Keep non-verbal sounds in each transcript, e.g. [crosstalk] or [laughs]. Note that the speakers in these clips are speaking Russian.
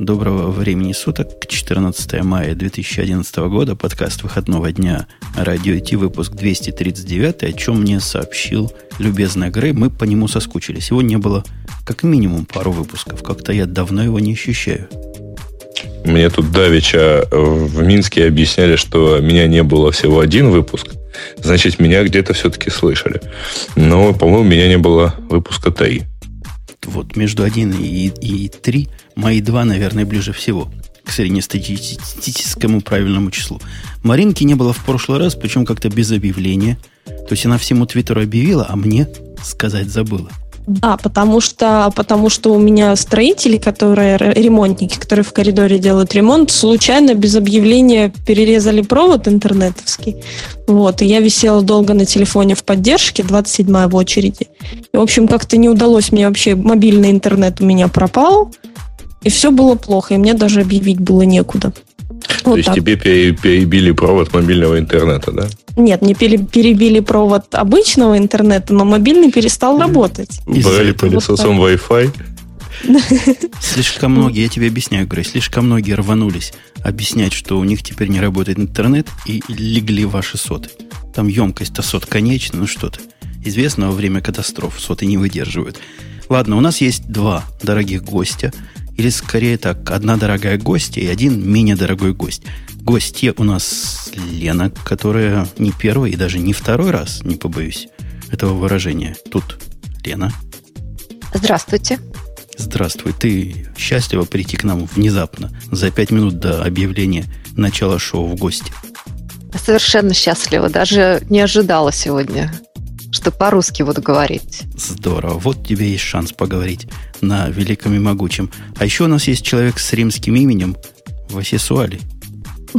Доброго времени суток. 14 мая 2011 года. Подкаст выходного дня. Радио IT. Выпуск 239. О чем мне сообщил любезный Грей. Мы по нему соскучились. Его не было как минимум пару выпусков. Как-то я давно его не ощущаю. Мне тут Давича в Минске объясняли, что меня не было всего один выпуск. Значит, меня где-то все-таки слышали. Но, по-моему, меня не было выпуска три вот между 1 и, и 3 мои два, наверное, ближе всего к среднестатистическому правильному числу. Маринки не было в прошлый раз, причем как-то без объявления. То есть она всему Твиттеру объявила, а мне сказать забыла. Да, потому что, потому что у меня строители, которые ремонтники, которые в коридоре делают ремонт, случайно без объявления перерезали провод интернетовский. Вот, и я висела долго на телефоне в поддержке, 27 в очереди. И, в общем, как-то не удалось мне вообще, мобильный интернет у меня пропал, и все было плохо, и мне даже объявить было некуда. То вот есть так. тебе перебили провод мобильного интернета, да? Нет, не перебили провод обычного интернета, но мобильный перестал работать. Брали пылесосом вот Wi-Fi? Слишком многие, я тебе объясняю, Грей, слишком многие рванулись объяснять, что у них теперь не работает интернет, и легли ваши соты. Там емкость-то сот конечна, ну что то Известно, во время катастроф соты не выдерживают. Ладно, у нас есть два дорогих гостя – или скорее так, одна дорогая гостья и один менее дорогой гость. Гостья у нас Лена, которая не первый и даже не второй раз, не побоюсь этого выражения. Тут Лена. Здравствуйте. Здравствуй. Ты счастлива прийти к нам внезапно, за пять минут до объявления начала шоу в гости? Совершенно счастлива. Даже не ожидала сегодня что по-русски буду говорить. Здорово. Вот тебе есть шанс поговорить на великом и могучем. А еще у нас есть человек с римским именем Васисуали. [laughs]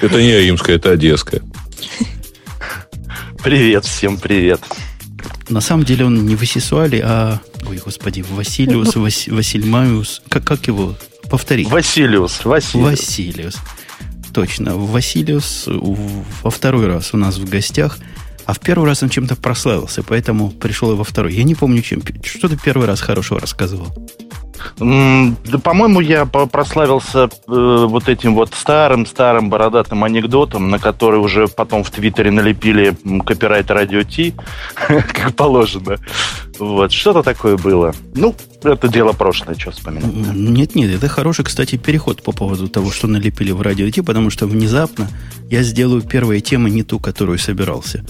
Это не римская, это одесская. Привет, всем привет. На самом деле он не Васисуали, а... Ой, господи, Василиус, [laughs] Вас, Васильмаиус. Как, как его? Повтори. Василиус. Василиус. Василиус. Точно. Василиус во второй раз у нас в гостях – а в первый раз он чем-то прославился, поэтому пришел и во второй. Я не помню, чем. Что ты первый раз хорошего рассказывал? Да, по-моему, я прославился э, вот этим вот старым-старым бородатым анекдотом, на который уже потом в Твиттере налепили копирайт радио Ти, [laughs] как положено. Вот, что-то такое было. Ну, это дело прошлое, что вспоминать. Нет-нет, это хороший, кстати, переход по поводу того, что налепили в радио Ти, потому что внезапно я сделаю первые темы не ту, которую собирался.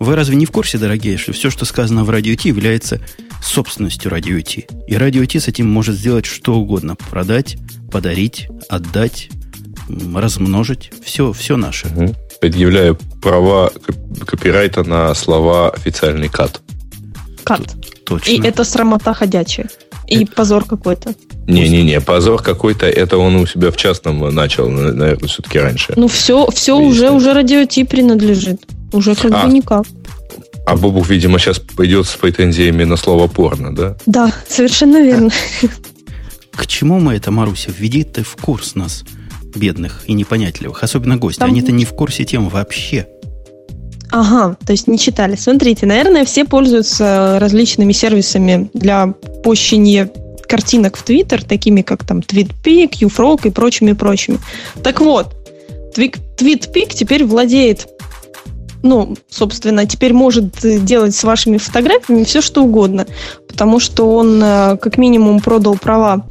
Вы разве не в курсе, дорогие, что все, что сказано в радио Ти, является собственностью радио Ти? И радио Ти с этим может сделать что угодно. Продать, подарить, отдать, размножить. Все, все наше. Угу. Предъявляю права копирайта на слова официальный кат. Кат. Точно. И это срамота ходячая. И это... позор какой-то. Не-не-не, позор какой-то, это он у себя в частном начал, наверное, все-таки раньше. Ну, все, все уже, уже радио Ти принадлежит. Уже как а, бы никак. А Бобук, видимо, сейчас пойдет с претензиями на слово порно, да? Да, совершенно верно. [laughs] К чему мы это, Маруся? Введи ты в курс нас, бедных и непонятливых, особенно гости. Там... Они-то не в курсе тем вообще. Ага, то есть не читали. Смотрите, наверное, все пользуются различными сервисами для пощения картинок в Твиттер, такими как там TweetPic, YouFrog и прочими-прочими. Так вот, TweetPic теперь владеет ну, собственно, теперь может делать с вашими фотографиями все, что угодно, потому что он э, как минимум продал права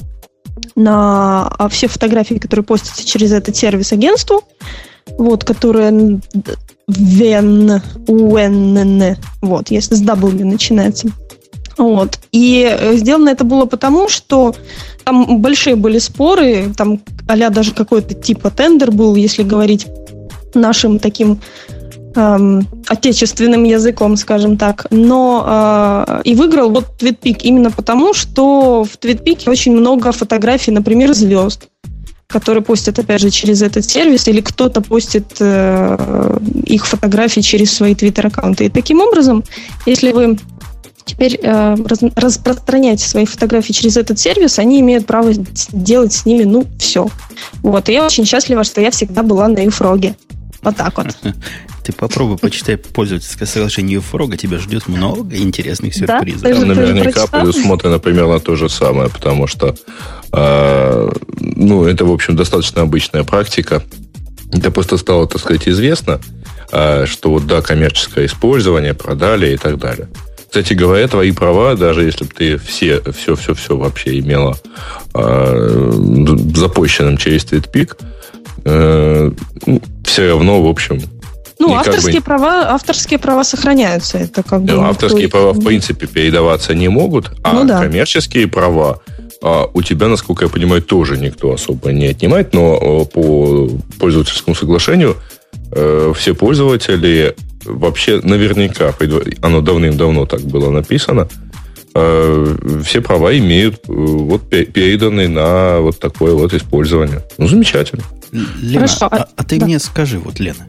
на а, все фотографии, которые постятся через этот сервис агентству, вот, которые Вен, Уэнн, вот, если с W начинается. Вот. И э, сделано это было потому, что там большие были споры, там а даже какой-то типа тендер был, если говорить нашим таким эм, отечественным языком, скажем так. Но э, и выиграл вот TweetPic именно потому, что в TweetPic очень много фотографий, например, звезд которые постят, опять же, через этот сервис, или кто-то постит э, их фотографии через свои твиттер-аккаунты. И таким образом, если вы теперь э, раз, распространяете свои фотографии через этот сервис, они имеют право делать с ними, ну, все. Вот. И я очень счастлива, что я всегда была на Юфроге. Вот так вот. [laughs] Ты попробуй почитай пользовательское соглашение Фрога, тебя ждет много интересных сюрпризов. Ты же- Там ты же наверняка предусмотрено примерно то же самое, потому что э, ну, это, в общем, достаточно обычная практика. Это просто стало, так сказать, известно, э, что вот да, коммерческое использование, продали и так далее. Кстати говоря, твои права, даже если бы ты все, все, все, все вообще имела э, запущенным через TweetPic, э, все равно, в общем, Ну, И как авторские бы- права, авторские права сохраняются. Это как бы Ну, авторские никто- права, в принципе, передаваться не могут, а Ну да. коммерческие права а, у тебя, насколько я понимаю, тоже никто особо не отнимает, но а, по пользовательскому соглашению э, все пользователи вообще наверняка, оно давным-давно так было написано, э, все права имеют э, вот пе- переданы на вот такое вот использование. Ну, замечательно. Лена, Хорошо, а, а- а ты да. мне скажи, вот, Лена,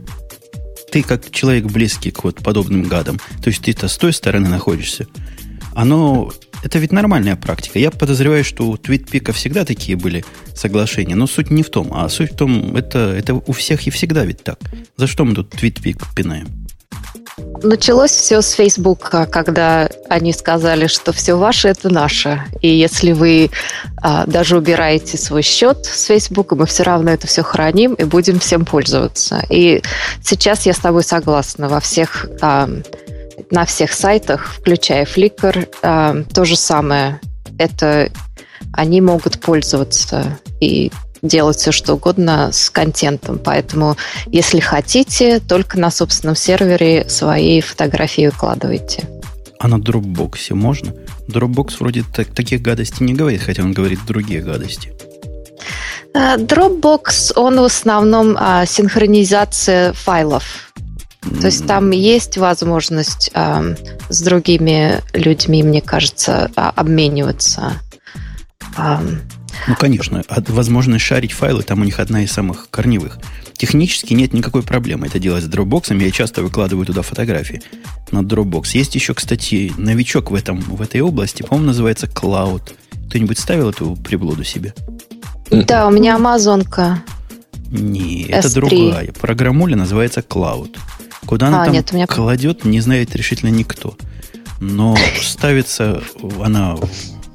ты как человек близкий к вот подобным гадам, то есть ты-то с той стороны находишься, оно, это ведь нормальная практика. Я подозреваю, что у твитпика всегда такие были соглашения, но суть не в том, а суть в том, это, это у всех и всегда ведь так. За что мы тут твитпик пинаем? Началось все с Фейсбука, когда они сказали, что все ваше это наше. И если вы а, даже убираете свой счет с Фейсбука, мы все равно это все храним и будем всем пользоваться. И сейчас я с тобой согласна. Во всех, а, на всех сайтах, включая Flickr, а, то же самое. Это они могут пользоваться и делать все, что угодно с контентом. Поэтому если хотите, только на собственном сервере свои фотографии выкладывайте. А на Dropbox можно? Dropbox вроде так- таких гадостей не говорит, хотя он говорит другие гадости. Э, Dropbox, он в основном а, синхронизация файлов. То есть там есть возможность а, с другими людьми, мне кажется, а, обмениваться. А, Ну, конечно, от- возможность шарить файлы там у них одна из самых корневых. Технически нет никакой проблемы это делать с Dropbox. Я часто выкладываю туда фотографии на Dropbox. Есть еще, кстати, новичок в, этом, в этой области, по-моему, называется Cloud. Кто-нибудь ставил эту приблуду себе? Да, у меня Амазонка. Не, это S3. другая. Программуля называется Cloud. Куда она А, там нет, меня- кладет, не знает решительно никто. Но ставится она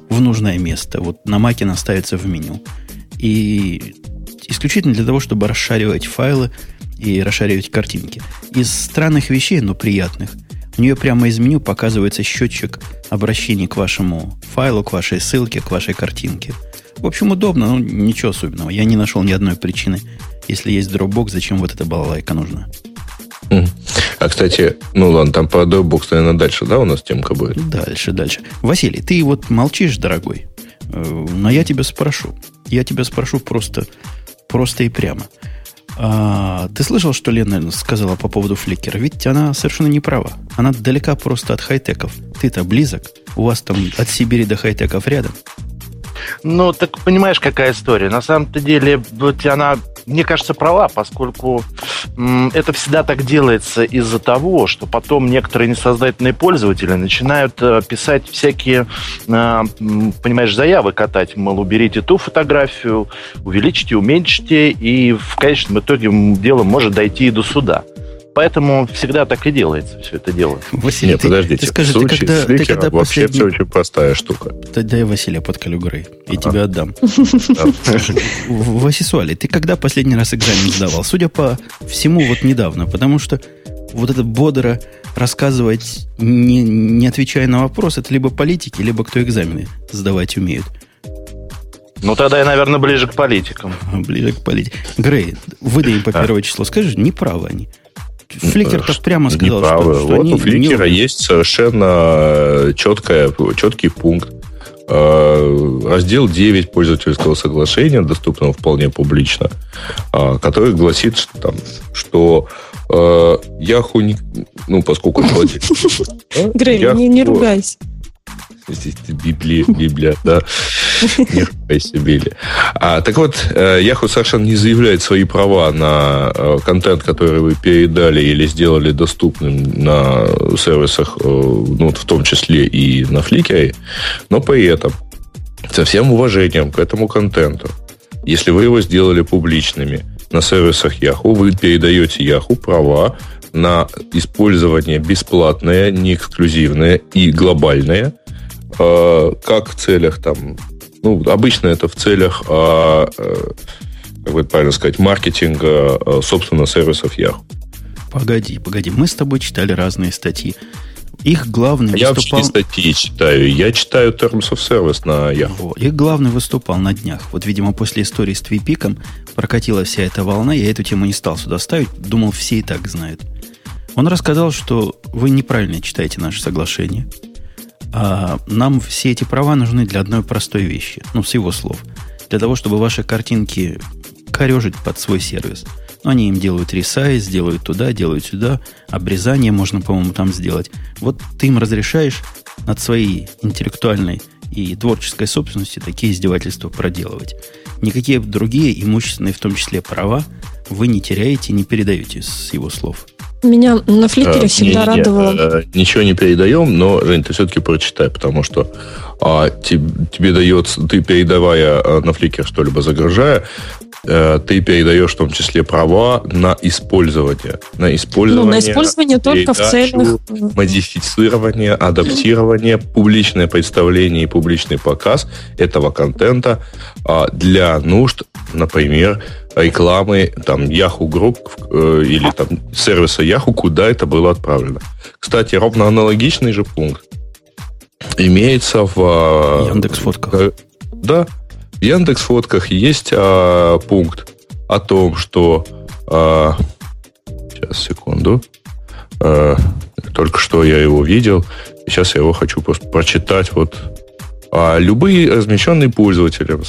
в нужное место. Вот на Маке она ставится в меню. И исключительно для того, чтобы расшаривать файлы и расшаривать картинки. Из странных вещей, но приятных, у нее прямо из меню показывается счетчик обращений к вашему файлу, к вашей ссылке, к вашей картинке. В общем, удобно, но ничего особенного. Я не нашел ни одной причины, если есть Dropbox, зачем вот эта балалайка нужна. Мгм. А, кстати, ну ладно, там по Dropbox, наверное, дальше, да, у нас темка будет? Дальше, дальше. Василий, ты вот молчишь, дорогой, Э, но я тебя спрошу. Я тебя спрошу просто, просто и прямо. А, ты слышал, что Лена сказала по поводу фликера? Ведь она совершенно не права. Она далека просто от хай-теков. Ты-то близок. У вас там от Сибири до хай-теков рядом. Ну, так понимаешь, какая история. На самом-то деле, она, мне кажется, права, поскольку это всегда так делается из-за того, что потом некоторые несознательные пользователи начинают э, писать всякие, м, понимаешь, заявы катать, мол, уберите ту фотографию, увеличьте, уменьшите, и в конечном итоге дело может дойти и до суда. Поэтому всегда так и делается все это дело. Василий, Нет, ты, подождите. ты скажи, в ты случае когда, с ты когда вообще последний... все очень простая штука. Да, дай Василия под Грей. Я Ага. тебе отдам. [laughs] Васисуали, ты когда последний раз экзамен сдавал? Судя по всему, вот недавно, потому что вот это бодро рассказывать, не, не отвечая на вопрос, это либо политики, либо кто экзамены сдавать умеют. Ну, тогда я, наверное, ближе к политикам. А, Ближе к политике. Грей, выдай им по А. первое число. Скажи, неправы они. Фликер-то прямо сказал, Неправы. что, что вот они у Фликера не- есть совершенно четкая, четкий пункт. Э, Раздел 9 пользовательского соглашения, доступного вполне публично, а, который гласит, что, там, что э, Яху, не- ну, поскольку [laughs] Грей, не ругайся. Библия, Библия, да. Не ругайся, Билли. А, так вот, э, Yahoo совершенно не заявляет свои права на э, контент, который вы передали или сделали доступным на сервисах, э, ну, в том числе и на Flickr, но при этом со всем уважением к этому контенту, если вы его сделали публичными, на сервисах Yahoo, вы передаете Yahoo права на использование бесплатное, не эксклюзивное и глобальное, как в целях там, ну, обычно это в целях, э, э, как бы правильно сказать, маркетинга, э, собственно, сервисов Yahoo. Погоди, погоди, мы с тобой читали разные статьи. Их главный я выступал... вообще не статьи читаю. Я читаю Terms of Service на Yahoo. Вот. Их главный выступал на днях. Вот, видимо, после истории с Твипиком прокатила вся эта волна. Я эту тему не стал сюда ставить. Думал, все и так знают. Он рассказал, что вы неправильно читаете наше соглашение. А нам все эти права нужны для одной простой вещи. Ну, с его слов. Для того, чтобы ваши картинки корежить под свой сервис – они им делают ресайз, делают туда, делают сюда. Обрезание можно, по-моему, там сделать. Вот ты им разрешаешь над своей интеллектуальной и творческой собственностью такие издевательства проделывать. Никакие другие имущественные, в том числе права, вы не теряете, не передаете с его слов. Меня на фликере а, всегда не, радовало. А, ничего не передаем, но, Жень, ты все-таки прочитай, потому что а, тебе, тебе дается, ты передавая а, на фликер что-либо загружая, а, ты передаешь в том числе права на использование. На использование, ну, на использование только в целях... Модифицирование, адаптирование, публичное представление и публичный показ этого контента а, для нужд, например, рекламы там Yahoo Group э, или там сервиса Yahoo, куда это было отправлено. Кстати, ровно аналогичный же пункт имеется в... Э, Яндекс фотках. Э, да. В Яндекс фотках есть э, пункт о том, что... Э, сейчас, секунду. Э, только что я его видел. Сейчас я его хочу просто прочитать вот а любые размещенные пользователем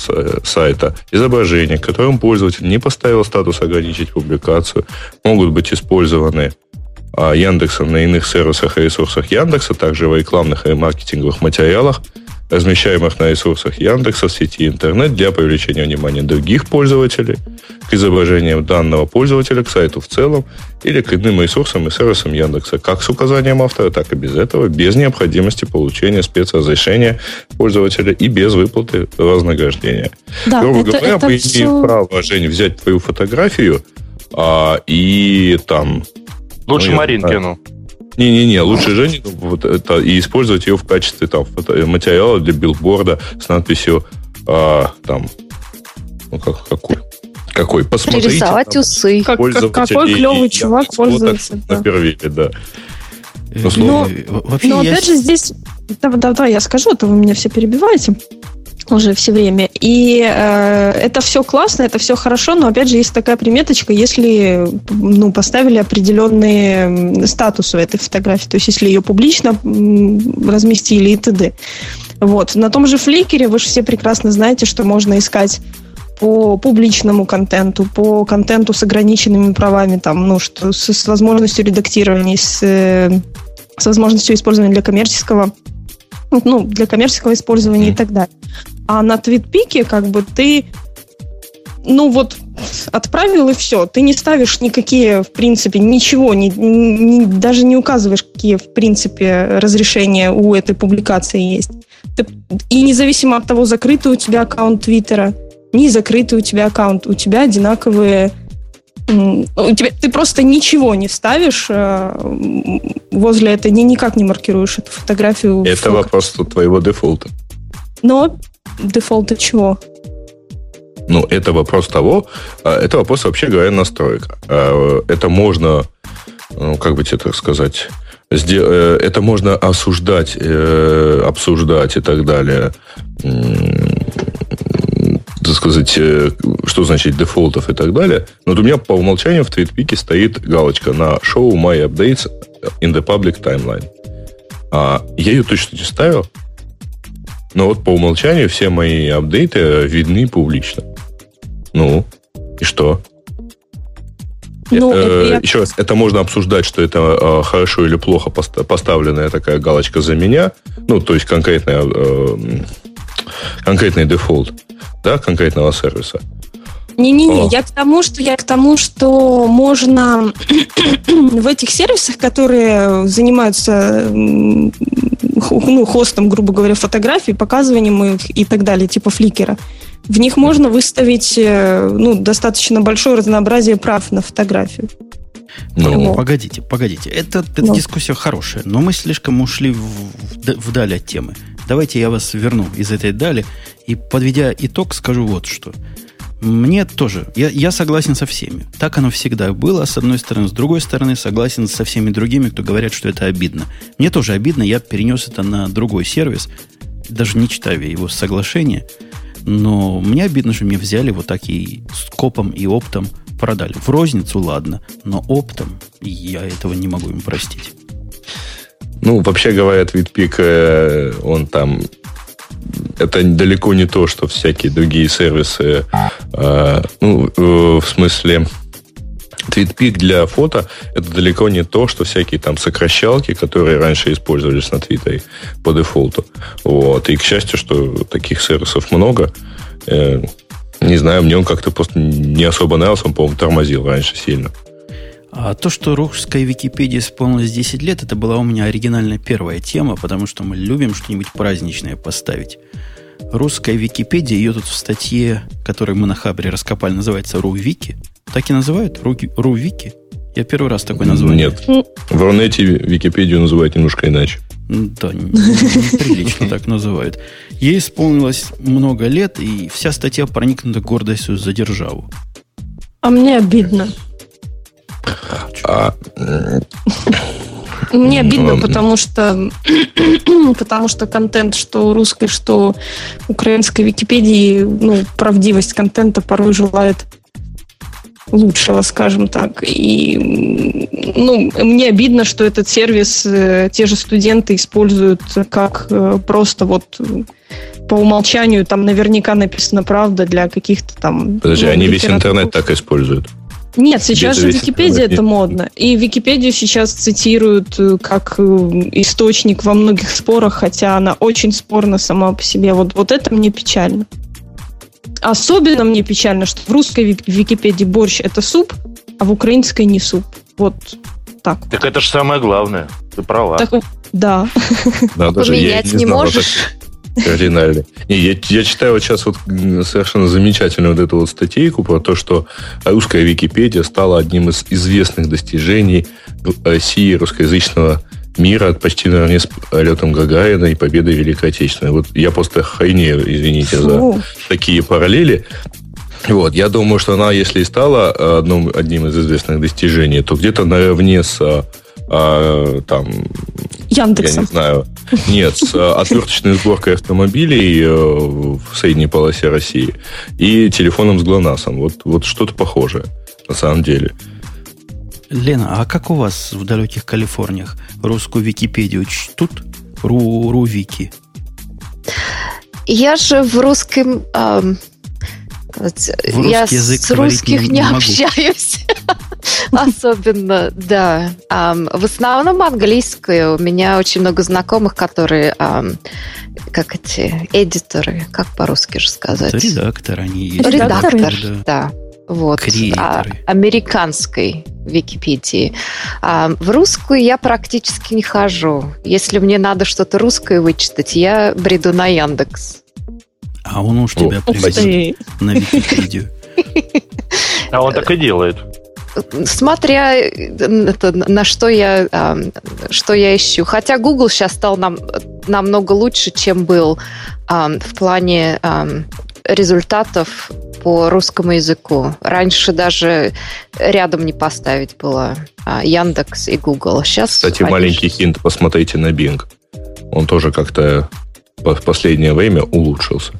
сайта изображения, которым пользователь не поставил статус ограничить публикацию, могут быть использованы а, Яндексом на иных сервисах и ресурсах Яндекса, также в рекламных и маркетинговых материалах – размещаемых на ресурсах Яндекса в сети интернет для привлечения внимания других пользователей к изображениям данного пользователя, к сайту в целом или к иным ресурсам и сервисам Яндекса, как с указанием автора, так и без этого, без необходимости получения спецразрешения пользователя и без выплаты вознаграждения. Да, Грубо это, говоря, это мы все... имеем право, Жень, взять твою фотографию а, и там... Лучше ну, Маринкину. Да, не-не-не, лучше Жене вот это, и использовать ее в качестве там, фото, материала для билборда с надписью а, там, ну как, какой? Какой? Посмотрите. Рисовать там, усы. Как, какой клевый чувак пользуется. Да. На первике, да. Ну, но, вообще но опять же здесь... Давай, давай я скажу, а то вы меня все перебиваете уже все время. И э, это все классно, это все хорошо, но опять же есть такая приметочка, если ну, поставили определенные статусы этой фотографии, то есть если ее публично разместили и т.д. Вот. На том же фликере вы же все прекрасно знаете, что можно искать по публичному контенту, по контенту с ограниченными правами, там, ну, что с, с возможностью редактирования, с, с возможностью использования для коммерческого ну, для коммерческого использования mm. и так далее. А на твитпике как бы ты ну вот отправил и все. Ты не ставишь никакие, в принципе, ничего, не, не, даже не указываешь, какие, в принципе, разрешения у этой публикации есть. Ты, и независимо от того, закрытый у тебя аккаунт Твиттера, не закрытый у тебя аккаунт, у тебя одинаковые... У тебя, ты просто ничего не ставишь э, возле этой, не, никак не маркируешь эту фотографию. Это вопрос твоего дефолта. Но Дефолт от чего? Ну, это вопрос того, а, это вопрос, вообще говоря, настроек. А, это можно, ну, как бы тебе так сказать, э, это можно осуждать, э, обсуждать и так далее. Сказать, э, что значит дефолтов и так далее. Но вот у меня по умолчанию в твитпике стоит галочка на show my updates in the public timeline. А я ее точно не ставил, но вот по умолчанию все мои апдейты видны публично. Ну, и что? Ну, э, я... Еще раз, это можно обсуждать, что это э, хорошо или плохо поставленная такая галочка за меня. Ну, то есть конкретная, э, конкретный дефолт да, конкретного сервиса. Не-не-не, я к тому, что я к тому, что можно [clears throat] в этих сервисах, которые занимаются ну, хостом, грубо говоря, фотографий, показыванием их и так далее, типа фликера, В них можно выставить э, ну, достаточно большое разнообразие прав на фотографию. Ну, ну погодите, погодите. Это, это ну. дискуссия хорошая, но мы слишком ушли в, в, вдаль от темы. Давайте я вас верну из этой дали и, подведя итог, скажу вот что. Мне тоже, я, я согласен со всеми. Так оно всегда было, с одной стороны. С другой стороны, согласен со всеми другими, кто говорят, что это обидно. Мне тоже обидно, я перенес это на другой сервис, даже не читая его соглашение. Но мне обидно, что мне взяли вот так и с копом и оптом продали. В розницу, ладно, но оптом я этого не могу им простить. Ну, вообще говоря, TweetPic, э, он там это далеко не то, что всякие другие сервисы. Э, ну, э, в смысле, TweetPic для фото это далеко не то, что всякие там сокращалки, которые раньше использовались на Твиттере по дефолту. Вот. И к счастью, что таких сервисов много. Не знаю, мне он как-то просто не особо нравился, он, по-моему, тормозил раньше сильно. А то, что русская Википедия исполнилось 10 лет, это была у меня оригинальная первая тема, потому что мы любим что-нибудь праздничное поставить. Русская Википедия, ее тут в статье, которую мы на Хабре раскопали, называется «Рувики». Так и называют? «Рувики»? Я первый раз такое название. Нет. В Рунете Википедию называют немножко иначе. Да, неприлично так называют. Ей исполнилось много лет, и вся статья проникнута гордостью за державу. А мне обидно. А... Мне обидно, потому что [clears throat] потому что контент, что русской, что украинской Википедии, ну, правдивость контента порой желает лучшего, скажем так. И ну, мне обидно, что этот сервис э, те же студенты используют как э, просто вот по умолчанию там наверняка написана правда для каких-то там... Подожди, ну, они весь интернет так используют? Нет, сейчас же Википедия это модно. И Википедию сейчас цитируют э, как э, источник во многих спорах, хотя она очень спорна сама по себе. Вот, вот это мне печально. Особенно мне печально, что в русской Википедии борщ это суп, а в украинской не суп. Вот так. Так это же самое главное. Ты права. Так, да. да Поменять не, не можешь. Кардинально. Не, я, я читаю вот сейчас вот совершенно замечательную вот эту вот статейку про то, что русская Википедия стала одним из известных достижений России, русскоязычного мира почти, наверное, с полетом Гагарина и победой Великой Отечественной. Вот я просто хайнею, извините за такие параллели. Вот, я думаю, что она, если и стала одним, одним из известных достижений, то где-то наравне с а, там, Яндексом. я не знаю, нет, с а, отверточной сборкой автомобилей э, в средней полосе России и телефоном с ГЛОНАССом. Вот, вот что-то похожее на самом деле. Лена, а как у вас в далеких Калифорниях русскую Википедию чтут? Ру, Рувики? Я же в русском... Эм, в я язык с русских не, не общаюсь. [laughs] [laughs] Особенно, да. В основном английское. У меня очень много знакомых, которые как эти эдиторы, как по-русски же сказать? Редакторы они есть. Редактор, да. Вот. А, американской Википедии. А, в русскую я практически не хожу. Если мне надо что-то русское вычитать, я бреду на Яндекс. А он уж тебя привозит на Википедию. А он так и делает. Смотря это, на что я, что я ищу. Хотя Google сейчас стал нам, намного лучше, чем был в плане результатов по русскому языку. Раньше даже рядом не поставить было Яндекс и Google. Сейчас Кстати, они... маленький хинт, посмотрите на Bing. Он тоже как-то в последнее время улучшился.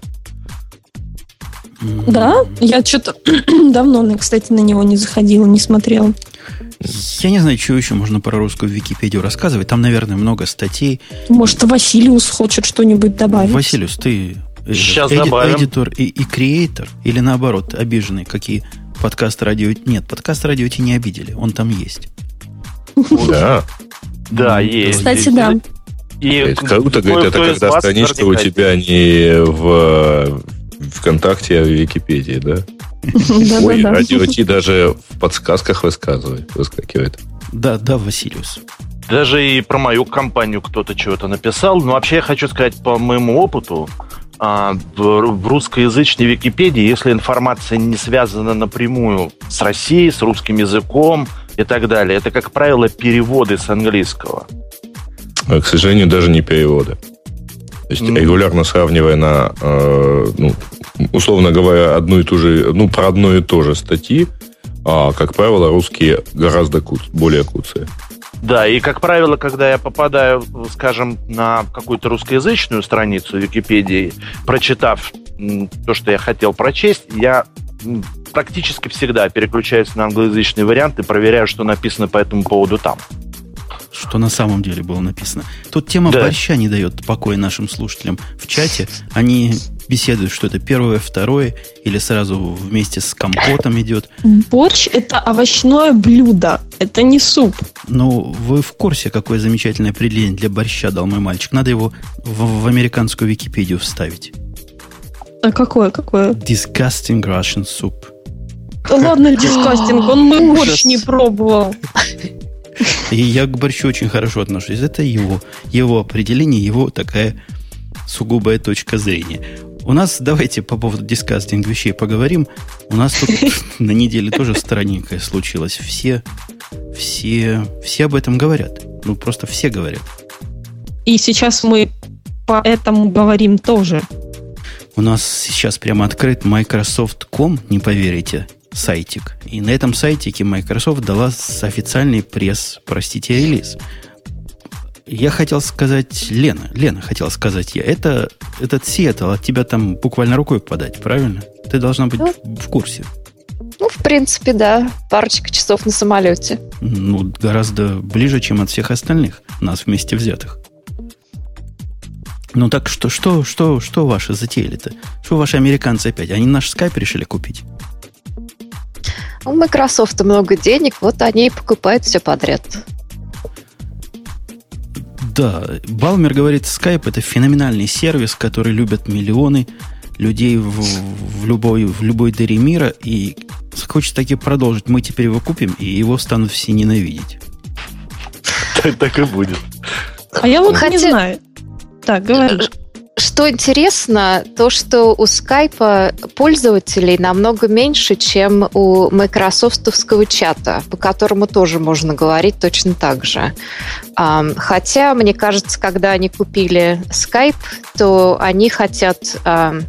Да? Я что-то [clears throat] давно, кстати, на него не заходила, не смотрела. Я не знаю, что еще можно про русскую Википедию рассказывать. Там, наверное, много статей. Может, Василиус хочет что-нибудь добавить? Василиус, ты Сейчас эди- добавим. эдитор и, и креатор? Или наоборот, обиженный, какие подкаст радио... Нет, подкаст радио не обидели. Он там есть. Да. Да, есть. Кстати, да. И круто, говорит, это когда страничка у тебя не в ВКонтакте, а в Википедии, да? [laughs] Ой, радио Ти даже в подсказках высказывает, выскакивает. Да, да, Василиус. Даже и про мою компанию кто-то чего-то написал. Но вообще я хочу сказать, по моему опыту, а, в, в русскоязычной Википедии, если информация не связана напрямую с Россией, с русским языком и так далее. Это, как правило, переводы с английского. А, к сожалению, даже не переводы. То есть mm. регулярно сравнивая на, э, ну, условно говоря, одну и ту же, ну, про одно и то же статьи, а, как правило, русские гораздо куц, более куцые. Да, и, как правило, когда я попадаю, скажем, на какую-то русскоязычную страницу Википедии, прочитав то, что я хотел прочесть, я практически всегда переключаюсь на англоязычный вариант и проверяю, что написано по этому поводу там. Что на самом деле было написано. Тут тема да. борща не дает покоя нашим слушателям в чате. Они беседуют, что это первое, второе, или сразу вместе с компотом идет. Борщ – это овощное блюдо, это не суп. Ну, вы в курсе, какое замечательное определение для борща дал мой мальчик. Надо его в, в американскую Википедию вставить. А какое, какое? Disgusting Russian soup. Да ладно, disgusting, он мой [gasps] борщ не пробовал. [laughs] И я к борщу очень хорошо отношусь. Это его, его определение, его такая сугубая точка зрения. У нас, давайте по поводу дискастинг вещей поговорим. У нас тут [laughs] на неделе тоже странненькое случилось. Все, все, все об этом говорят. Ну, просто все говорят. И сейчас мы по этому говорим тоже. У нас сейчас прямо открыт Microsoft.com, не поверите, сайтик. И на этом сайтике Microsoft дала официальный пресс, простите, релиз. Я хотел сказать, Лена, Лена хотел сказать я, это этот Сиэтл от тебя там буквально рукой подать, правильно? Ты должна быть ну, в, курсе. Ну, в принципе, да. Парочка часов на самолете. Ну, гораздо ближе, чем от всех остальных нас вместе взятых. Ну так что, что, что, что ваши затеяли-то? Что ваши американцы опять? Они наш скайп решили купить? У Microsoft много денег, вот они и покупают все подряд. Да, Балмер говорит, Skype это феноменальный сервис, который любят миллионы людей в, в, любой, в любой дыре мира, и хочет таки продолжить. Мы теперь его купим, и его станут все ненавидеть. [laughs] Так и будет. А я вот не знаю. Так, говори. Что интересно, то, что у Skype пользователей намного меньше, чем у майкрософтовского чата, по которому тоже можно говорить точно так же. Хотя, мне кажется, когда они купили Skype, то они хотят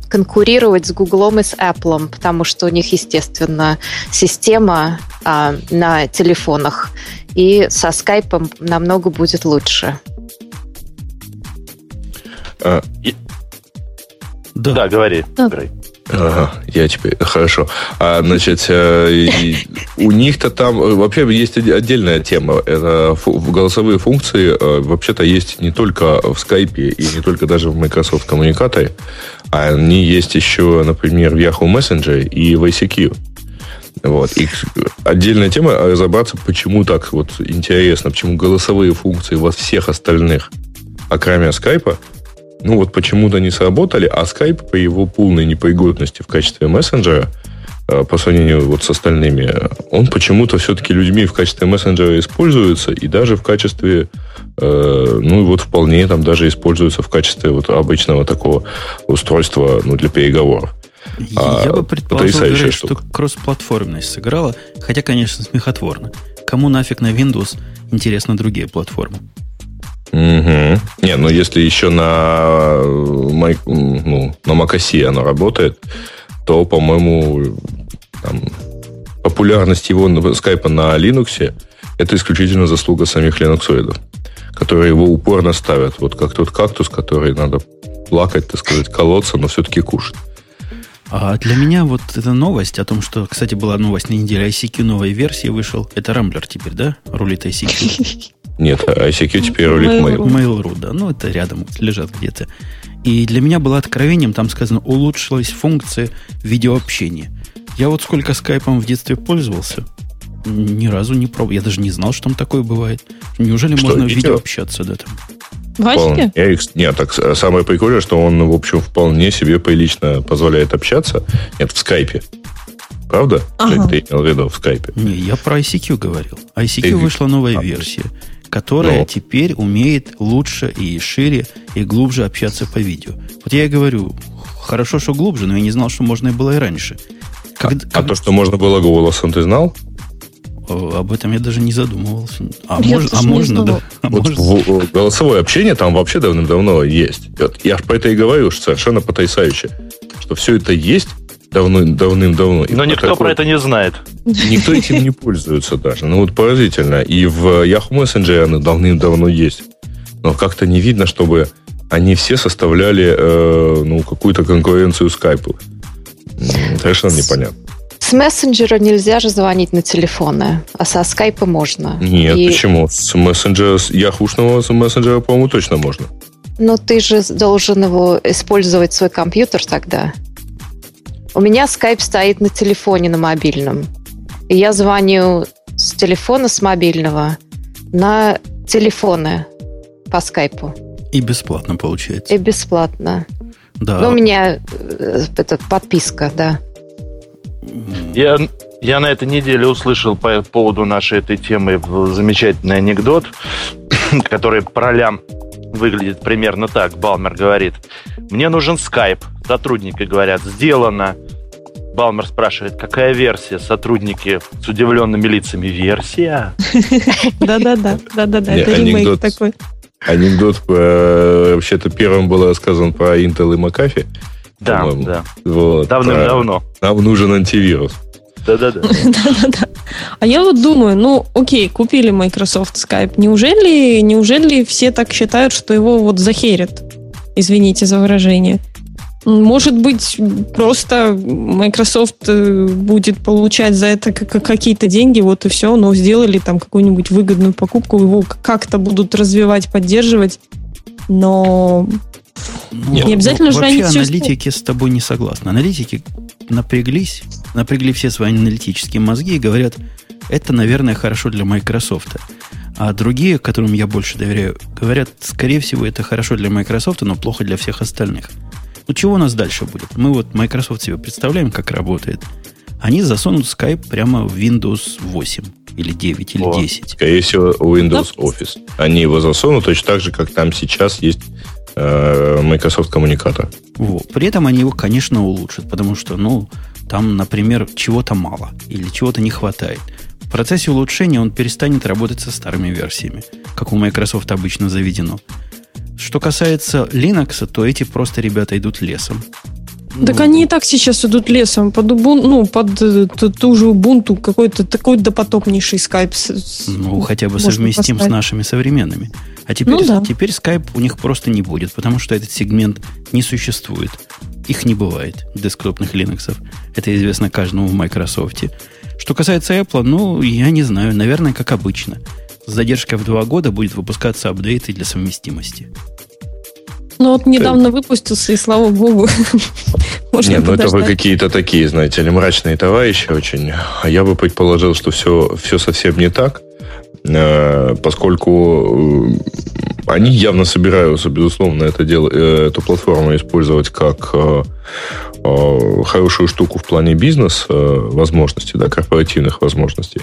конкурировать с Google и с Apple, потому что у них, естественно, система на телефонах, и со Skype намного будет лучше. А, и... да. да, говори. Да. Ага, я теперь хорошо. А, значит, э, у них-то там э, вообще есть отдельная тема. Это голосовые функции э, вообще-то есть не только в Skype и не только даже в Microsoft коммуникаторе, а они есть еще, например, в Yahoo Messenger и в ICQ. Вот. И отдельная тема разобраться, почему так вот интересно, почему голосовые функции во всех остальных, кроме скайпа, ну вот почему-то не сработали, а Skype по его полной непригодности в качестве мессенджера э, по сравнению вот с остальными, он почему-то все-таки людьми в качестве мессенджера используется и даже в качестве, э, ну вот вполне там даже используется в качестве вот обычного такого устройства ну, для переговоров. Я а, бы предположил, говоря, что кроссплатформенность сыграла, хотя, конечно, смехотворно. Кому нафиг на Windows интересны другие платформы? Угу. Не, ну если еще на, ну, на macOS оно работает, то, по-моему, там, популярность его скайпа на Linux это исключительно заслуга самих линуксоидов, которые его упорно ставят. Вот как тот кактус, который надо плакать, так сказать, колоться, но все-таки кушать. А для меня вот эта новость о том, что, кстати, была новость на неделе, ICQ новой версии вышел. Это Рамблер теперь, да? Рулит ICQ. [laughs] Нет, ICQ теперь рулит Mail. Mail.ru, да. Ну, это рядом лежат где-то. И для меня было откровением, там сказано, улучшилась функция видеообщения. Я вот сколько скайпом в детстве пользовался, ни разу не пробовал. Я даже не знал, что там такое бывает. Неужели что, можно видео? видео общаться, да, там? Их, нет, так самое прикольное, что он, в общем, вполне себе прилично позволяет общаться. Нет, в скайпе. Правда? Ага. Ты имел в виду в скайпе? Не, я про ICQ говорил. ICQ Ты... вышла новая а, версия которая Но. теперь умеет лучше и шире и глубже общаться по видео. Вот я и говорю, хорошо, что глубже, но я не знал, что можно и было и раньше. Как, а, а то, что можно было голосом, ты знал? Об этом я даже не задумывался. А, мож, а можно, да? А вот можно? В, голосовое общение там вообще давным-давно есть. Я по это и говорю, что совершенно потрясающе. Что все это есть давно, давным-давно. Но никто такой, про это не знает. Никто этим не [laughs] пользуется даже. Ну вот поразительно. И в Yahoo Messenger оно давным-давно есть. Но как-то не видно, чтобы они все составляли э, ну, какую-то конкуренцию скайпу. Совершенно непонятно. С мессенджера нельзя же звонить на телефоны, а со скайпа можно. Нет, И... почему? С мессенджера, с яхушного с мессенджера, по-моему, точно можно. Но ты же должен его использовать свой компьютер тогда. У меня скайп стоит на телефоне, на мобильном. И я звоню с телефона, с мобильного на телефоны по скайпу. И бесплатно получается. И бесплатно. Да. Ну, у меня э, это подписка, да. Я, я на этой неделе услышал по поводу нашей этой темы замечательный анекдот, [coughs] который про лям выглядит примерно так. Балмер говорит, мне нужен скайп. Сотрудники говорят, сделано. Балмер спрашивает, какая версия? Сотрудники с удивленными лицами. Версия? [laughs] Да-да-да, да-да-да, это ремейк такой. Анекдот э, вообще-то первым был рассказан про Intel и McAfee. Да, да. Вот, Давным-давно. Нам нужен антивирус. Да-да-да. [laughs] Да-да-да. А я вот думаю, ну, окей, купили Microsoft Skype. Неужели, неужели все так считают, что его вот захерят? Извините за выражение. Может быть, просто Microsoft э, будет получать за это какие-то деньги, вот и все, но сделали там какую-нибудь выгодную покупку, его как-то будут развивать, поддерживать, но нет, не обязательно же они аналитики с тобой не согласны. Аналитики напряглись, напрягли все свои аналитические мозги и говорят, это, наверное, хорошо для Microsoft. А другие, которым я больше доверяю, говорят, скорее всего, это хорошо для Microsoft, но плохо для всех остальных. Ну, чего у нас дальше будет? Мы вот Microsoft себе представляем, как работает. Они засунут Skype прямо в Windows 8 или 9 или О, 10. Скорее всего, Windows Office. Они его засунут точно так же, как там сейчас есть Э, Microsoft коммуникатор. Вот. При этом они его, конечно, улучшат, потому что, ну, там, например, чего-то мало или чего-то не хватает. В процессе улучшения он перестанет работать со старыми версиями, как у Microsoft обычно заведено. Что касается Linux, то эти просто ребята идут лесом. Так ну, они и так сейчас идут лесом под, Ubuntu, ну, под э, ту, же Ubuntu, какой-то такой допотопнейший скайп. Ну, хотя бы совместим поставить. с нашими современными. А теперь, ну, да. теперь Skype у них просто не будет, потому что этот сегмент не существует. Их не бывает, десктопных Linux. Это известно каждому в Microsoft. Что касается Apple, ну, я не знаю, наверное, как обычно. С задержкой в два года будет выпускаться апдейты для совместимости. Ну вот недавно выпустился, и слава богу. [laughs] Нет, ну это вы какие-то такие, знаете ли, мрачные товарищи очень. А я бы предположил, что все, все совсем не так, э, поскольку э, они явно собираются, безусловно, это дело, э, эту платформу использовать как Э, хорошую штуку в плане бизнес э, возможностей, да, корпоративных возможностей.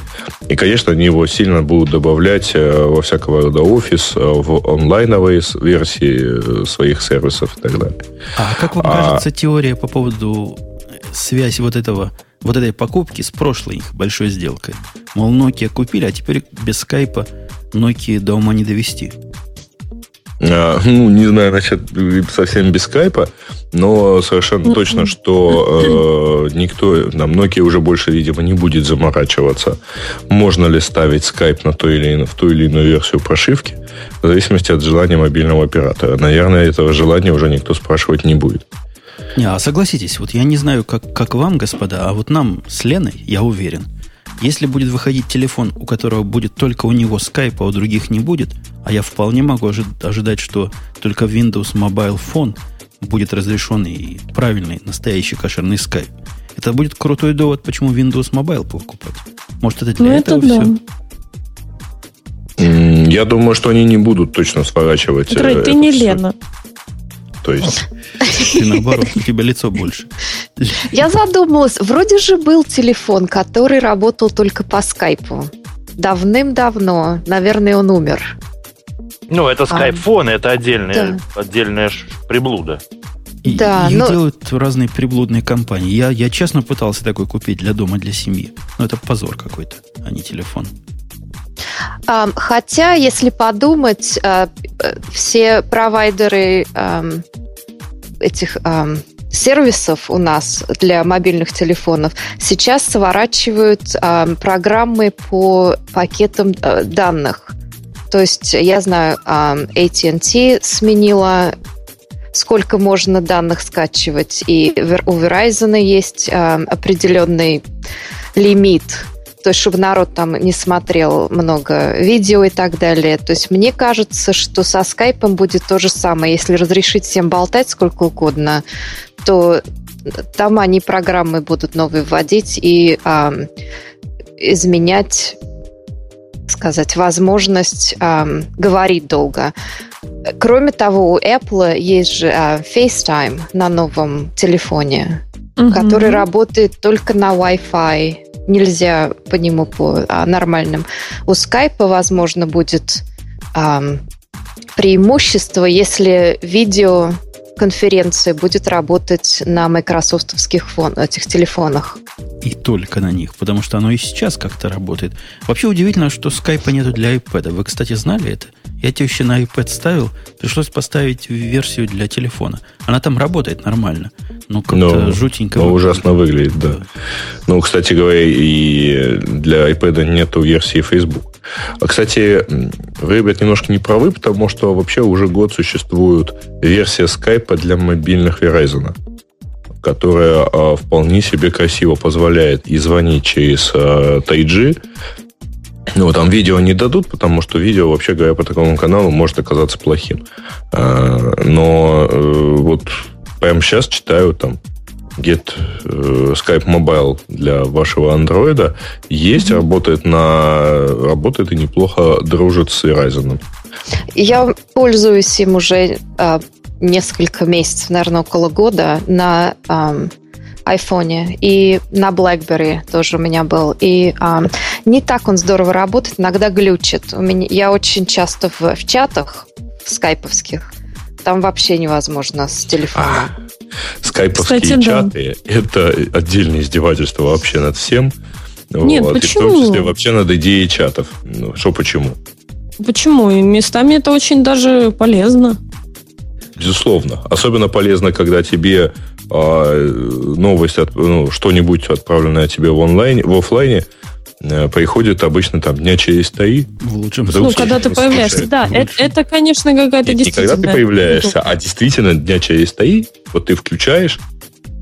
И, конечно, они его сильно будут добавлять э, во всякого рода офис, в онлайновые версии своих сервисов и так далее. А как вам а... кажется теория по поводу связи вот этого вот этой покупки с прошлой их большой сделкой? Мол, Nokia купили, а теперь без скайпа Nokia до ума не довести. А, ну, не знаю, насчет совсем без скайпа, но совершенно точно, что э, [clears throat] никто, там, Nokia уже больше, видимо, не будет заморачиваться, можно ли ставить скайп на то или, в ту или иную версию прошивки, в зависимости от желания мобильного оператора. Наверное, этого желания уже никто спрашивать не будет. Не, а согласитесь, вот я не знаю, как, как вам, господа, а вот нам с Леной, я уверен, если будет выходить телефон, у которого будет только у него скайпа, а у других не будет, а я вполне могу ожидать, что только Windows Mobile Phone будет разрешен и правильный, настоящий кошерный скайп. Это будет крутой довод, почему Windows Mobile покупать. Может, это для ну, этого это да. все? Я думаю, что они не будут точно сворачивать. Трой, ты не все. Лена. То есть... [laughs] Ты наоборот, у тебя лицо больше. Я задумалась, вроде же был телефон, который работал только по скайпу. Давным-давно. Наверное, он умер. Ну, это скайпфон, а, это отдельная, да. отдельная приблуда. И, Да, их но- делают разные приблудные компании. Я, я честно пытался такой купить для дома, для семьи. Но это позор какой-то, а не телефон. Хотя, если подумать, а, э, все провайдеры ам, этих ам, сервисов у нас для мобильных телефонов сейчас сворачивают ам, программы по пакетам э, данных. То есть, я знаю, AT&T сменила сколько можно данных скачивать, и у Verizon есть определенный лимит то есть чтобы народ там не смотрел много видео и так далее. То есть мне кажется, что со скайпом будет то же самое. Если разрешить всем болтать сколько угодно, то там они программы будут новые вводить и ам, изменять, сказать, возможность ам, говорить долго. Кроме того, у Apple есть же а, FaceTime на новом телефоне который работает только на Wi-Fi. Нельзя по нему по а, нормальным. У скайпа, возможно, будет ам, преимущество, если видеоконференция будет работать на майкрософтовских фон, этих телефонах. И только на них, потому что оно и сейчас как-то работает. Вообще удивительно, что скайпа нету для iPad. Вы, кстати, знали это? Я тебе еще на iPad ставил, пришлось поставить версию для телефона. Она там работает нормально. Ну, как-то Но- жутенько. но выглядит. ужасно выглядит, да. Ну, кстати говоря, и для iPad нету версии Facebook. А, кстати, вы, ребят, немножко не правы, потому что вообще уже год существует версия Skype для мобильных Verizon, которая а, вполне себе красиво позволяет и звонить через а, 3G. Ну, там видео не дадут, потому что видео, вообще говоря, по такому каналу может оказаться плохим. А, Но э, вот прямо сейчас читаю там Get э, Skype Mobile для вашего андроида есть, работает на работает и неплохо дружит с Verizon. Я пользуюсь им уже а, несколько месяцев, наверное, около года на айфоне и на BlackBerry тоже у меня был. И ам, не так он здорово работает, иногда глючит. У меня, я очень часто в, в чатах в скайповских, там вообще невозможно с телефона. Скайповские Кстати, да. чаты это отдельное издевательство вообще над всем. Нет, вот, и в почему? том числе вообще над идеей чатов. Ну, что почему? Почему? И местами это очень даже полезно. Безусловно. Особенно полезно, когда тебе а, новость, от- ну, что-нибудь отправленное тебе в онлайне, в офлайне, э, приходит обычно там дня через три. В лучшем Вдруг Ну, случае. когда ты появляешься. Да, это, это, конечно, какая-то Нет, не действительно... когда ты появляешься, а действительно дня через три, вот ты включаешь,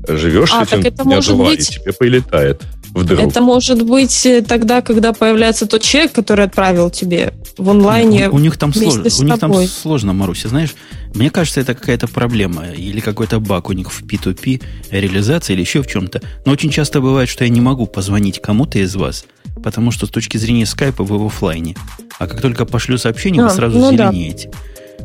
живешь А, с этим так это дня может два, быть- и тебе прилетает вдруг. Это может быть э, тогда, когда появляется тот человек, который отправил тебе в онлайне. У, у них там сложно, у них там сложно, Маруся, знаешь, мне кажется, это какая-то проблема или какой-то баг у них в P2P реализации или еще в чем-то. Но очень часто бывает, что я не могу позвонить кому-то из вас, потому что с точки зрения скайпа вы в офлайне. А как только пошлю сообщение, вы А, сразу ну да.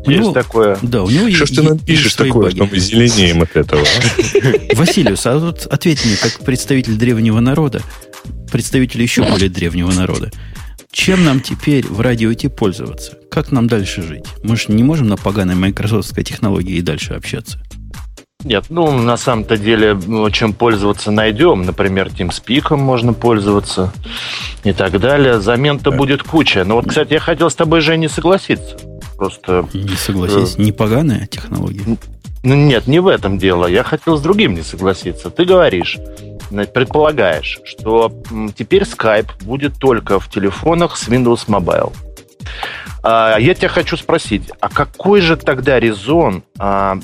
У Есть него- такое. Да, у него Что ж е- ты нам е- пишешь есть свои такое, баги. что мы зеленеем от этого? а? [laughs] Василиус, а вот ответь мне, как представитель древнего народа, представитель еще более древнего народа, чем нам теперь в радио идти пользоваться? Как нам дальше жить? Мы же не можем на поганой майкрософтской технологии и дальше общаться. Нет, ну, на самом-то деле, ну, чем пользоваться найдем. Например, TeamSpeak можно пользоваться и так далее. Замен-то Да. будет куча. Но вот, кстати, я хотел с тобой, Жень, не согласиться. Просто, Не согласись, не поганая технология. ну, нет, не в этом дело. Я хотел с другим не согласиться. Ты говоришь, значит, предполагаешь, что теперь Skype будет только в телефонах с Windows Mobile. А, я тебя хочу спросить, а какой же тогда резон а,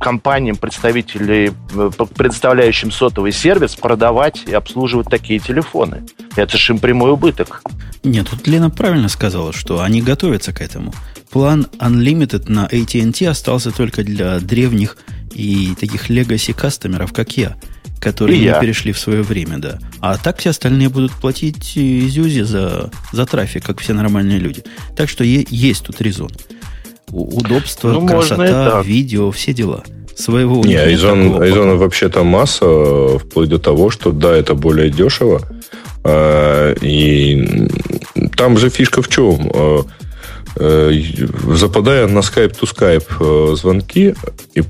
компаниям, представителей, э, представляющим сотовый сервис, продавать и обслуживать такие телефоны? Это же им прямой убыток. Нет, тут Лена правильно сказала, что они готовятся к этому. План Unlimited на AT&T остался только для древних и таких legacy кастомеров, как я, которые И не я. перешли в свое время, да. А так все остальные будут платить э, Зюзи за, за трафик, как все нормальные люди. Так что е- есть тут резон. У- удобство, Ну, красота, видео, все дела. Своего Не, Айзон, Айзона вообще-то масса, э, вплоть до того, что да, это более дешево. э, И там же фишка в чем? Э, западая на Skype to Skype э, звонки и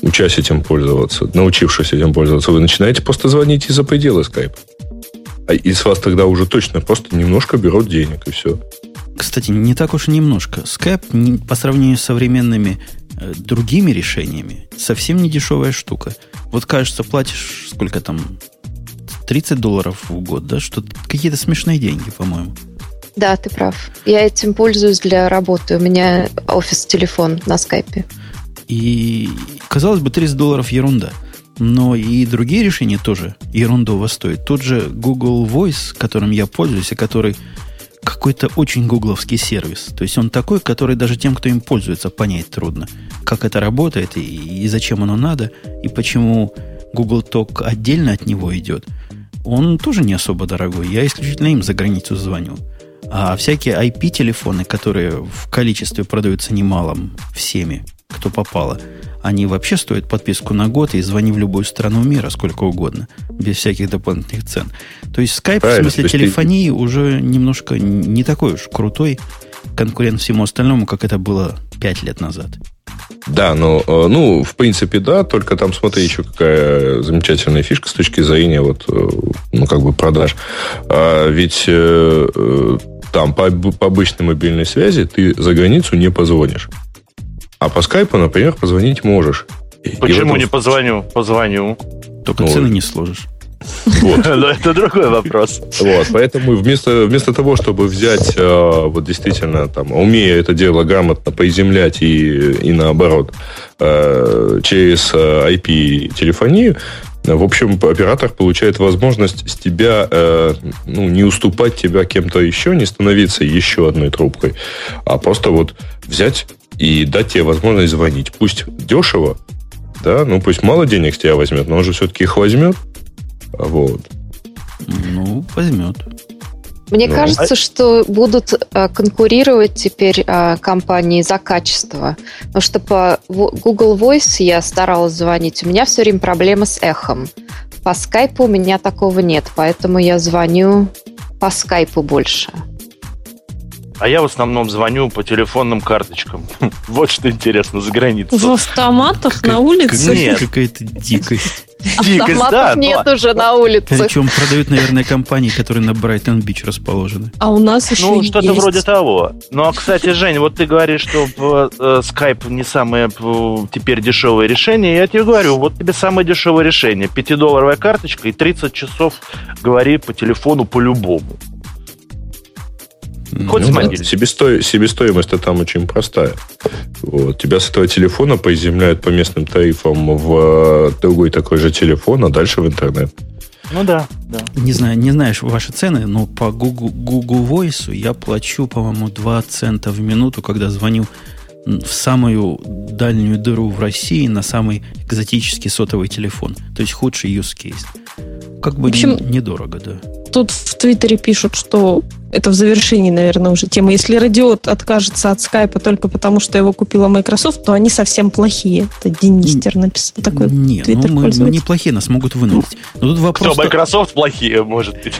учась этим пользоваться, научившись этим пользоваться, вы начинаете просто звонить из-за пределы Skype. А и с вас тогда уже точно просто немножко берут денег, и все. Кстати, не так уж и немножко. Skype по сравнению с современными э, другими решениями совсем не дешевая штука. Вот, кажется, платишь сколько там, 30 долларов в год, да? Что какие-то смешные деньги, по-моему. Да, ты прав. Я этим пользуюсь для работы. У меня офис-телефон на скайпе. И, казалось бы, 30 долларов ерунда. Но и другие решения тоже ерундово стоят. Тот же Google Voice, которым я пользуюсь, и который какой-то очень гугловский сервис. То есть он такой, который даже тем, кто им пользуется, понять трудно. Как это работает и, и зачем оно надо, и почему Google Talk отдельно от него идет. Он тоже не особо дорогой. Я исключительно им за границу звоню. А всякие IP-телефоны, которые в количестве продаются немалом всеми, кто попало, они вообще стоят подписку на год и звони в любую страну мира сколько угодно, без всяких дополнительных цен. То есть Skype Правильно, в смысле телефонии ты... уже немножко не такой уж крутой конкурент всему остальному, как это было пять лет назад. Да, ну, э, ну, в принципе, да, только там, смотри, еще какая замечательная фишка с точки зрения вот, э, ну, как бы продаж. А ведь э, там по, по обычной мобильной связи ты за границу не позвонишь. А по скайпу, например, позвонить можешь. Почему этом... не позвоню? Позвоню. Только ну, цены не сложишь. Вот. [laughs] Но это другой вопрос. Вот, поэтому вместо, вместо того, чтобы взять, э, вот действительно, там, умея это дело грамотно поиземлять и, и наоборот, э, через IP-телефонию, в общем, оператор получает возможность с тебя, э, ну, не уступать тебя кем-то еще, не становиться еще одной трубкой, а просто вот взять и дать тебе возможность звонить. Пусть дешево, да, ну пусть мало денег с тебя возьмет, но он же все-таки их возьмет. Вот. Ну, возьмет. Мне ну, кажется, а... что будут а, конкурировать теперь а, компании за качество. Потому что по Google Voice я старалась звонить. У меня все время проблемы с эхом. По скайпу у меня такого нет, поэтому я звоню по скайпу больше. А я в основном звоню по телефонным карточкам. [laughs] Вот что интересно, за границей. В автоматах на улице? Нет. Какая-то дикость. Дикость, да. нет но... уже на улице. Причем продают, наверное, компании, которые на Брайтон Бич расположены. А у нас еще Ну, что-то вроде того. Ну, а, кстати, Жень, вот ты говоришь, что э, Skype не самое теперь дешевое решение. Я тебе говорю, вот тебе самое дешевое решение. Пятидолларовая карточка и 30 часов говори по телефону по-любому. Хоть ну, да. Себесто... Себестоимость-то там очень простая. Вот. Тебя с этого телефона поиземляют по местным тарифам в э, другой такой же телефон, а дальше в интернет. Ну да, да. Не знаю, не знаешь ваши цены, но по Google, Google Voice я плачу, по-моему, 2 цента в минуту, когда звоню в самую дальнюю дыру в России на самый экзотический сотовый телефон. То есть худший use case. Как бы в общем, недорого, да. Тут в Твиттере пишут, что это в завершении, наверное, уже темы. Если Радиот откажется от скайпа только потому, что его купила Microsoft, то они совсем плохие. Это Денистер написал такой Нет, ну мы, мы неплохие, нас могут вынудить. Но тут вопрос... Что, Microsoft плохие, может быть?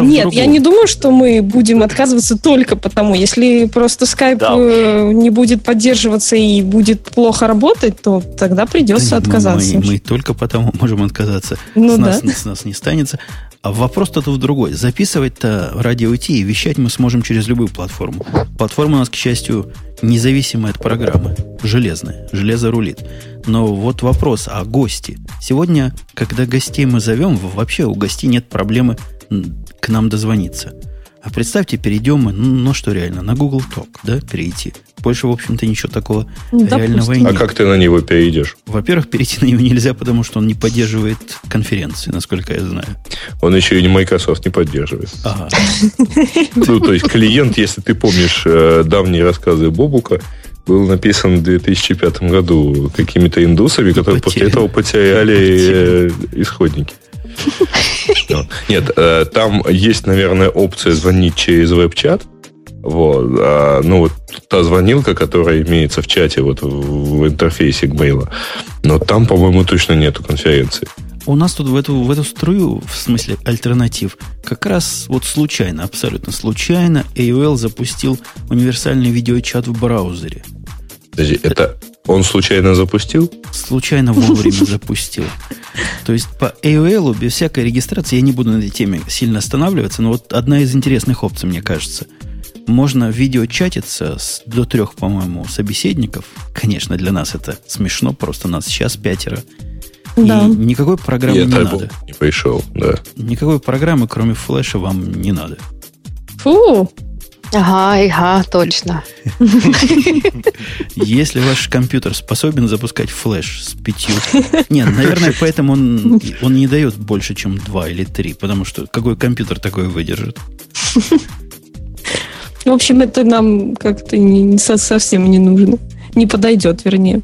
Нет, я не думаю, что мы будем отказываться только потому. Если просто скайп да. Э, не будет поддерживаться и будет плохо работать, то тогда придется да, отказаться. Мы, мы только потому можем отказаться. Ну, с, да. нас, с нас не станется. А вопрос тут в другой. Записывать-то радио Ти и вещать мы сможем через любую платформу. Платформа у нас, к счастью, независимая от программы. Железная. Железо рулит. Но вот вопрос, а гости? Сегодня, когда гостей мы зовем, вообще у гостей нет проблемы к нам дозвониться. А представьте, перейдем мы, ну, ну что реально, на Google Talk, да, перейти. Больше, в общем-то, ничего такого ну, реального и нет. А как ты на него перейдешь? Во-первых, перейти на него нельзя, потому что он не поддерживает конференции, насколько я знаю. Он еще и не Microsoft не поддерживает. Ага. [laughs] Ну, то есть клиент, если ты помнишь э, давние рассказы Бобука, был написан в 2005 году какими-то индусами, которые после этого потеряли э, исходники. [laughs] Нет, э, там есть, наверное, опция звонить через веб-чат. Вот. А, ну, вот та звонилка, которая имеется в чате, вот в интерфейсе Gmail. Но там, по-моему, точно нету конференции. у нас тут в эту, в эту струю, в смысле альтернатив, как раз вот случайно, абсолютно случайно, AOL запустил универсальный видеочат в браузере. Подожди, это он случайно запустил? Случайно вовремя [laughs] запустил. То есть по AOL без всякой регистрации я не буду на этой теме сильно останавливаться, но вот одна из интересных опций, мне кажется. Можно видеочатиться с, до трех, по-моему, собеседников. Конечно, для нас это смешно, просто нас сейчас пятеро. Да. И никакой программы Я не надо. Не пришел, да. Никакой программы, кроме флеша, вам не надо. Фу! Ага, ага, точно. [laughs] Если ваш компьютер способен запускать флеш с пятью... Нет, наверное, [laughs] поэтому он, он не дает больше, чем два или три, потому что какой компьютер такой выдержит? [laughs] В общем, это нам как-то не, совсем не нужно. Не подойдет, вернее.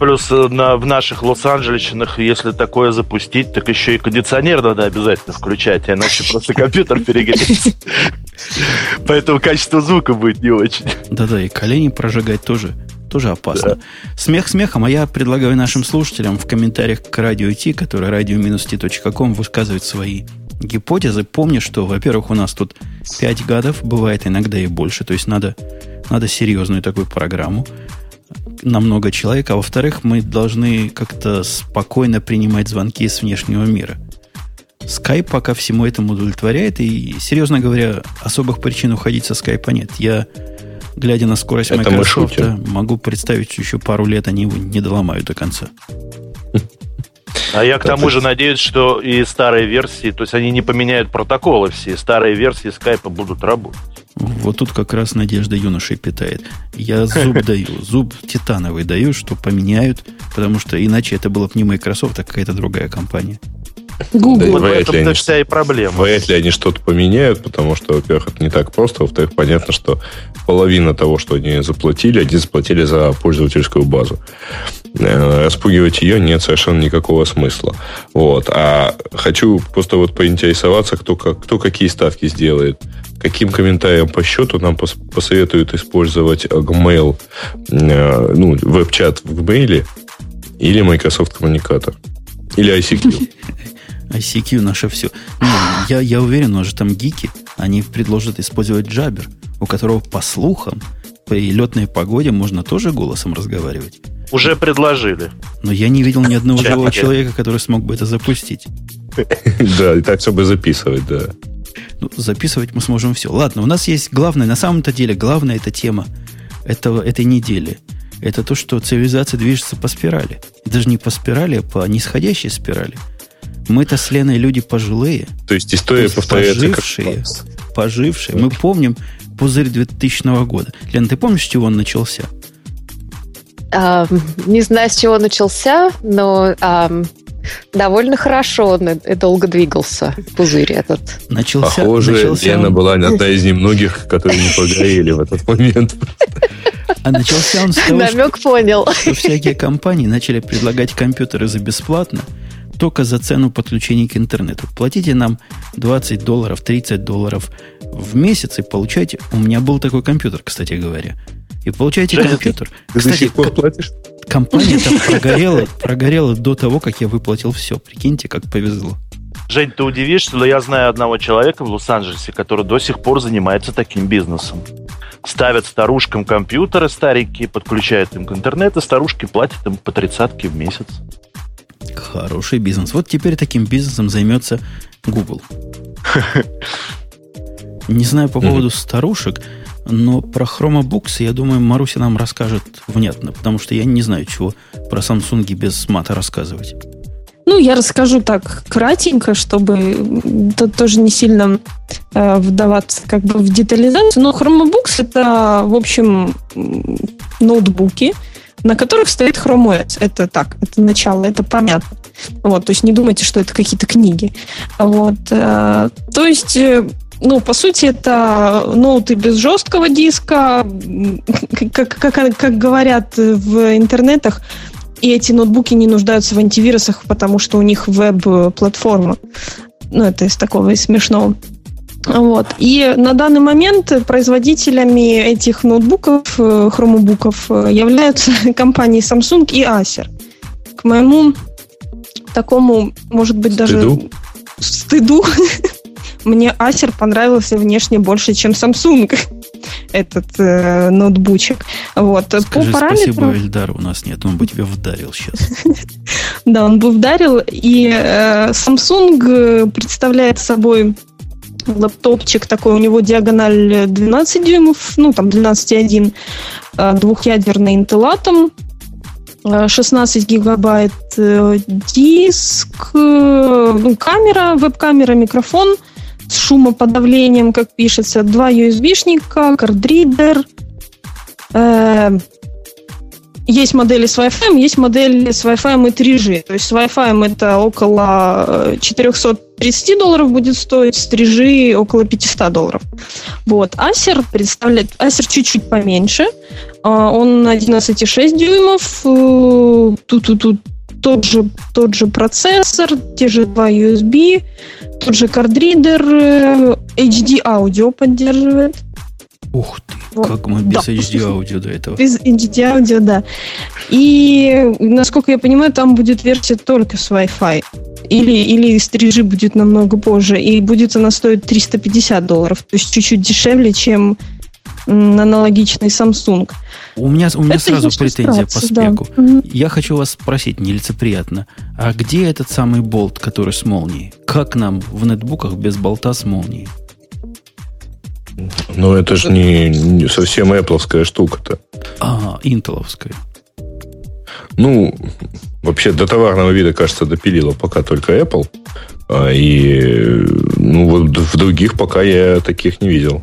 Плюс э, на, в наших Лос-Анджелесчинах, если такое запустить, так еще и кондиционер надо обязательно включать, иначе просто компьютер перегреется. [laughs] Поэтому качество звука будет не очень. Да-да, и колени прожигать тоже, тоже опасно. Да. Смех смехом, а я предлагаю нашим слушателям в комментариях к радио Ти, который radio-t.com, высказывать свои гипотезы. Помни, что, во-первых, у нас тут 5 гадов, бывает иногда и больше, то есть надо, надо серьезную такую программу на много человек, а во-вторых, мы должны как-то спокойно принимать звонки из внешнего мира. Skype пока всему этому удовлетворяет, и, серьезно говоря, особых причин уходить со скайпа нет. Я, глядя на скорость Это Microsoft, могу представить, что еще пару лет они его не доломают до конца. [laughs] А я к тому же надеюсь, что и старые версии, то есть они не поменяют протоколы все, старые версии скайпа будут работать. Вот тут как раз надежда юношей питает. Я зуб [laughs] даю, зуб титановый даю, что поменяют, потому что иначе это было бы не Microsoft, а какая-то другая компания. Google. Да, в этом-то вся и проблема. Вряд ли они что-то поменяют, потому что, во-первых, это не так просто, во-вторых, понятно, что половина того, что они заплатили, они заплатили за пользовательскую базу. Э, распугивать ее нет совершенно никакого смысла. Вот. А хочу просто вот поинтересоваться, кто, кто какие ставки сделает. Каким комментарием по счету нам посоветуют использовать Gmail, э, ну, веб-чат в Gmail или Microsoft коммуникатор? Или ICQ? [laughs] ICQ наше все. Не, я, я уверен, но же там гики, они предложат использовать Jabber, у которого, по слухам, при летной погоде можно тоже голосом разговаривать. Уже предложили. Но я не видел ни одного живого человека, который смог бы это запустить. [laughs] Да, и так, чтобы записывать, да. Ну, записывать мы сможем все. Ладно, у нас есть главное, на самом-то деле, главная эта тема этого, этой недели. Это то, что цивилизация движется по спирали. Даже не по спирали, а по нисходящей спирали. Мы-то с Леной люди пожилые. То есть история то есть повторяется пожившие, как пожившие. Мы помним пузырь 2000 года. Лена, ты помнишь, с чего он начался? А, не знаю, с чего начался, но а, довольно хорошо он и долго двигался, пузырь этот. Начался, Похоже, начался Лена он... была одна из немногих, [laughs] которые не погорели в этот момент. А начался он с того, Намек что, понял. что всякие компании начали предлагать компьютеры за бесплатно, только за цену подключения к интернету. Платите нам 20 долларов, 30 долларов в месяц и получайте... У меня был такой компьютер, кстати говоря. И получаете Женя, компьютер. Ты кстати, до сих пор платишь? Компания-то [laughs] прогорела, прогорела до того, как я выплатил все. Прикиньте, как повезло. Жень, ты удивишься, но я знаю одного человека в Лос-Анджелесе, который до сих пор занимается таким бизнесом. Ставят старушкам компьютеры старенькие, подключают им к интернету, старушки платят им по тридцатке в месяц. Хороший бизнес. Вот теперь таким бизнесом займется Google. [laughs] Не знаю по поводу старушек, но про Chromebooks, я думаю, Маруся нам расскажет внятно, потому что я не знаю, чего про Samsung без мата рассказывать. Ну, я расскажу так кратенько, чтобы тут тоже не сильно э, вдаваться как бы в детализацию. Но Chromebooks это, в общем, ноутбуки, на которых стоит Chrome OS. Это так, это начало, это понятно. Вот, то есть не думайте, что это какие-то книги. Вот, э, то есть э, ну, по сути, это ноуты без жесткого диска, как, как, как говорят в интернетах, и эти ноутбуки не нуждаются в антивирусах, потому что у них веб-платформа. Ну, это из такого из смешного. Вот. И на данный момент производителями этих ноутбуков, э, хромобуков, являются [laughs] компании Samsung и Acer. К моему такому, может быть, Стыду? даже стыду, [laughs] мне Acer понравился внешне больше, чем Samsung [laughs] этот э, ноутбучик. Вот. Скажи По спасибо параметрам... Эльдару у нас нет, он бы тебя вдарил сейчас. Да, он бы вдарил. И э, Samsung э, представляет собой Лаптопчик такой, у него диагональ э, 12 дюймов, ну там 12,1, э, двухъядерный интеллатом, э, 16 гигабайт диск, ну, камера, веб-камера, микрофон с шумоподавлением, как пишется, два USB-шника, кардридер. Есть модели с Wi-Fi, есть модели с Wi-Fi и 3G. То есть с Wi-Fi это около 400 30 долларов будет стоить, стрижи около 500 долларов. Вот. Acer представляет... Acer чуть-чуть поменьше. А, он на 11,6 дюймов. Э, тут, тут, тут тот же, тот же процессор, те же два USB, тот же кардридер, э, HD аудио поддерживает. Ух ты, Вот. как мы без Да. HD аудио до этого. Без HD аудио, да. И, насколько я понимаю, там будет версия только с Wi-Fi. Или, или с 3G будет намного позже. И будет она стоить 350 долларов. То есть чуть-чуть дешевле, чем аналогичный Samsung. У меня, у меня Это сразу претензия по да. спеку. Мгм. Я хочу вас спросить нелицеприятно. А где этот самый болт, который с молнией? Как нам в нетбуках без болта с молнией? Ну, это же не, не совсем Apple штука-то. А, интеловская. Ну, вообще до товарного вида, кажется, допилила пока только Apple. А, И ну, вот в других пока я таких не видел.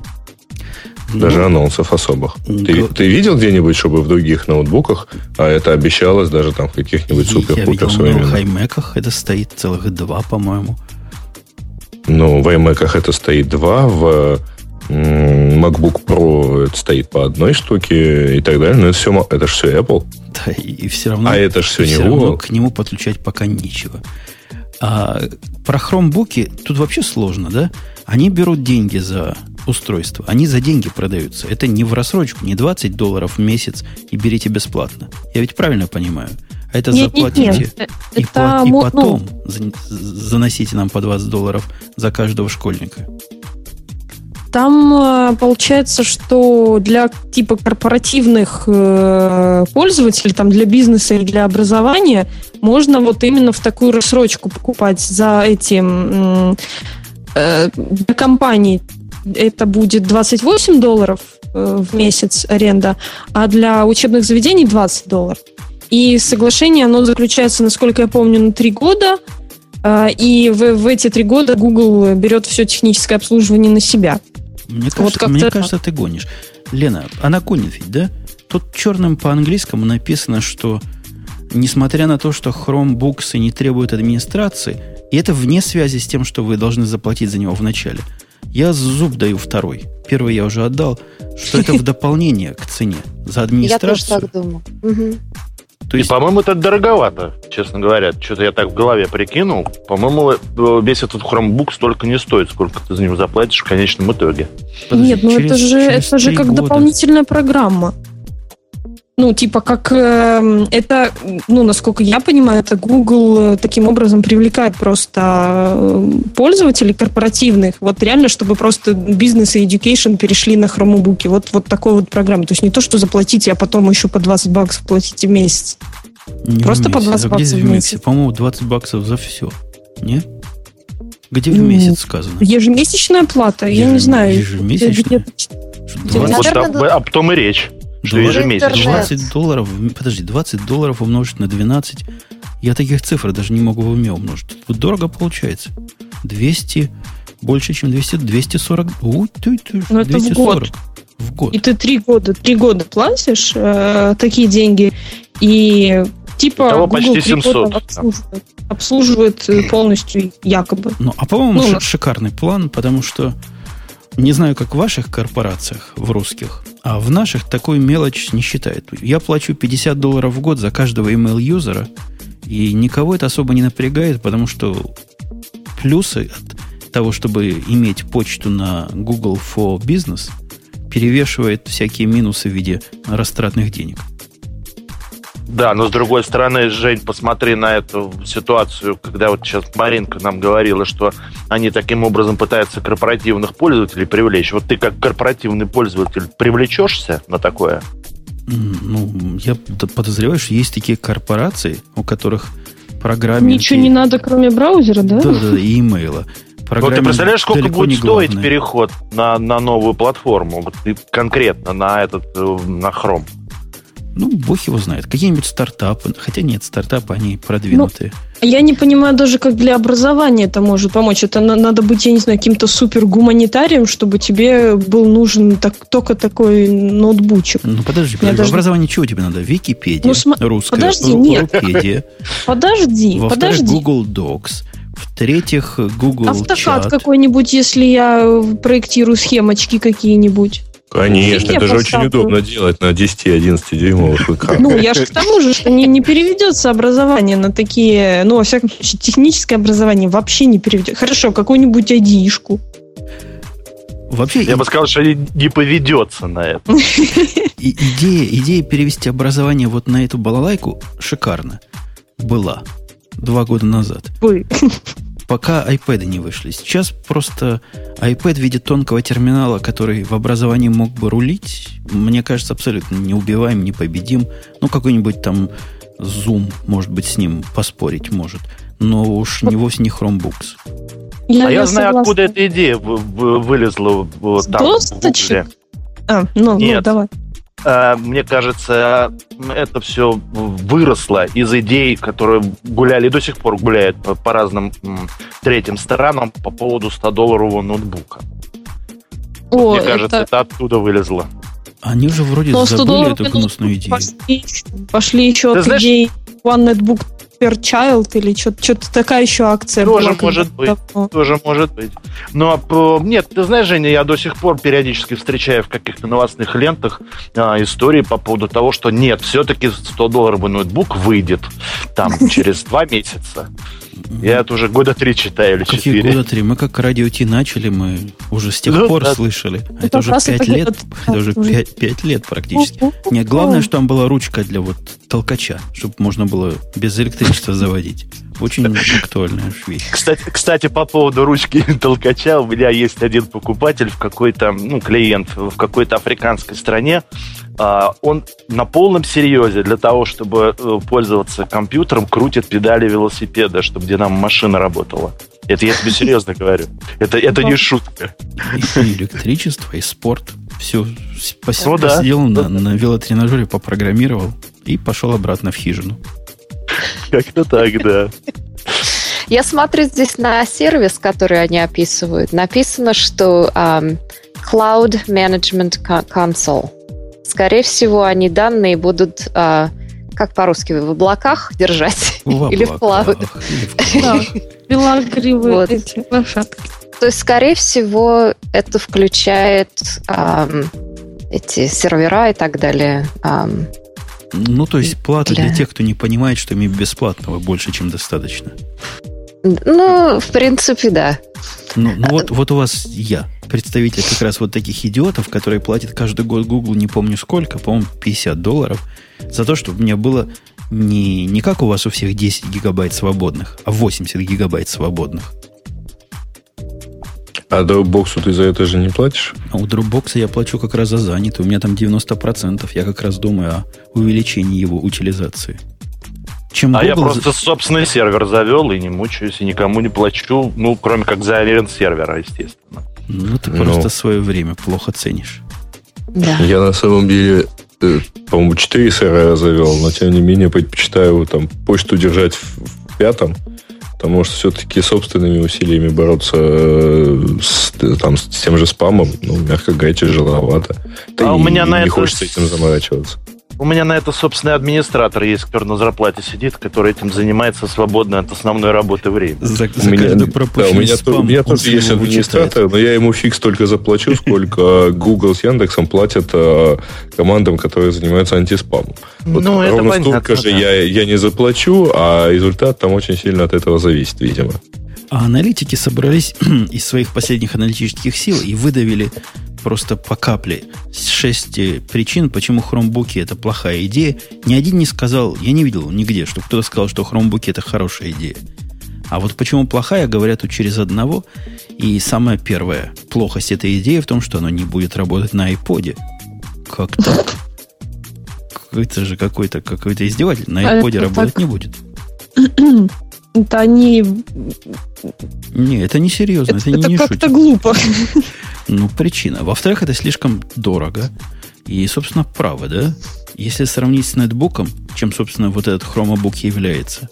Даже Ну, анонсов особых. Ну, Ты, ты видел где-нибудь, чтобы в других ноутбуках, а это обещалось даже там в каких-нибудь супер-пупер современных. хаймеках, это стоит целых два, по-моему. Ну, в iMac это стоит два, в MacBook Pro это стоит по одной штуке и так далее. Но это все, это же все Apple. Да, и, и все равно, А это ж всё и не Google. к нему подключать пока нечего. А про хромбуки тут вообще сложно, да? Они берут деньги за устройство. Они за деньги продаются. Это не в рассрочку, не 20 долларов в месяц и берите бесплатно. Я ведь правильно понимаю? А это Нет, нет, заплатите. нет. И, Это пла- и ну, потом за- заносите нам по 20 долларов за каждого школьника. Там э, получается, что для типа корпоративных э, пользователей, там для бизнеса и для образования, можно вот именно в такую рассрочку покупать за этим э, для компаний это будет 28 долларов в месяц аренда, а для учебных заведений 20 долларов. И соглашение, оно заключается, насколько я помню, на три года. И в, в эти три года Google берет все техническое обслуживание на себя. Мне Вот кажется, мне кажется, ты гонишь. Лена, она гонит ведь, да? Тут черным по английскому написано, что несмотря на то, что Chromebooks не требуют администрации, и это вне связи с тем, что вы должны заплатить за него в начале. Я зуб даю второй. Первый я уже отдал, что это в дополнение к цене за Я тоже администрацию. так думаю. То И, есть, по-моему, это дороговато, честно говоря. Что-то я так в голове прикинул. По-моему, э, весь этот хромбук столько не стоит, сколько ты за него заплатишь в конечном итоге. подожди, Нет, ну это же, через это же как года- дополнительная программа. Ну, типа, как эм, это, ну, насколько я понимаю, это Google э, таким образом привлекает просто э, пользователей корпоративных, вот реально, чтобы просто бизнес и education перешли на хромобуки. Вот, вот такой вот программа. То есть не то, что заплатите, а потом еще по 20 баксов платите в месяц. Не в Просто по месяц. 20 А где баксов в в месяц? месяц. По-моему, 20 баксов за все. Не? Где в Ну, месяц сказано? Ежемесячная плата, я Ежем- не знаю. ежемесячная? где-то 20 Вот об, об том и речь. Что Два- ежемесячно. Интернет. 20 долларов, подожди, 20 долларов умножить на 12. Я таких цифр даже не могу в уме умножить. Вот дорого получается. 200, больше, чем 200, 240. Ой, ты, ты, Ну, это в 240. В год. И ты три года, три года платишь э, такие деньги, и типа Итого Google почти три года 700. обслуживает, обслуживает э, полностью якобы. Ну, а по-моему, Ну, на- шикарный план, потому что не знаю, как в ваших корпорациях, в русских, а в наших такую мелочь не считают. Я плачу 50 долларов в год за каждого email-юзера, и никого это особо не напрягает, потому что плюсы от того, чтобы иметь почту на Google for Business, перевешивает всякие минусы в виде растратных денег. Да, но с другой стороны, Жень, посмотри на эту ситуацию, когда вот сейчас Маринка нам говорила, что они таким образом пытаются корпоративных пользователей привлечь. Вот ты как корпоративный пользователь привлечешься на такое? Ну, я подозреваю, что есть такие корпорации, у которых программинг... Ничего не надо, кроме браузера, да? Да, да, и имейла. Вот ты представляешь, сколько будет стоить главное. переход на, на новую платформу, вот конкретно на этот, э, на Chrome? Ну, бог его знает. Какие-нибудь стартапы. Хотя нет, стартапы, они продвинутые. Ну, я не понимаю даже, как для образования это может помочь. Это надо быть, я не знаю, каким-то супер гуманитарием, чтобы тебе был нужен так, только такой ноутбучик. Ну, подожди, подожди. Даже... образование чего тебе надо? Википедия ну, см... русская. Подожди, нет. Подожди, подожди. Google Docs. В-третьих, Google Автокад какой-нибудь, если я проектирую схемочки какие-нибудь. Конечно, это же очень удобно делать на 10-11 дюймовых экранах. Ну, я же к тому же, что не, не переведется образование на такие, ну, во всяком случае, техническое образование вообще не переведет. Хорошо, какую-нибудь айдишку. Вообще, я и... бы сказал, что не поведется на это. [laughs] И, идея, идея перевести образование вот на эту балалайку шикарна. Была. Два года назад. Пока iPad не вышли. Сейчас просто iPad в виде тонкого терминала, который в образовании мог бы рулить, мне кажется, абсолютно неубиваем, непобедим. Ну, какой-нибудь там Zoom, может быть, с ним поспорить может. Но уж не вовсе не Chromebooks. Я, а я, знаю, согласна. откуда эта идея вылезла вот там. Досточек? А, ну, ну, Нет. ну, давай. Э, мне кажется, это все выросло из идей, которые гуляли до сих пор гуляют по, по разным третьим странам по поводу 100-долларового ноутбука. О, мне кажется, это... это оттуда вылезло. Они уже вроде Но забыли эту гнусную идею. Пошли, пошли еще Ты от знаешь... идей One Netbook Per Child или что-то такая еще акция тоже была. Может быть, тоже может быть. Но нет, ты знаешь, Женя, я до сих пор периодически встречаю в каких-то новостных лентах а, истории по поводу того, что нет, все-таки 100 долларовый ноутбук выйдет там через два месяца. Я это уже года три читаю или четыре. Какие года три? Мы как радио Ти начали, мы уже с тех ну, пор да. слышали. Это, это уже пять лет. Это уже пять, пять лет практически. Нет, главное, что там была ручка для вот толкача, чтобы можно было без электричества заводить. Очень актуальная вещь. Кстати, кстати, по поводу ручки [laughs] толкача, у меня есть один покупатель в какой-то, ну, клиент в какой-то африканской стране. А, он на полном серьезе для того, чтобы э, пользоваться компьютером, крутит педали велосипеда, чтобы динамо-машина работала. Это я тебе серьезно говорю. Это, это не шутка. И электричество, и спорт. Все ну, да. на, на велотренажере, попрограммировал и пошел обратно в хижину. Как-то так, да. Я смотрю здесь на сервис, который они описывают. Написано, что um, Cloud Management Console. Скорее всего, они данные будут, uh, как по-русски, в облаках держать в [laughs] или в клауд. [laughs] Белогривые эти лошадки. То есть, скорее всего, это включает эти сервера и так далее. Ну, то есть плата для... для тех, кто не понимает, что им бесплатного больше, чем достаточно. Ну, в принципе, да. Ну, ну вот, вот у вас я, представитель как раз вот таких идиотов, которые платят каждый год Google, не помню сколько, по-моему, 50 долларов, за то, чтобы у меня было не, не как у вас у всех 10 гигабайт свободных, а 80 гигабайт свободных. А Dropbox ты за это же не платишь? А у Dropbox я плачу как раз за занятый. У меня там 90%. Я как раз думаю о увеличении его утилизации. Чем а Google... я просто собственный сервер завел и не мучаюсь, и никому не плачу, ну, кроме как за арен сервера, естественно. Ну, ты ну. просто свое время плохо ценишь. Да. Я на самом деле, э, по-моему, 4 сервера завел, но тем не менее предпочитаю там почту держать в, в пятом, Потому что все-таки собственными усилиями бороться э, с, там, с тем же спамом, ну, мягко говоря, тяжеловато. Да а и, у меня и на не это... хочется этим заморачиваться. У меня на это собственный администратор есть, который на зарплате сидит, который этим занимается свободно от основной работы время. За, за у меня, да, у меня, спам, у меня тоже есть администратор, вычитает. но я ему фикс только заплачу, сколько Google с Яндексом платят э, командам, которые занимаются антиспамом. Вот ну, ровно это столько же да. я, я не заплачу, а результат там очень сильно от этого зависит, видимо. А аналитики собрались [clears throat] из своих последних аналитических сил и выдавили просто по капле. Шесть э, причин, почему хромбуки это плохая идея. Ни один не сказал, я не видел нигде, что кто-то сказал, что хромбуки это хорошая идея. А вот почему плохая, говорят тут через одного. И самая первая плохость этой идеи в том, что она не будет работать на iPod. Как так? Это же какой-то какой-то издеватель. На А iPod это работать так. не будет. [clears throat] [clears throat] Это они... Не, это не серьезно, это, Это, это не как-то глупо. Ну, причина. Во-вторых, это слишком дорого. И, собственно, право, да? Если сравнить с нетбуком, чем, собственно, вот этот хромобук является,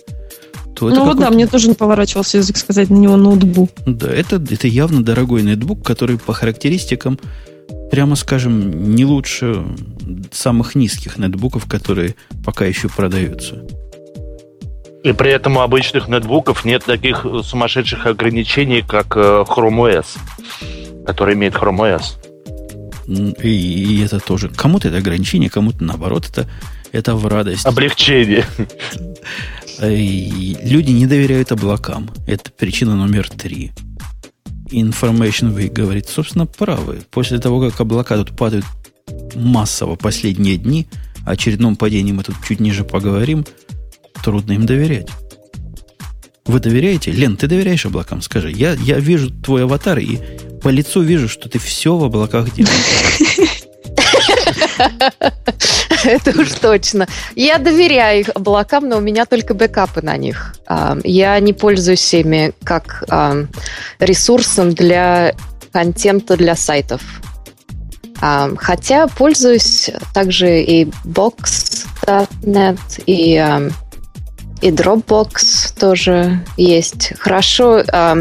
то это Ну вот да, мне тоже не поворачивался язык сказать на него ноутбук. Да, это, это явно дорогой нетбук, который по характеристикам, прямо скажем, не лучше самых низких нетбуков, которые пока еще продаются. И при этом у обычных нетбуков нет таких э, сумасшедших ограничений, как э, Chrome OS, который имеет Chrome OS. И, и это тоже. Кому-то это ограничение, кому-то наоборот это, это в радость. Облегчение. И люди не доверяют облакам. Это причина номер три. Information Week говорит, собственно, правы. После того, как облака тут падают массово последние дни, о очередном падении мы тут чуть ниже поговорим, трудно им доверять. Вы доверяете? Лен, ты доверяешь облакам? Скажи. Я, я вижу твой аватар и по лицу вижу, что ты все в облаках делаешь. Это уж точно. Я доверяю их облакам, но у меня только бэкапы на них. А, Я не пользуюсь ими как а, ресурсом для контента для сайтов. А, Хотя пользуюсь также и Box.net, и, и Dropbox тоже есть. Хорошо. а,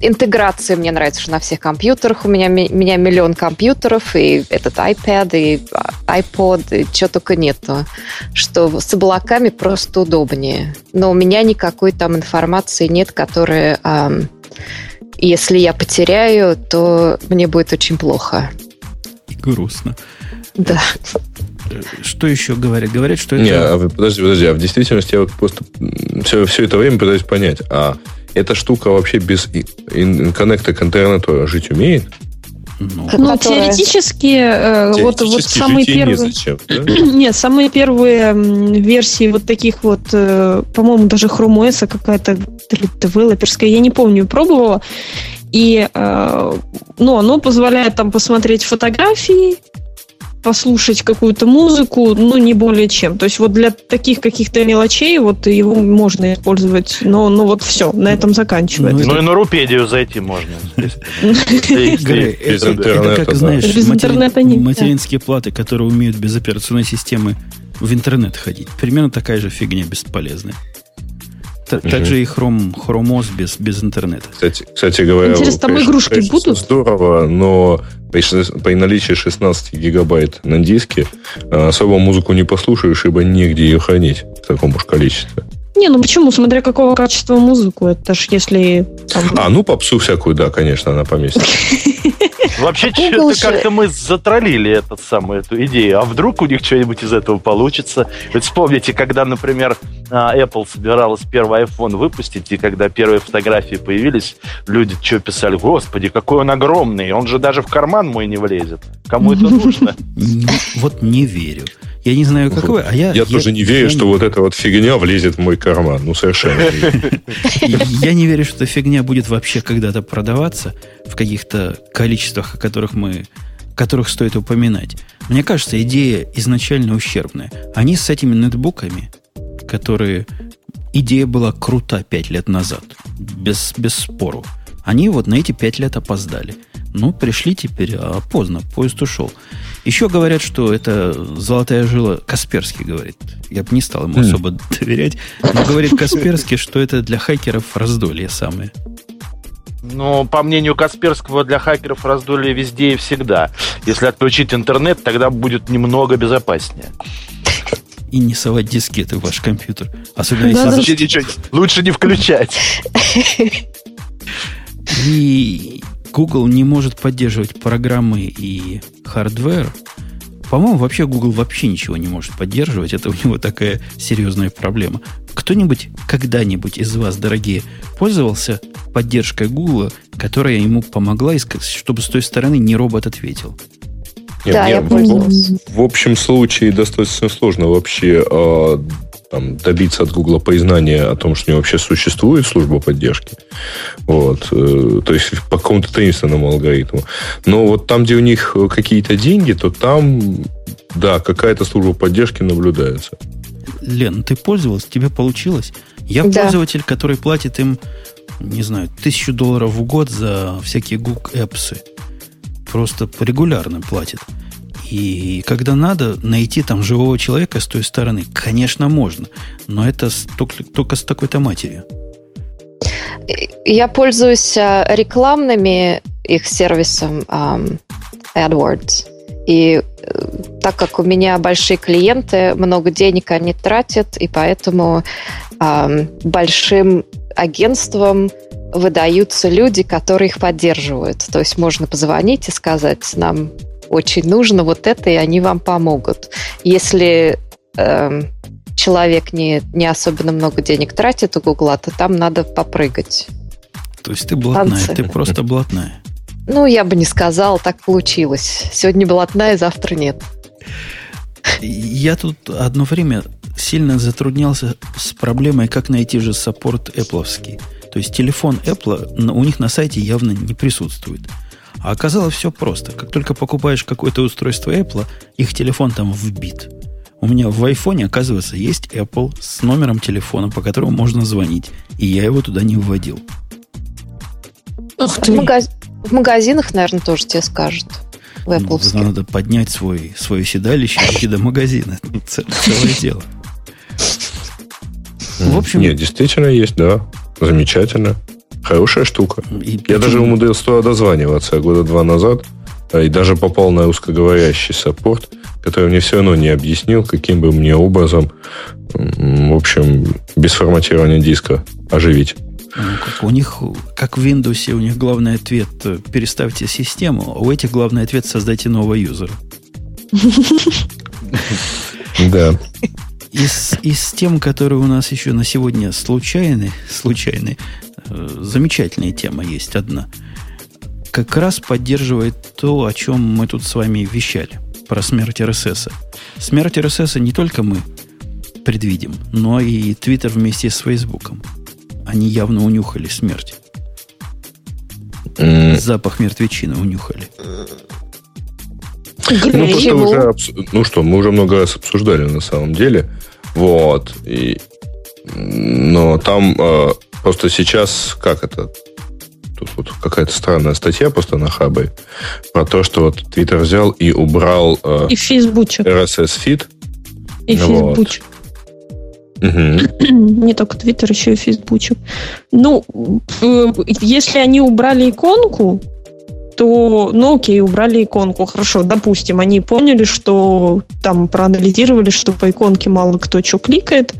Интеграция мне нравится, что на всех компьютерах. У меня, ми- меня миллион компьютеров, и этот iPad, и а, iPod, и чего только нету. Что с облаками просто удобнее. Но у меня никакой там информации нет, которая, ам, если я потеряю, то мне будет очень плохо. И грустно. Да. Что еще говорят? Говорят, что это... Не, а вы- подожди, подожди, а в действительности я вот просто все, все это время пытаюсь понять, а эта штука вообще без коннекта к интернету жить умеет? Ну, Ну, Которая- теоретически, э, вот, вот Теоретически самые первые... незачем, да? [clears throat] Нет, самые первые версии вот таких вот, э, по-моему, даже Chrome OS какая-то девелоперская, я не помню, пробовала. И, э, ну, оно позволяет там посмотреть фотографии, послушать какую-то музыку, ну, не более чем. То есть вот для таких каких-то мелочей вот его можно использовать, но ну вот все, на этом заканчивается. Ну, и на Рупедию зайти можно. [laughs] Это, как, знаешь, материнские платы, которые умеют без операционной системы в интернет ходить. Примерно такая же фигня бесполезная. Также и хром, хромоз без, без интернета. Кстати, кстати говоря, Интересно, там конечно, игрушки конечно, будут? Здорово, но при, при наличии 16 гигабайт на диске э, особо музыку не послушаешь, ибо негде ее хранить в таком уж количестве. Не, ну почему? Смотря какого качества музыку. Это ж если... там, А, ну попсу всякую, да, конечно, она поместится. [laughs] Вообще, что-то как-то мы затроллили этот самую эту идею. А вдруг у них что-нибудь из этого получится? Вот вспомните, когда, например, а, Apple собиралась первый iPhone выпустить, и когда первые фотографии появились, люди что писали? Господи, какой он огромный! Он же даже в карман мой не влезет. Кому это [laughs] нужно? Не- вот не верю. Я не знаю, как вы, а я... Я тоже не верю, я что вот эта вот фигня влезет в мой карман. Ну, совершенно. [laughs] Я не верю, что эта фигня будет вообще когда-то продаваться в каких-то количествах, о которых мы которых стоит упоминать. Мне кажется, идея изначально ущербная. Они с этими нетбуками, которые... Идея была крута пять лет назад. Без, без спору. Они вот на эти пять лет опоздали. Ну, пришли теперь, а поздно, поезд ушел. Еще говорят, что это золотая жила, Касперский говорит. Я бы не стал ему Хм. особо [laughs] доверять. Но говорит Касперский, что это для хакеров раздолье самое. Ну, по мнению Касперского, для хакеров раздолье везде и всегда. Если отключить интернет, тогда будет немного безопаснее. И не совать дискеты в ваш компьютер. Особенно если... Да-да. Вообще ничего лучше не включать. И Google не может поддерживать программы и hardware. По-моему, вообще Google вообще ничего не может поддерживать. Это у него такая серьезная проблема. Кто-нибудь когда-нибудь из вас, дорогие, пользовался поддержкой Google, которая ему помогла, чтобы с той стороны не робот ответил. Нет, да, я пользовалась. В, в общем случае достаточно сложно вообще э, там, добиться от Гугла признания о том, что у него вообще существует служба поддержки. Вот. Э, то есть по какому-то таинственному алгоритму. Но вот там, где у них какие-то деньги, то там, да, какая-то служба поддержки наблюдается. Лен, ты пользовалась? Тебе получилось? Я да. пользователь, который платит им, не знаю, тысячу долларов в год за всякие Google Apps. Просто регулярно платит. И когда надо найти там живого человека с той стороны, конечно, можно. Но это только, только с такой-то матерью. Я пользуюсь а, рекламными их сервисом um, AdWords. И э, так как у меня большие клиенты, много денег они тратят, и поэтому um, большим агентствам выдаются люди, которые их поддерживают. То есть можно позвонить и сказать, нам очень нужно вот это, и они вам помогут. Если э, человек не, не особенно много денег тратит у Гугла, то там надо попрыгать. То есть ты блатная, Танцы. ты просто блатная. Ну, я бы не сказал, так получилось. Сегодня блатная, завтра нет. Я тут одно время сильно затруднялся с проблемой, как найти же саппорт Apple. То есть телефон Apple у них на сайте явно не присутствует. А оказалось все просто. Как только покупаешь какое-то устройство Apple, их телефон там вбит. У меня в айфоне, оказывается, есть Apple с номером телефона, по которому можно звонить. И я его туда не вводил. Ух ты. В, магаз... в магазинах, наверное, тоже тебе скажут. В Apple. Ну, надо поднять свой, свое седалище и идти до магазина. [laughs] Целое дело. В общем... Нет, действительно есть, да. Замечательно. Хорошая штука. И Я даже умудрился туда дозваниваться года два назад, а, и даже попал на русскоговорящий саппорт, который мне все равно не объяснил, каким бы мне образом, в общем, без форматирования диска оживить. Ну, как у них, как в Windows, у них главный ответ – переставьте систему, а у этих главный ответ – создайте нового юзера. Да. Из, из тем, которые у нас еще на сегодня случайны, случайны, замечательная тема есть одна. Как раз поддерживает то, о чем мы тут с вами вещали, про смерть РСС. Смерть РСС не только мы предвидим, но и Твиттер вместе с Фейсбуком. Они явно унюхали смерть. Запах мертвечины унюхали. Ну, просто уже, ну что, мы уже много раз обсуждали на самом деле. Вот. И, но там э, Просто сейчас, как это, тут вот какая-то странная статья просто на Хабе про то, что вот Twitter взял и убрал э, и Фейсбучек. RSS фид. И вот. Фейсбучек. Угу. [clears throat] Не только Твиттер, еще и Фейсбучек. Ну, э, если они убрали иконку, то, ну окей, убрали иконку, хорошо, допустим, они поняли, что там проанализировали, что по иконке мало кто что кликает,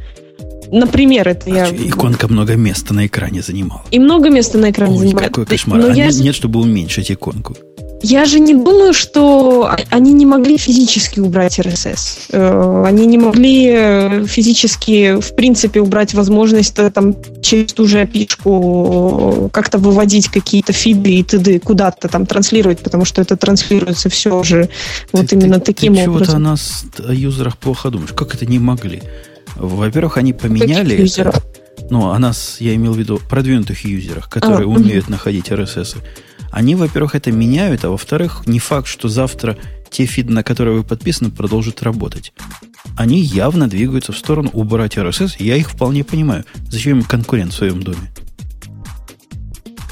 Например, это я... Иконка много места на экране занимала. И много места на экране Ой, занимает. какой кошмар. Но а я... нет, нет, чтобы уменьшить иконку. Я же не думаю, что они не могли физически убрать RSS. Э, они не могли э, физически, в принципе, убрать возможность э, там через ту же опишку как-то выводить какие-то фиды и т.д. куда-то там транслировать, потому что это транслируется все же вот ты, именно ты, таким ты образом. Чего-то о нас, о юзерах плохо думаешь. Как это не могли? Во-первых, они поменяли это. Ну, о нас, я имел в виду продвинутых юзерах, которые а, умеют угу. находить RSS. Они, во-первых, это меняют, а во-вторых, не факт, что завтра те фиды, на которые вы подписаны, продолжат работать. Они явно двигаются в сторону убрать RSS, я их вполне понимаю. Зачем им конкурент в своем доме?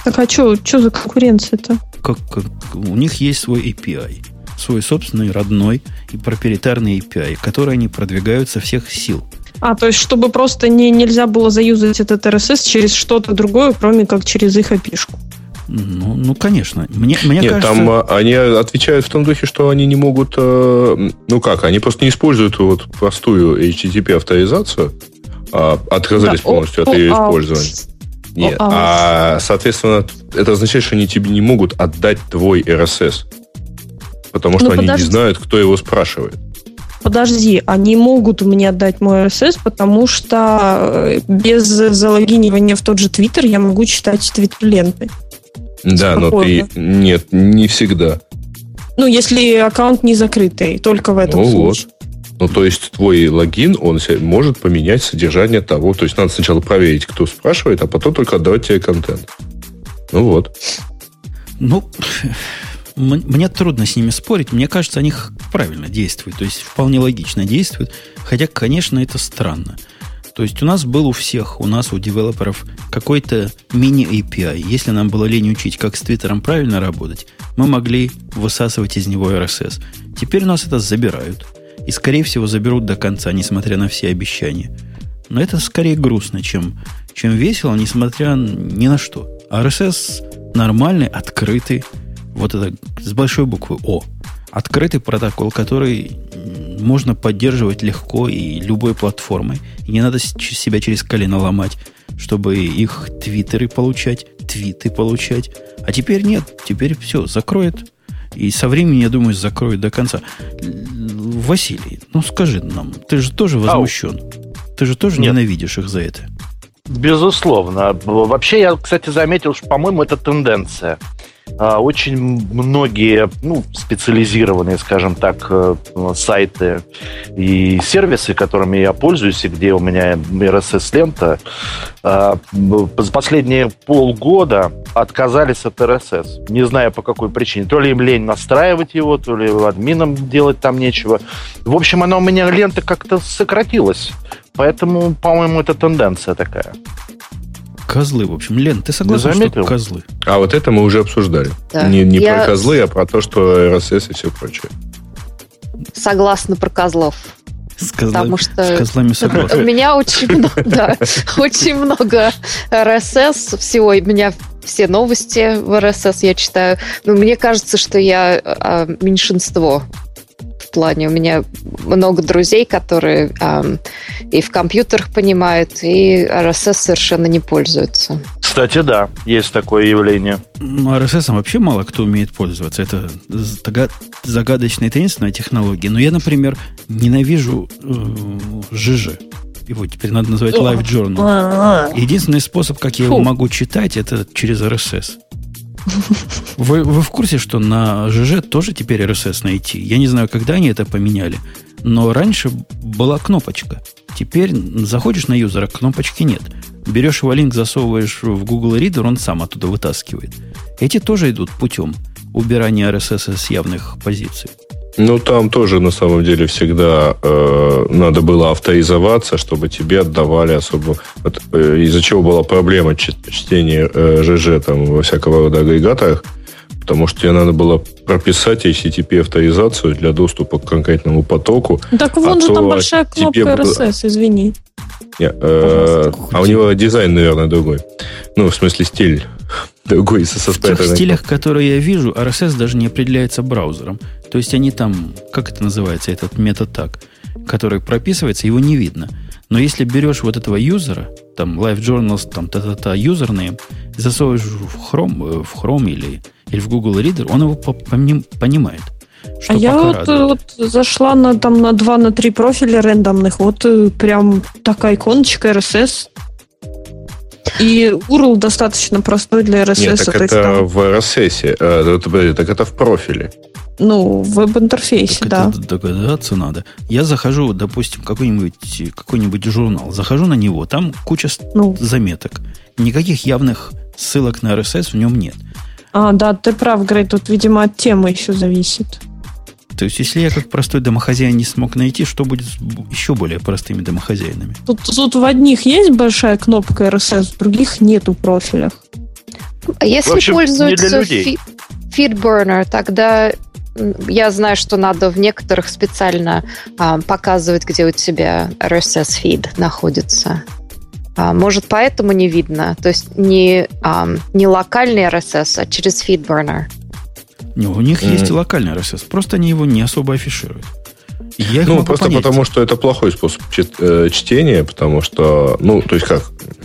Так а что за конкуренция-то? Как, как, у них есть свой API, свой собственный родной и проприетарный API, который они продвигают со всех сил. А, то есть, чтобы просто не, нельзя было заюзать этот RSS через что-то другое, кроме как через их опишку. Ну, ну, конечно. Мне, мне Нет, кажется... там а, они отвечают в том духе, что они не могут... Э, ну как, они просто не используют вот простую HTTP авторизацию, а отказались да, полностью о, от ее использования. Нет, а, соответственно, это означает, что они тебе не могут отдать твой RSS. Потому что ну, они подожди. не знают, кто его спрашивает. Подожди, они могут мне отдать мой RSS, потому что э, без залогинивания в тот же Твиттер я могу читать твиттер-ленты. Да, но ты... Нет, не всегда. Ну, если аккаунт не закрытый, только в этом ну случае. Вот. Ну, то есть твой логин, он может поменять содержание того. То есть надо сначала проверить, кто спрашивает, а потом только отдавать тебе контент. Ну вот. Ну, мне трудно с ними спорить. Мне кажется, они правильно действуют. То есть вполне логично действуют. Хотя, конечно, это странно. То есть у нас был у всех, у нас, у девелоперов, какой-то мини-API. Если нам было лень учить, как с Твиттером правильно работать, мы могли высасывать из него RSS. Теперь у нас это забирают. И, скорее всего, заберут до конца, несмотря на все обещания. Но это скорее грустно, чем, чем весело, несмотря ни на что. RSS нормальный, открытый, вот это с большой буквы О. Открытый протокол, который можно поддерживать легко и любой платформой. И не надо себя через колено ломать, чтобы их твиттеры получать, твиты получать. А теперь нет, теперь все, закроет. И со временем, я думаю, закроют до конца. Василий, ну скажи нам, ты же тоже возмущен. Ау. Ты же тоже нет. ненавидишь их за это. Безусловно. Вообще, я, кстати, заметил, что, по-моему, это тенденция. А, очень многие ну, специализированные, скажем так, э, сайты и сервисы, которыми я пользуюсь, и где у меня RSS-лента, а, за последние полгода отказались от RSS. Не знаю по какой причине. То ли им лень настраивать его, то ли админам делать там нечего. В общем, она у меня лента как-то сократилась. Поэтому, по-моему, это тенденция такая. Козлы, в общем. Лен, ты согласен, что козлы? А вот это мы уже обсуждали. Да. Не, не Я... про козлы, а про то, что RSS и все прочее. Согласна про козлов. С козлами, Потому что с козлами согласна. [laughs] У меня очень много, да, очень много RSS всего. У меня все новости в RSS я читаю. Но мне кажется, что я а, меньшинство плане. У меня много друзей, которые э, и в компьютерах понимают, и RSS совершенно не пользуются. Кстати, да, есть такое явление. Ну, RSS вообще мало кто умеет пользоваться. Это загадочная, таинственная технология. Но я, например, ненавижу э, ЖЖ. Его теперь надо называть Live Journal. Единственный способ, как я его могу читать, это через RSS. Вы, вы в курсе, что на ЖЖ тоже теперь RSS найти? Я не знаю, когда они это поменяли, но раньше была кнопочка. Теперь заходишь на юзера, кнопочки нет. Берешь его линк, засовываешь в Google Reader, он сам оттуда вытаскивает. Эти тоже идут путем убирания RSS с явных позиций. Ну, там тоже, на самом деле, всегда э, надо было авторизоваться, чтобы тебе отдавали особо... Вот, э, из-за чего была проблема чтения э, ЖЖ там, во всякого рода агрегаторах, потому что тебе надо было прописать HTTP авторизацию для доступа к конкретному потоку. Так вон а же там большая кнопка RSS, извини. Не, э, а у него дизайн, наверное, другой. Ну, в смысле, стиль [laughs] другой со В тех стилях, которые я вижу, RSS даже не определяется браузером. То есть они там, как это называется, этот метод так, который прописывается, его не видно. Но если берешь вот этого юзера, там Live Journals, там та-та-та, юзернейм, засовываешь в Chrome, э, в Chrome или, или в Google Reader, он его по, по, понимает. Что а я вот, вот зашла на, там, на 2 на 3 профиля рандомных, вот э, прям такая иконочка RSS, и URL достаточно простой для RSS. Нет, так это там... в RSS. А, это, так это в профиле. Ну, в веб-интерфейсе, так да. Это догадаться надо. Я захожу, допустим, какой-нибудь какой-нибудь журнал, захожу на него, там куча ну. заметок. Никаких явных ссылок на RSS в нем нет. А, да, ты прав, Грей, тут, видимо, от темы еще зависит. То есть, если я как простой домохозяин не смог найти, что будет с еще более простыми домохозяинами? Тут, тут в одних есть большая кнопка RSS, в других нету профилях. А если общем, пользуются FeedBurner, тогда я знаю, что надо в некоторых специально а, показывать, где у тебя RSS feed находится. А, может, поэтому не видно. То есть не, а, не локальный RSS, а через FeedBurner. Не, у них mm. есть и локальный RSS, просто они его не особо афишируют. Я ну, просто понять. потому, что это плохой способ чит, э, чтения, потому что, ну, то есть как,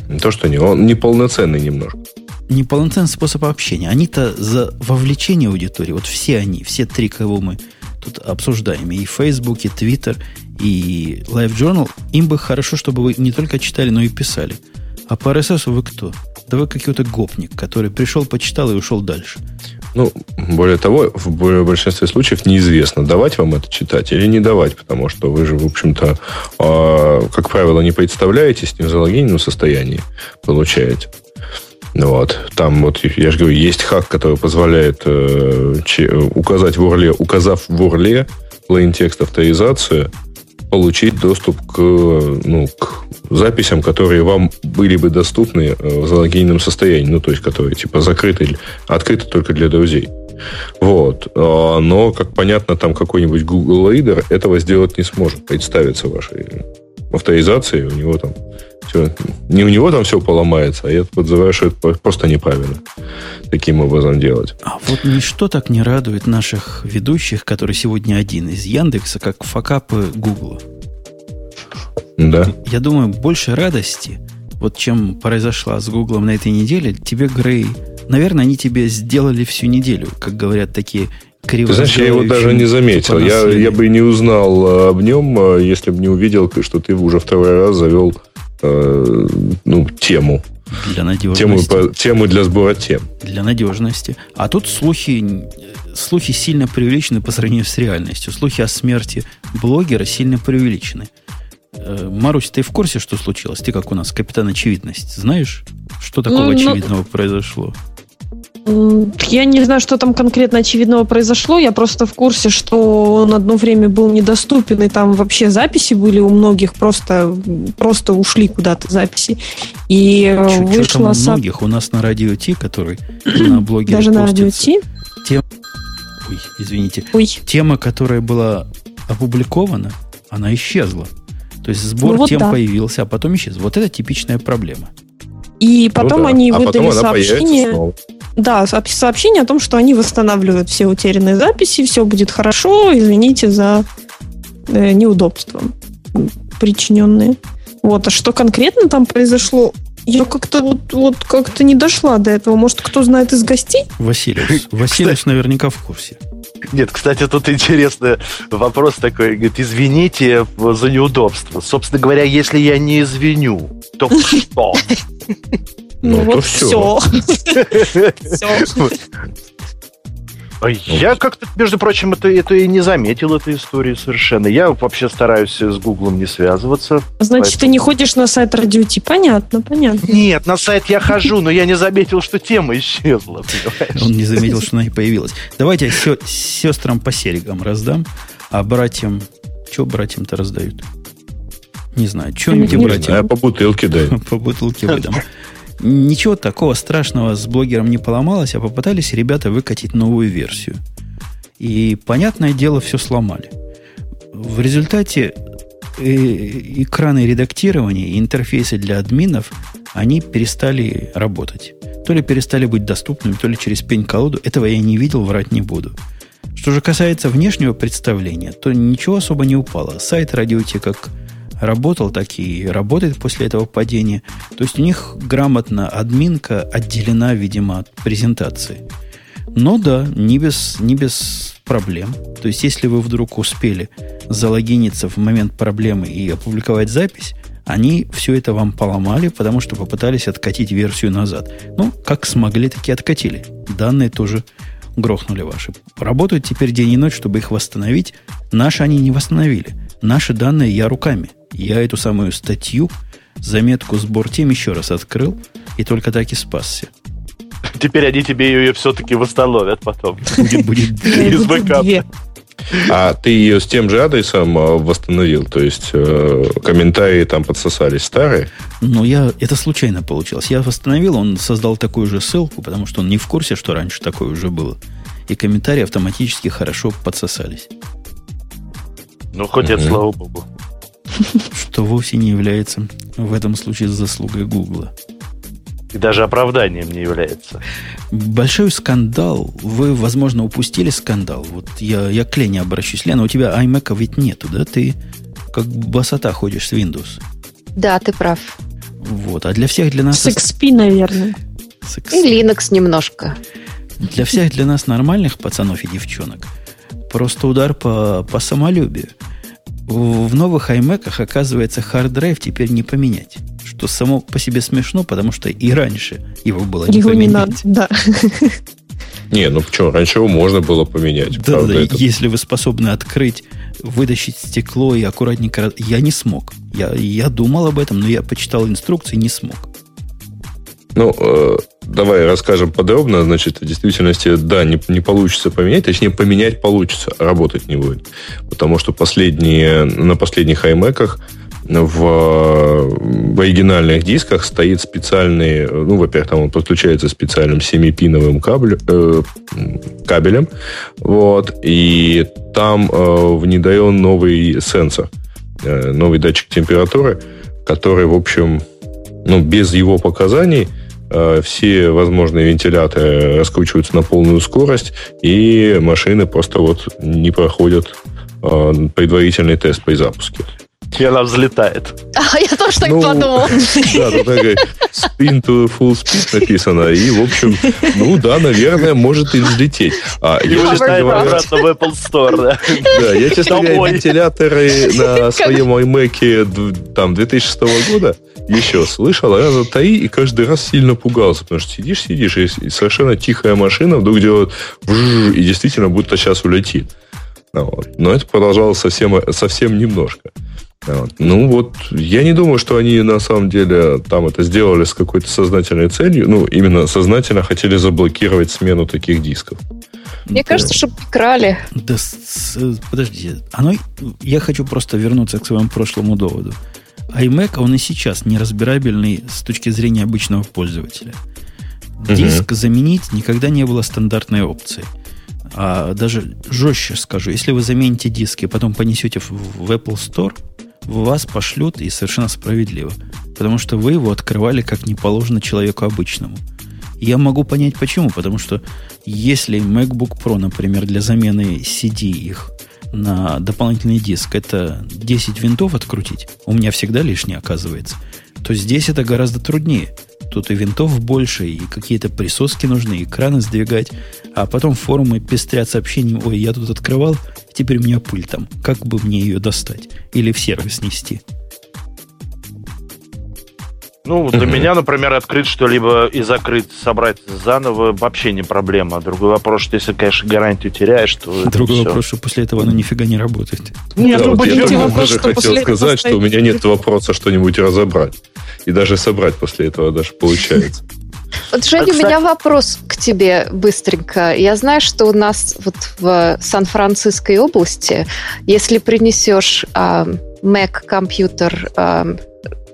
не то, что не, он неполноценный немножко. Неполноценный способ общения. Они-то за вовлечение аудитории, вот все они, все три, кого мы тут обсуждаем. И Facebook, и Twitter, и LiveJournal. Им бы хорошо, чтобы вы не только читали, но и писали. А по RSS вы кто? Да вы какой-то гопник, который пришел, почитал и ушел дальше. Ну, более того, в большинстве случаев неизвестно, давать вам это читать или не давать, потому что вы же, в общем-то, а, как правило, не представляетесь, не в залогиненном состоянии получаете. Вот. Там вот, я же говорю, есть хак, который позволяет э, указать в урле, указав в урле plain текст авторизацию, получить доступ к, ну, к записям, которые вам были бы доступны э, в залогиненном состоянии, ну, то есть, которые, типа, закрыты, открыты только для друзей. Вот. А, но, как понятно, там какой-нибудь Google Reader этого сделать не сможет, представиться вашей авторизации, у него там все, не у него там все поломается, а я подозреваю, что это просто неправильно таким образом делать. А вот ничто так не радует наших ведущих, который сегодня один из Яндекса, как факапы Гугла. Да. Я думаю, больше радости, вот чем произошла с Гуглом на этой неделе, тебе, Грей, наверное, они тебе сделали всю неделю, как говорят такие Ты знаешь, я его даже не заметил. Я, я бы не узнал э, об нем, э, если бы не увидел, что ты уже второй раз завел э, ну, тему. Для надежности. Тему, тему для сбора тем. Для надежности. А тут слухи, слухи сильно преувеличены по сравнению с реальностью. Слухи о смерти блогера сильно преувеличены. Э, Марусь, ты в курсе, что случилось? Ты как у нас, капитан очевидность. Знаешь, что такого ну, очевидного ну, произошло? Я не знаю, что там конкретно очевидного произошло. Я просто в курсе, что он одно время был недоступен, и там вообще записи были у многих, просто, просто ушли куда-то записи. И э, Чуть вышло... У многих? У нас на радио Ти, который [clears throat] на блоге Даже на радио Ти? Тем... Ой, извините. Ой. Тема, которая была опубликована, она исчезла. То есть сбор ну, вот тем да. появился, а потом исчез. Вот это типичная проблема. И потом ну, да. они а выдали потом сообщение. Да, сообщение о том, что они восстанавливают все утерянные записи, все будет хорошо, извините за э, неудобства причиненные. Вот, а что конкретно там произошло, я как-то вот, вот как-то не дошла до этого. Может, кто знает из гостей? Василий. Василий наверняка в курсе. Нет, кстати, тут интересный вопрос такой. Говорит, извините за неудобство. Собственно говоря, если я не извиню, то [laughs] что? Ну, ну вот все. Все. [laughs] А я как-то, между прочим, это, это и не заметил этой истории совершенно. Я вообще стараюсь с Гуглом не связываться. Значит, поэтому... ты не ходишь на сайт Радиоти. Понятно, понятно. Нет, на сайт я хожу, но я не заметил, что тема исчезла. Понимаешь? Он не заметил, что она не появилась. Давайте я сестрам по серегам раздам, а братьям... Что братьям-то раздают? Не знаю. Что-нибудь братьям? А по бутылке дают. [laughs] По бутылке выдам. Ничего такого страшного с блогером не поломалось, а попытались ребята выкатить новую версию. И, понятное дело, все сломали. В результате э, экраны редактирования и интерфейсы для админов, они перестали работать. То ли перестали быть доступными, то ли через пень-колоду. Этого я не видел, врать не буду. Что же касается внешнего представления, то ничего особо не упало. Сайт радиоте как работал, так и работает после этого падения. То есть у них грамотно админка отделена, видимо, от презентации. Но да, не без, не без проблем. То есть, если вы вдруг успели залогиниться в момент проблемы и опубликовать запись, они все это вам поломали, потому что попытались откатить версию назад. Ну, как смогли, так и откатили. Данные тоже грохнули ваши. Работают теперь день и ночь, чтобы их восстановить. Наши они не восстановили. Наши данные я руками – я эту самую статью, заметку сбор тем еще раз открыл, и только так и спасся. Теперь они тебе ее все-таки восстановят потом. Будет, будет [laughs] из бэкапа. А ты ее с тем же адресом э, восстановил? То есть э, комментарии там подсосались старые? Ну, я, это случайно получилось. Я восстановил, он создал такую же ссылку, потому что он не в курсе, что раньше такое уже было. И комментарии автоматически хорошо подсосались. Ну, хоть это слава богу. Что вовсе не является в этом случае заслугой Гугла. И даже оправданием не является. Большой скандал. Вы, возможно, упустили скандал. Вот я, я к Лене обращусь. Лена, у тебя iMac ведь нету, да? Ты как басота ходишь с Windows. Да, ты прав. Вот. А для всех для нас... С XP, наверное. С XP. И Linux немножко. Для всех для нас нормальных пацанов и девчонок просто удар по, по самолюбию. В, новых iMac, оказывается, hard drive теперь не поменять. Что само по себе смешно, потому что и раньше его было не Его не поменять. надо, да. Не, ну почему? Раньше его можно было поменять. Да, правда, да, это- если вы способны открыть, вытащить стекло и аккуратненько... Я не смог. Я, я думал об этом, но я почитал инструкции и не смог. Ну, э, давай расскажем подробно. Значит, в действительности, да, не, не получится поменять, точнее, поменять получится, а работать не будет. Потому что последние, на последних iMac в, в оригинальных дисках стоит специальный, ну, во-первых, там он подключается специальным 7-пиновым кабель, э, кабелем, вот, и там э, внедрен новый сенсор, э, новый датчик температуры, который, в общем, ну, без его показаний все возможные вентиляторы раскручиваются на полную скорость, и машины просто вот не проходят э, предварительный тест при запуске. И она взлетает. А, я тоже так Ну, подумала. [laughs] Да, тут такая spin to full speed написано, и, в общем, ну да, наверное, может и взлететь. А, И я, честно вылетает говоря, обратно в Apple Store, да. да, я, честно говоря, вентиляторы на [laughs] своем iMac там 2006 года еще слышал раза три и каждый раз сильно пугался, потому что сидишь, сидишь, и и совершенно тихая машина вдруг делает вжж, и действительно будто сейчас улетит. Ну вот. Но это продолжалось совсем, совсем немножко. Вот. Ну вот, я не думаю, что они на самом деле там это сделали с какой-то сознательной целью. Ну, именно сознательно хотели заблокировать смену таких дисков. Мне кажется, что крали. Да, с- с- подождите. Оно, я хочу просто вернуться к своему прошлому доводу. iMac, он и сейчас неразбирабельный с точки зрения обычного пользователя. Диск заменить никогда не было стандартной опцией. А даже жестче скажу, если вы замените диск и потом понесете в, в Apple Store, вас пошлют и совершенно справедливо. Потому что вы его открывали как не положено человеку обычному. Я могу понять почему, потому что если MacBook Pro, например, для замены CD их на дополнительный диск, это 10 винтов открутить, у меня всегда лишнее оказывается, то здесь это гораздо труднее. Тут и винтов больше, и какие-то присоски нужны, и экраны сдвигать, а потом форумы пестрят сообщением, ой, я тут открывал, теперь у меня пыль там, как бы мне ее достать? Или в сервис нести? Ну, для Мгм. меня, например, открыть что-либо и закрыть, собрать заново вообще не проблема. Другой вопрос, что если, конечно, гарантию теряешь, то Другой всё. вопрос, что после этого оно нифига не работает. Нет, Да, ну, вот я вопрос, даже хотел сказать, что у меня нет вопроса что-нибудь разобрать. И даже собрать после этого даже получается. Вот, Женя, А, у меня вопрос к тебе быстренько. Я знаю, что у нас вот в Сан-Франциской области, если принесешь а, Mac-компьютер, а,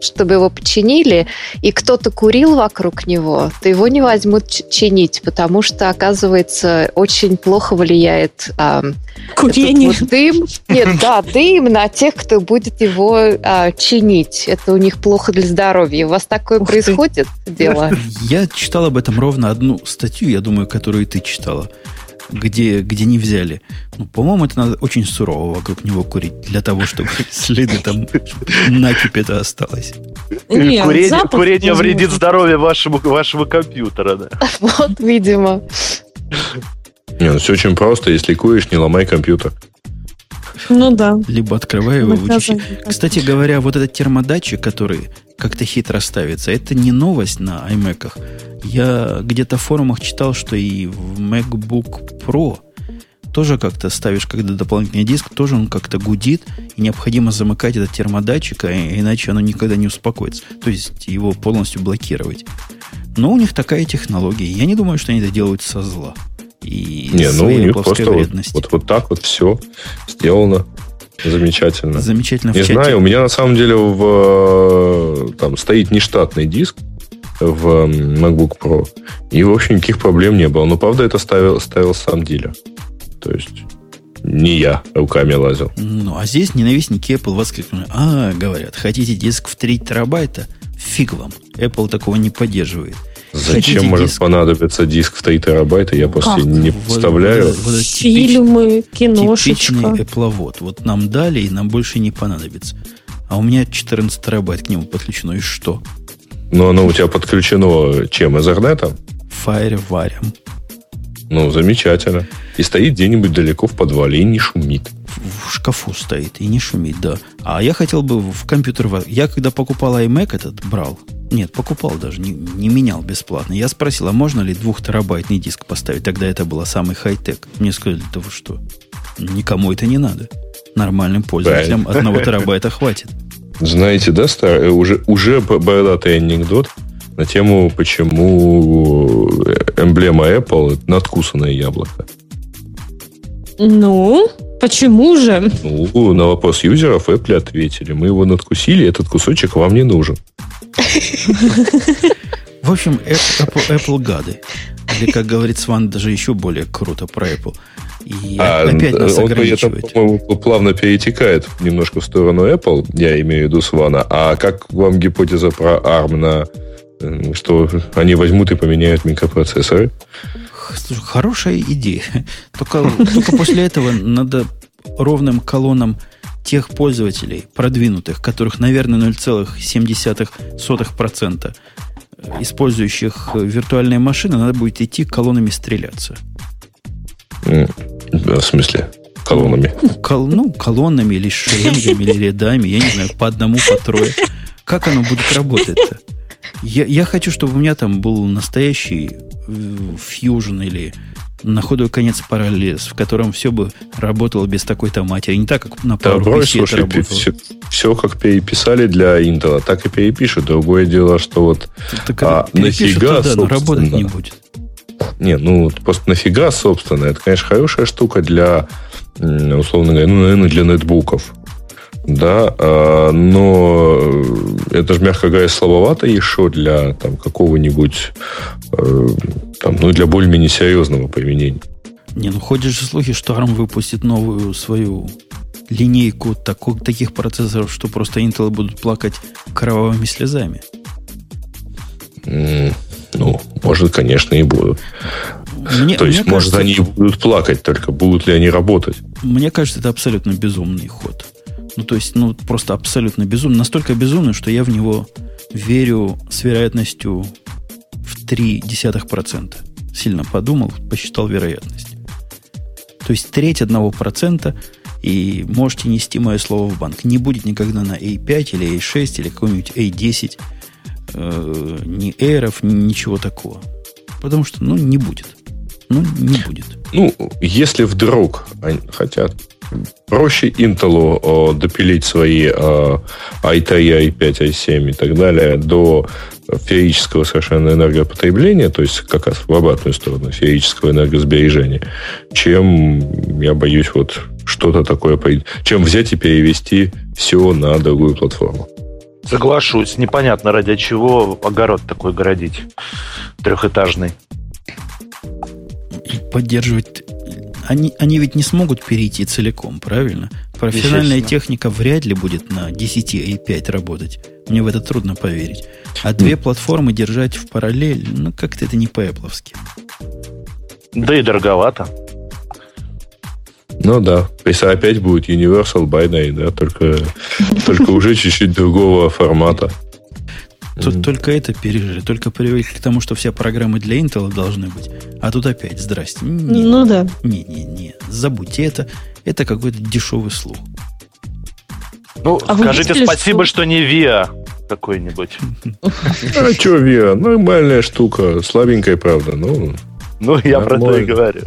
чтобы его починили, и кто-то курил вокруг него, то его не возьмут чинить, потому что, оказывается, очень плохо влияет а, Курение. вот дым. Нет, да, дым на тех, кто будет его а, чинить. Это у них плохо для здоровья. У вас такое Ух ты. происходит дело? Я читал об этом ровно одну статью, я думаю, которую ты читала, где, где не взяли. Ну, по-моему, это надо очень сурово вокруг него курить, для того, чтобы [laughs] следы там накипи-то осталось. Нет, курение запах, курение вредит здоровью вашему, вашего компьютера, да. [laughs] Вот, видимо. Не, ну все очень просто. Если куришь, не ломай компьютер. Ну да. Либо открывай его. Наказание. Кстати говоря, вот этот термодатчик, который как-то хитро ставится, это не новость на iMac. Я где-то в форумах читал, что и в MacBook Pro тоже как-то ставишь, когда дополнительный диск, тоже он как-то гудит, и необходимо замыкать этот термодатчик, а иначе оно никогда не успокоится. То есть его полностью блокировать. Но у них такая технология. Я не думаю, что они это делают со зла. И Не, ну у них просто вот, вредности. вот, вот так вот все сделано. Замечательно. Замечательно Не знаю, у меня на самом деле в, там стоит нештатный диск в MacBook Pro. И, в общем, никаких проблем не было. Но, правда, это ставил, ставил сам дилер. То есть не я руками лазил. Ну, а здесь ненавистники Apple воскликнули. А, говорят, хотите диск в 3 терабайта? Фиг вам. Apple такого не поддерживает. Зачем Хотите может диск? понадобиться диск в 3 терабайта, я просто Как? не Вот- представляю. вот- вот это типич- Фильмы, типичный киношечка. Apple Вот нам дали, и нам больше не понадобится. А у меня 14 терабайт к нему подключено. И что? Но оно у тебя подключено чем? Ethernet? Варим. Ну, замечательно. И стоит где-нибудь далеко в подвале и не шумит. В, в шкафу стоит и не шумит, да. А я хотел бы в компьютер... Я когда покупал iMac этот, брал. Нет, покупал даже, не, не менял бесплатно. Я спросил, а можно ли двухтерабайтный диск поставить? Тогда это было самый хай-тек. Мне сказали, да вы что? Никому это не надо. Нормальным пользователям Правильно. одного [laughs] терабайта хватит. Знаете, да, старый, уже, уже бородатый анекдот на тему, почему эмблема Apple это надкусанное яблоко. Ну, почему же? Ну, на вопрос юзеров Apple ответили. Мы его надкусили, этот кусочек вам не нужен. В общем, Apple, Apple гады. Или, как говорит Сван, даже еще более круто про Apple. И А, опять нас он ограничивает. по-моему, плавно перетекает немножко в сторону Apple, я имею в виду Свана. А как вам гипотеза про ARM на э, что они возьмут и поменяют микропроцессоры? Слушай, хорошая идея. Только, только после этого надо ровным колоннам тех пользователей, продвинутых, которых, наверное, 0,7% использующих э, виртуальные машины, надо будет идти колоннами стреляться. М, В смысле? Колоннами. Ну, кол- ну, колоннами или шеренгами, или рядами, я не знаю, по одному, по трое. Как оно будет работать-то? Я, я хочу, чтобы у меня там был настоящий э, фьюжн или на худой конец параллелс, в котором все бы работало без такой-то матери. Не так, как на Да, PowerPC брось, это слушай, работало. все, как переписали для Intel, так и перепишут. Другое дело, что вот... Так а нафига, туда, но работать не будет. Не, ну, просто нафига, собственно, это, конечно, хорошая штука для, условно говоря, ну, наверное, для нетбуков. Да, а, но это же, мягко говоря, слабовато еще для там, какого-нибудь, э, там, ну, для более-менее серьезного применения. Не, ну ходят же слухи, что ARM выпустит новую свою линейку тако- таких процессоров, что просто Intel будут плакать кровавыми слезами. М, Ну, может, конечно, и будут. Мне, То есть, мне может, кажется, они и будут плакать, только будут ли они работать? Мне кажется, это абсолютно безумный ход. Ну, то есть, ну, просто абсолютно безумный. Настолько безумный, что я в него верю с вероятностью в 0,3%. Сильно подумал, посчитал вероятность. То есть треть одного процента, и можете нести мое слово в банк. Не будет никогда на A5 или A6 или какой-нибудь A10 э, ни эров, ни ничего такого. Потому что, ну, не будет. Ну, не будет. Ну, если вдруг они хотят, проще Intel о, допилить свои о, i3, i5, i7 и так далее до феерического совершенно энергопотребления, то есть как раз в обратную сторону феерического энергосбережения, чем, я боюсь, вот что-то такое, чем взять и перевести все на другую платформу. Соглашусь. Непонятно, ради чего огород такой городить. Трехэтажный. И поддерживать... Они, они ведь не смогут перейти целиком, правильно? Профессиональная техника вряд ли будет на 10 и 5 работать. Мне в это трудно поверить. А две платформы держать в параллель, ну, как-то это не по-эпловски. Да и дороговато. Ну да, если опять будет Universal Binary, да, только, только уже чуть-чуть другого формата. Тут только это пережили, только привыкли к тому, что все программы для Intel должны быть. А тут опять, здрасте. Не, Ну да. не, не, не. Забудьте это. Это какой-то дешевый слух. Ну, А скажите видели, спасибо, что- что не ВИА какой-нибудь. [laughs] А что, Вера, нормальная штука, слабенькая, правда, ну, Ну, я про то и говорю.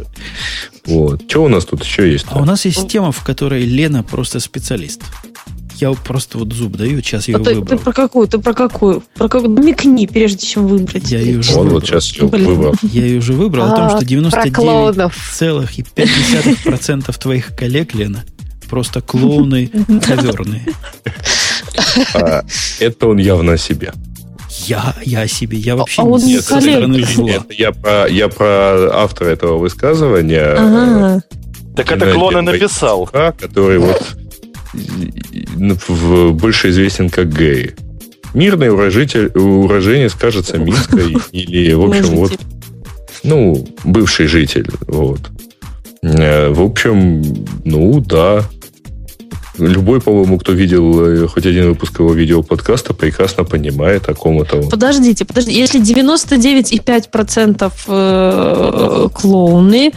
вот. Что у нас тут еще есть? А у нас есть тема, в которой Лена просто специалист. Я вот просто вот зуб даю, сейчас я А ее ты, ты про какую? Ты про какую? Про какую? Намекни, прежде чем выбрать. Я ее уже Он выбрал. вот сейчас Блин. выбрал. Я ее уже выбрал о том, А, что про 99 клоунов. целых и 5% твоих коллег, Лена, просто клоуны [laughs] коверные. А, это он явно о себе. Я, я о себе, я вообще а он не не с этой коллега. стороны зла. Это я про, я про автора этого высказывания, Ага. Так это клоны написал. который вот больше известен как Гэй. Мирный урожитель, уроженец, кажется, Минска [laughs] или, в общем, вот, ну, бывший житель, вот. Э, В общем, ну, да. Любой, по-моему, кто видел э, хоть один выпуск его видеоподкаста, прекрасно понимает, о ком это он. Подождите, подождите. Если 99,5% э, клоуны,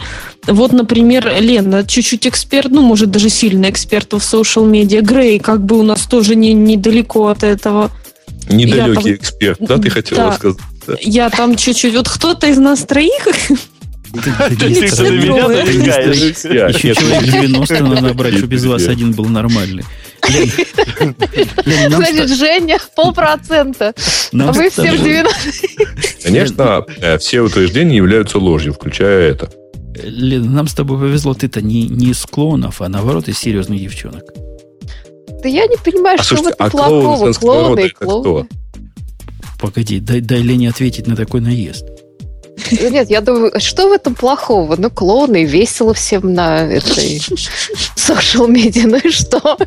вот, например, Лена, чуть-чуть эксперт, ну, может, даже сильно эксперт в social медиа. Грей, как бы у нас тоже не, недалеко от этого. Недалекий там, эксперт, да, ты хотела да, сказать? Да. Я там чуть-чуть... Вот кто-то из нас троих. [laughs] Еще человек 90 надо набрать, чтобы без вас один был нормальный. Значит, Женя полпроцента. А вы все в 90. Конечно, все утверждения являются ложью, включая это. Лена, нам с тобой повезло, ты-то не, не из клоунов, а наоборот из серьезных девчонок. Да я не понимаю, а что слушайте, в этом а плохого. Клоуны и клоуны. Погоди, дай, дай Лене ответить на такой наезд. Нет, я думаю, что в этом плохого? Ну, клоуны, весело всем на этой social медиа, ну и что?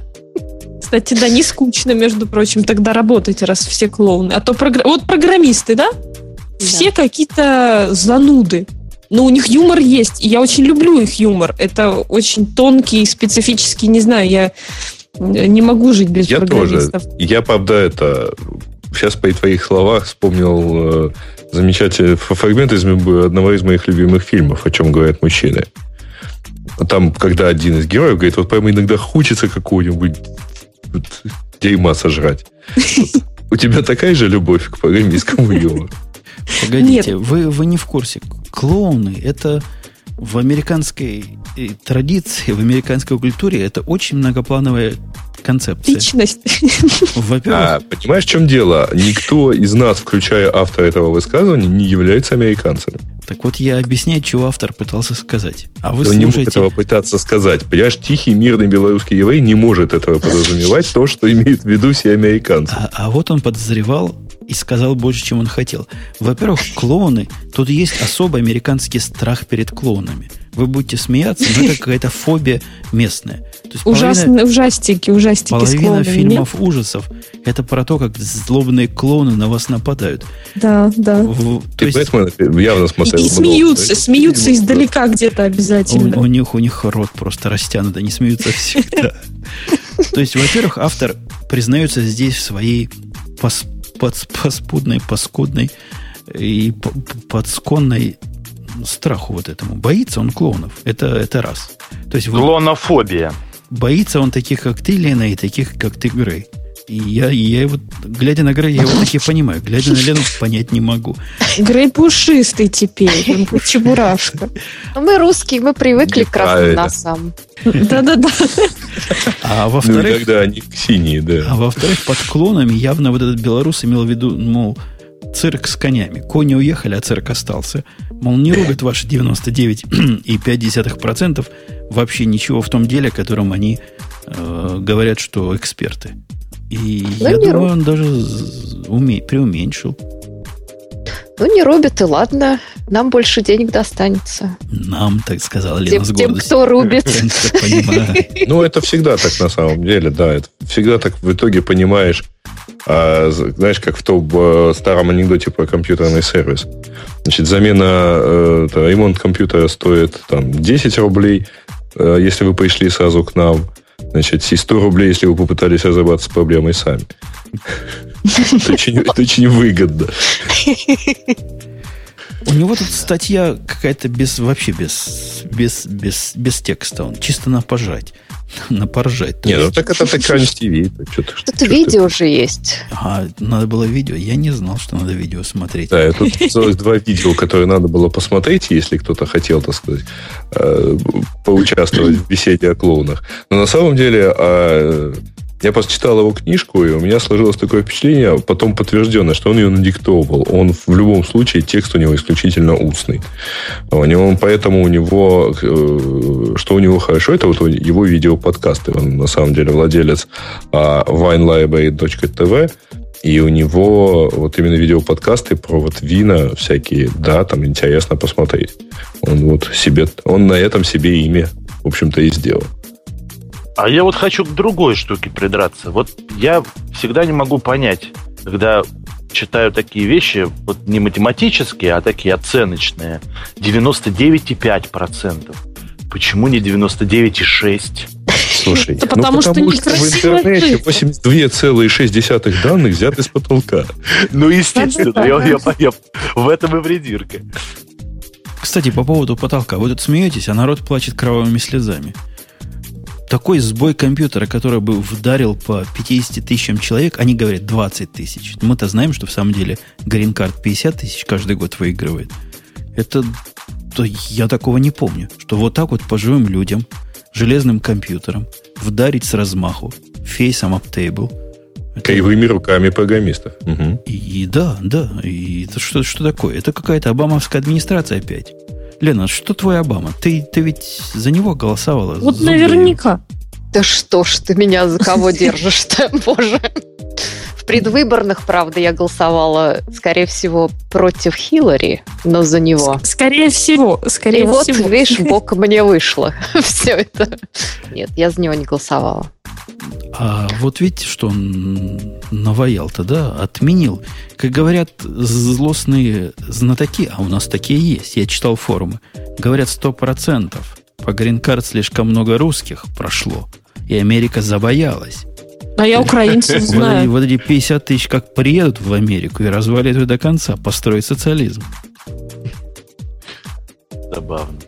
Кстати, да, не скучно, между прочим, тогда работать, раз все клоуны. А то програ... вот программисты, да? Все да. какие-то зануды. Но у них юмор есть, и я очень люблю их юмор. Это очень тонкий, специфический, не знаю, я не могу жить без я программистов. Тоже. Я, правда, это сейчас по твоих словах вспомнил э, замечательный фрагмент из одного из моих любимых фильмов, о чем говорят мужчины. Там, когда один из героев говорит, вот прямо иногда хочется какого-нибудь вот, дерьма сожрать. Вот. У тебя такая же любовь к программистскому юмору? Погодите, вы, вы не в курсе. Клоуны – это в американской э, традиции, в американской культуре это очень многоплановая концепция. Личность. [laughs] Во-первых... А, понимаешь, в чем дело? Никто из нас, включая автора этого высказывания, не является американцем. Так вот, я объясняю, чего автор пытался сказать. А вы Он слушаете... не мог этого пытаться сказать. Понимаешь, тихий, мирный белорусский еврей не может этого подразумевать, то, что имеют в виду все американцы. А, а вот он подозревал и сказал больше, чем он хотел. Во-первых, клоуны. Тут есть особый американский страх перед клоунами. Вы будете смеяться, но это какая-то фобия местная. То есть Ужасные, ужастики, ужастики Половина фильмов нет? ужасов это про то, как злобные клоуны на вас нападают. Да, да. В, то есть, Бэтмен явно смотрел. И, и смеются, смеются издалека где-то обязательно. У, у, них, у них рот просто растянут, они смеются всегда. [laughs] То есть, во-первых, автор признается здесь в своей поспудной, паскудной и подсконной страху вот этому. Боится он клоунов. Это, это раз. То есть Клонофобия. Боится он таких, как ты, Лена, и таких, как ты, Грей. И я, я его, глядя на Грей, я его таки понимаю. Глядя на Лену, понять не могу. Грей пушистый теперь, он чебурашка. Ну, мы русские, мы привыкли к красным носам. Да-да-да. А во-вторых... Ну, иногда они синие, да. А во-вторых, под клонами явно вот этот белорус имел в виду, мол, цирк с конями. Кони уехали, а цирк остался. Мол, не рубят ваши 99,5% вообще ничего в том деле, котором они э, говорят, что эксперты. И ну, я думаю, он даже уме, преуменьшил. Ну, не рубят, и ладно. Нам больше денег достанется. Нам, так сказала Лена тем, с гордостью. [laughs] Тем, кто рубит. Ну, это всегда так на самом деле, да. Это всегда так в итоге понимаешь, знаешь, как в том э, старом анекдоте про компьютерный сервис. Значит, замена, э, ремонт компьютера стоит там 10 рублей, э, если вы пришли сразу к нам. Значит, и 100 рублей, если вы попытались разобраться с проблемой сами. Это очень выгодно. У него тут статья какая-то без, вообще без, без, без, без текста. Он чисто на пожать. На поржать. Не, ну так это Techcrunch TV. Что-то видео же есть. А, надо было видео. Я не знал, что надо видео смотреть. Да, тут целых два видео, которые надо было посмотреть, если кто-то хотел, так сказать, э, поучаствовать в беседе о клоунах. Но на самом деле а, я просто читал его книжку, и у меня сложилось такое впечатление, потом подтвержденное, что он ее надиктовывал. Он в любом случае, текст у него исключительно устный. У него, поэтому у него, э, что у него хорошо, это вот его видеоподкасты. Он на самом деле владелец а, winelibrary.tv, и у него вот именно видеоподкасты про вот вина всякие, да, там интересно посмотреть. Он вот себе, он на этом себе имя, в общем-то, и сделал. А я вот хочу к другой штуке придраться. Вот я всегда не могу понять, когда читаю такие вещи, вот не математические, а такие оценочные, 99,5%. Почему не 99,6%? Слушай, Это ну потому что что в интернете жить. 82,6 данных взяты с потолка. Ну, естественно, я, я- я- в этом и вредирка. Кстати, по поводу потолка. Вы тут смеетесь, а народ плачет кровавыми слезами. Такой сбой компьютера, который бы вдарил по 50 тысячам человек, они говорят 20 тысяч. Мы-то знаем, что в самом деле Гринкард 50 тысяч каждый год выигрывает. Это то я такого не помню, что вот так вот по живым людям, железным компьютером, вдарить с размаху, фейсом об тейбл. Это- Кривыми руками программистов. Мгм. и, и да, да. И это что, что такое? Это какая-то обамовская администрация опять. Лена, что твой Обама? Ты, ты ведь за него голосовала? Вот даю. наверняка. Да что ж ты меня за кого держишь-то, [laughs] боже. В предвыборных, правда, я голосовала, скорее всего, против Хиллари, но за него. Скорее всего, скорее И вот, всего. видишь, [laughs] бок мне вышло [laughs] все это. Нет, я за него не голосовала. А вот видите, что он наваял-то, да? Отменил. Как говорят злостные знатоки, а у нас такие есть, я читал форумы, говорят, сто процентов. По грин-карт слишком много русских прошло, и Америка забоялась. А я украинцев знаю. вот эти 50 тысяч как приедут в Америку и развалят ее до конца, построят социализм. Забавно.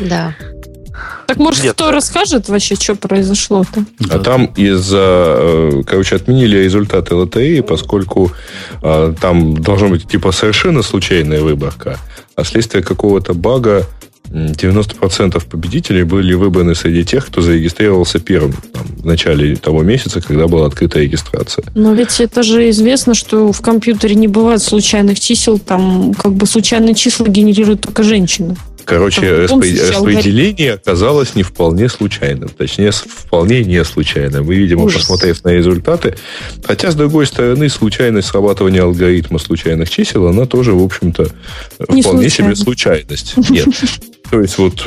Да. Так может Нет, кто расскажет вообще, что произошло-то? А там из-за, э, короче, отменили результаты лотереи, поскольку э, там должна быть типа совершенно случайная выборка, а вследствие какого-то бага м, 90% победителей были выбраны среди тех, кто зарегистрировался первым там, в начале того месяца, когда была открыта регистрация. Но ведь это же известно, что в компьютере не бывает случайных чисел, там как бы случайные числа генерируют только женщины. Короче, распри- распределение оказалось не вполне случайным. Точнее, вполне не случайным. Вы, видимо, Ужас. посмотрев на результаты. Хотя, с другой стороны, случайность срабатывания алгоритма случайных чисел, она тоже, в общем-то, Не вполне случайно. себе случайность. [laughs] Нет. То есть, вот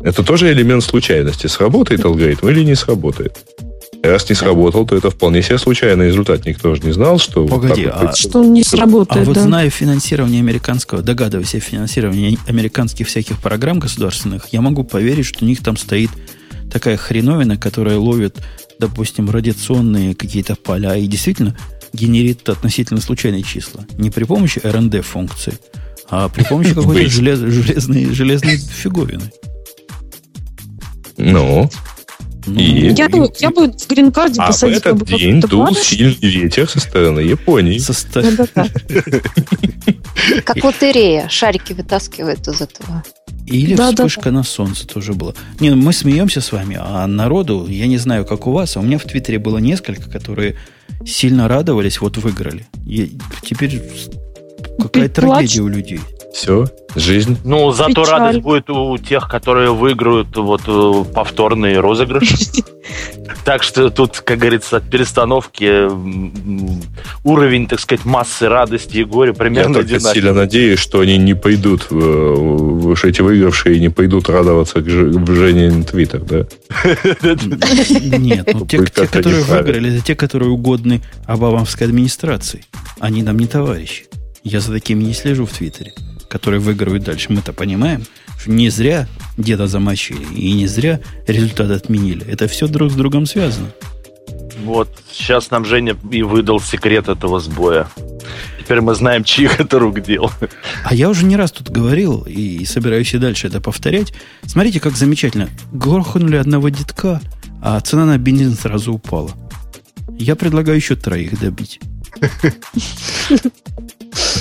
это тоже элемент случайности. Сработает алгоритм или не сработает. Раз не сработал, то это вполне себе случайный результат. Никто же не знал, что... вот Погоди, так вот а- Что он не А сработает, вот да. зная финансирование американского, догадываясь о финансировании американских всяких программ государственных, я могу поверить, что у них там стоит такая хреновина, которая ловит, допустим, радиационные какие-то поля и действительно генерит относительно случайные числа. Не при помощи R&D функции, а при помощи какой-то желез- железной, железной фиговины. Ну, И? Я, бы- я бы в грин-карде а в посадила этот бы день дул сильный ветер со стороны Японии. состав- Да-да-да. [laughs] Как лотерея. Шарики вытаскивают из этого. Или Да, да, вспышка на солнце тоже была. Не, ну мы смеемся с вами, а народу, я не знаю, как у вас, а у меня в Твиттере было несколько, которые сильно радовались, вот выиграли. И теперь какая Теперь трагедия у людей. Все, жизнь. Ну, зато Печаль. радость будет у тех, которые выиграют вот э, повторный розыгрыш. Так что тут, как говорится, от перестановки м, уровень, так сказать, массы радости и горя Я примерно только сильно одинаковый. надеюсь, что они не пойдут, э, в- что эти выигравшие не пойдут радоваться в Жене Твиттер, да? [laughs] Нет, ну те, которые выиграли, это те, которые угодны обамовской администрации. Они нам не товарищи. Я за такими не слежу в Твиттере, которые выигрывают дальше. Мы-то понимаем, что не зря деда замочили и не зря результат отменили. Это все друг с другом связано. Вот, сейчас нам Женя и выдал секрет этого сбоя. Теперь мы знаем, чьих это рук дело. А я уже не раз тут говорил и собираюсь и дальше это повторять. Смотрите, как замечательно. Грохнули одного детка, а цена на бензин сразу упала. Я предлагаю еще троих добить. [laughs]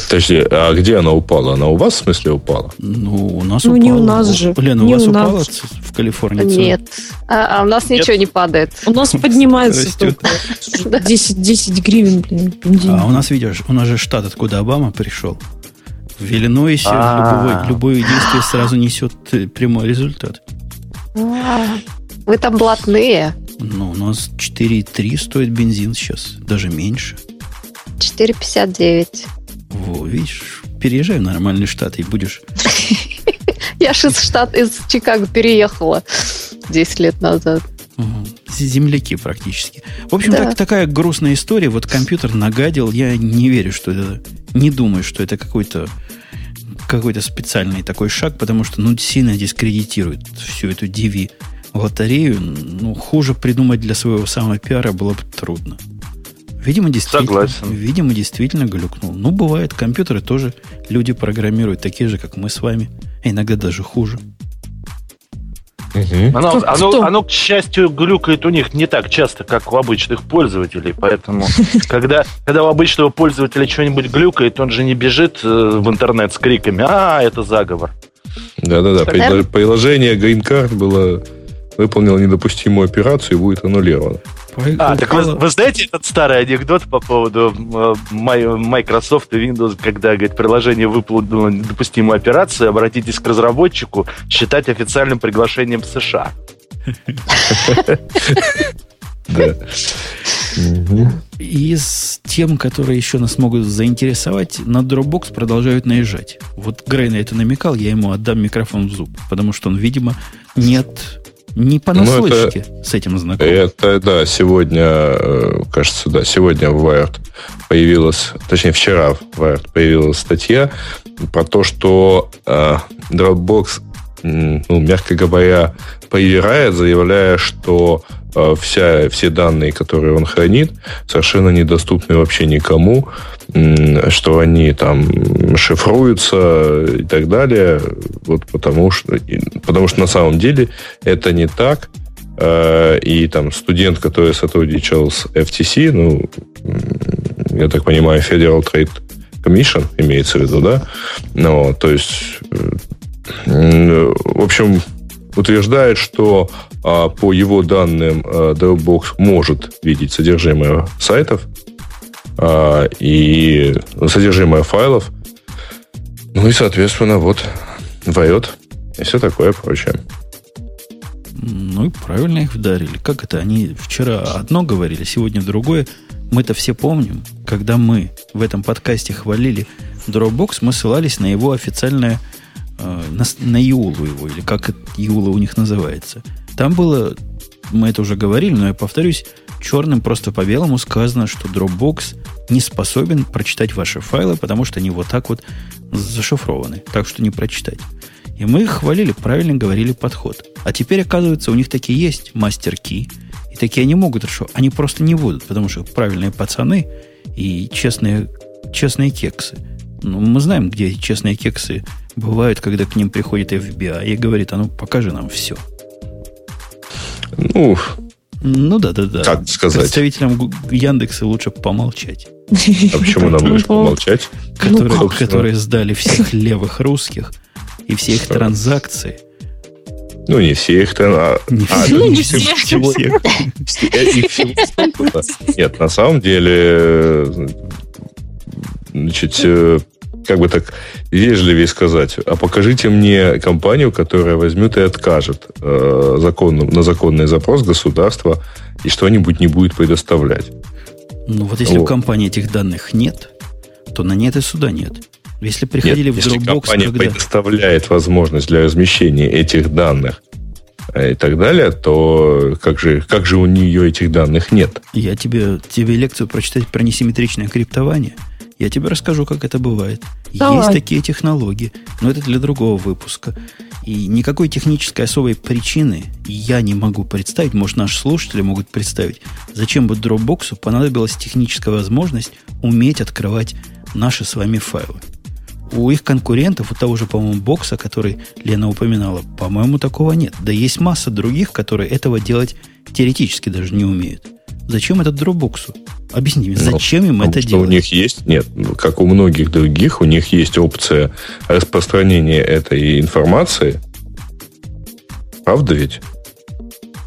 Подожди, а где она упала? Она у вас, в смысле, упала? Ну, у нас Ну, упала. не у нас же. Лена, Не у вас у нас упала в Калифорнии цена? Нет. А, а у нас Нет. ничего не падает. У нас поднимается Растет. только 10, 10 гривен, блин. А у нас, видишь, у нас же штат, откуда Обама пришел. В Иллинойсе А. любое, любое действие сразу несет э, прямой результат. А, Вы там блатные. Ну, у нас 4,3 стоит бензин сейчас, даже меньше. 4,59. Во, видишь, переезжай в нормальный штат и будешь [laughs] Я же из штат, из Чикаго переехала 10 лет назад. Земляки практически. В общем, Да. так, такая грустная история. Вот компьютер нагадил. Я не верю, что это... Не думаю, что это какой-то какой-то специальный такой шаг, потому что ну, сильно дискредитирует всю эту DV лотерею, ну, хуже придумать для своего самого пиара было бы трудно. Видимо, действительно, Согласен. видимо, действительно глюкнул. Ну, бывает, компьютеры тоже люди программируют такие же, как мы с вами, а иногда даже хуже. Мгм. Оно, Кто- оно- кто? оно, к счастью, глюкает у них не так часто, как у обычных пользователей. Поэтому, [laughs] когда, когда у обычного пользователя что-нибудь глюкает, он же не бежит э, в интернет с криками «А, это заговор». Да-да-да. Да. Прило- Приложение Green Card было выполнило недопустимую операцию и будет аннулировано. А, так вы, вы знаете этот старый анекдот по поводу Май- Microsoft и Windows, когда, говорит, приложение выполнило недопустимую операцию, обратитесь к разработчику, считать официальным приглашением в США. Да. Из тем, которые еще нас могут заинтересовать, на Dropbox продолжают наезжать. Вот Грей на это намекал, я ему отдам микрофон в зуб, потому что он, видимо, нет, не понаслышке с этим знаком. Это, да, сегодня, э, кажется, да, сегодня в Wired появилась, точнее, вчера в Wired появилась статья про то, что э, Dropbox, ну, мягко говоря, проверяет, заявляя, что э, вся, все данные, которые он хранит, совершенно недоступны вообще никому, что они там шифруются и так далее, вот потому что, потому что на самом деле это не так, Э, и там студент, который сотрудничал с FTC, ну, я так понимаю, Federal Trade Commission имеется в виду, да? Ну, то есть, э, в общем, утверждает, что а, по его данным а, Dropbox может видеть содержимое сайтов а, и содержимое файлов. Ну и, соответственно, вот вает и все такое прочее. Ну и правильно их вдарили. Как это? Они вчера одно говорили, сегодня другое. Мы-то все помним, когда мы в этом подкасте хвалили Dropbox, мы ссылались на его официальное, э, на, на Юлу его, или как это Юла у них называется. Там было, мы это уже говорили, но я повторюсь, черным просто по белому сказано, что Dropbox не способен прочитать ваши файлы, потому что они вот так вот зашифрованы. Так что не прочитать. И мы их хвалили, правильно говорили подход. А теперь, оказывается, у них такие есть мастер-ки. И такие они могут, что они просто не будут, потому что правильные пацаны и честные, честные кексы. Ну, мы знаем, где честные кексы бывают, когда к ним приходит FBI и говорит, а ну покажи нам все. Ну, Ну да, да, да. Как сказать? Представителям Яндекса лучше помолчать. а почему нам лучше помолчать? Которые, собственно. которые сдали всех левых русских и все их транзакции. Ну, не все их там. а- Не а, все. ну, не все. всего- Э, их всего. Нет, на самом деле, э, значит, э, как бы так вежливее сказать, а покажите мне компанию, которая возьмет и откажет э, законным, на законный запрос государства и что-нибудь не будет предоставлять. Ну вот если О. у компании этих данных нет, то на нет и суда нет. Если приходили Нет, в если Dropbox, компания когда... предоставляет возможность для размещения этих данных э, и так далее, то как же, как же у нее этих данных нет? Я тебе, тебе лекцию прочитать про несимметричное криптование. Я тебе расскажу, как это бывает. Давай. Есть такие технологии, но это для другого выпуска. И никакой технической особой причины я не могу представить, может, наши слушатели могут представить, зачем бы Dropbox понадобилась техническая возможность уметь открывать наши с вами файлы. У их конкурентов, у того же, по-моему, бокса, который Лена упоминала, по-моему, такого нет. Да есть масса других, которые этого делать теоретически даже не умеют. Зачем это Dropbox? Объясни мне, Ну, зачем им это что делать? у них есть, нет, как у многих других, у них есть опция распространения этой информации. Правда ведь?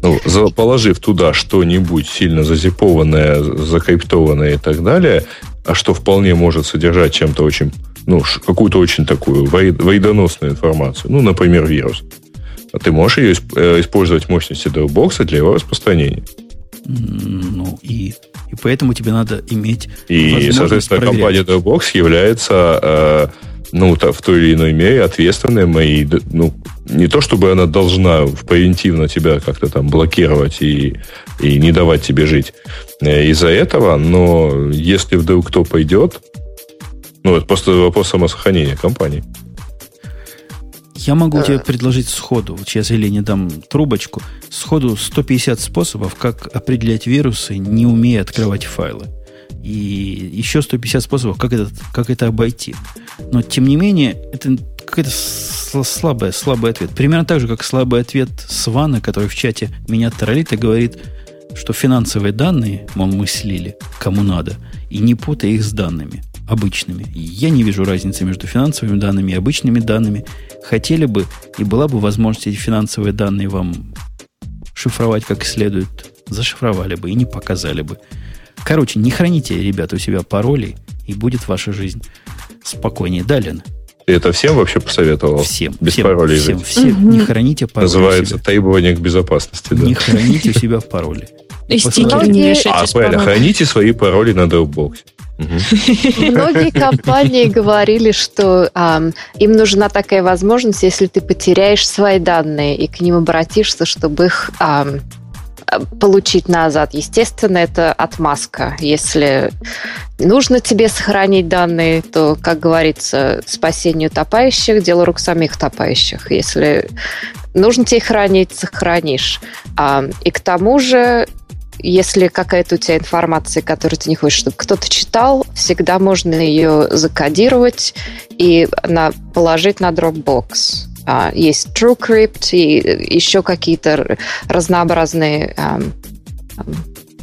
Ну, положив туда что-нибудь сильно зазипованное, закриптованное и так далее, а что вполне может содержать чем-то очень, ну, какую-то очень такую вредоносную информацию, ну, например, вирус, а ты можешь ее э, использовать мощности Dropbox для его распространения. Ну и, и поэтому тебе надо иметь И, соответственно, проверять. компания Dropbox является, э, ну, в той или иной мере ответственной и, ну, не то чтобы она должна превентивно тебя как-то там блокировать и, и не давать тебе жить э, из-за этого, но если вдруг кто пойдет, ну, это просто вопрос самосохранения компании. Я могу тебе предложить сходу, вот сейчас Елене дам трубочку, сходу 150 способов, как определять вирусы, не умея открывать файлы. И еще 150 способов, как это, как это обойти. Но, тем не менее, это какой-то слабый, слабый ответ. Примерно так же, как слабый ответ Свана, который в чате меня троллит и говорит, что финансовые данные, мол, мы слили, кому надо, и не путай их с данными обычными. Я не вижу разницы между финансовыми данными и обычными данными. Хотели бы, и была бы возможность эти финансовые данные вам шифровать как следует, зашифровали бы и не показали бы. Короче, не храните, ребята, у себя пароли, и будет ваша жизнь спокойнее. Далее. Ты это всем вообще посоветовал? Всем. Без всем, паролей всем, жить? всем. Мгм. Не храните пароли. Называется требование к безопасности. Да. Не храните у себя пароли. И стикеры не вешайте А, правильно, храните свои пароли на Dropbox. Многие компании говорили, что ам, им нужна такая возможность, если ты потеряешь свои данные и к ним обратишься, чтобы их а, получить назад. Естественно, это отмазка. Если нужно тебе сохранить данные, то, как говорится, спасение утопающих – дело рук самих утопающих. Если нужно тебе хранить, сохранишь. А, и к тому же если какая-то у тебя информация, которую ты не хочешь, чтобы кто-то читал, всегда можно ее закодировать и на, положить на Dropbox. А, есть TrueCrypt и еще какие-то разнообразные ам, ам,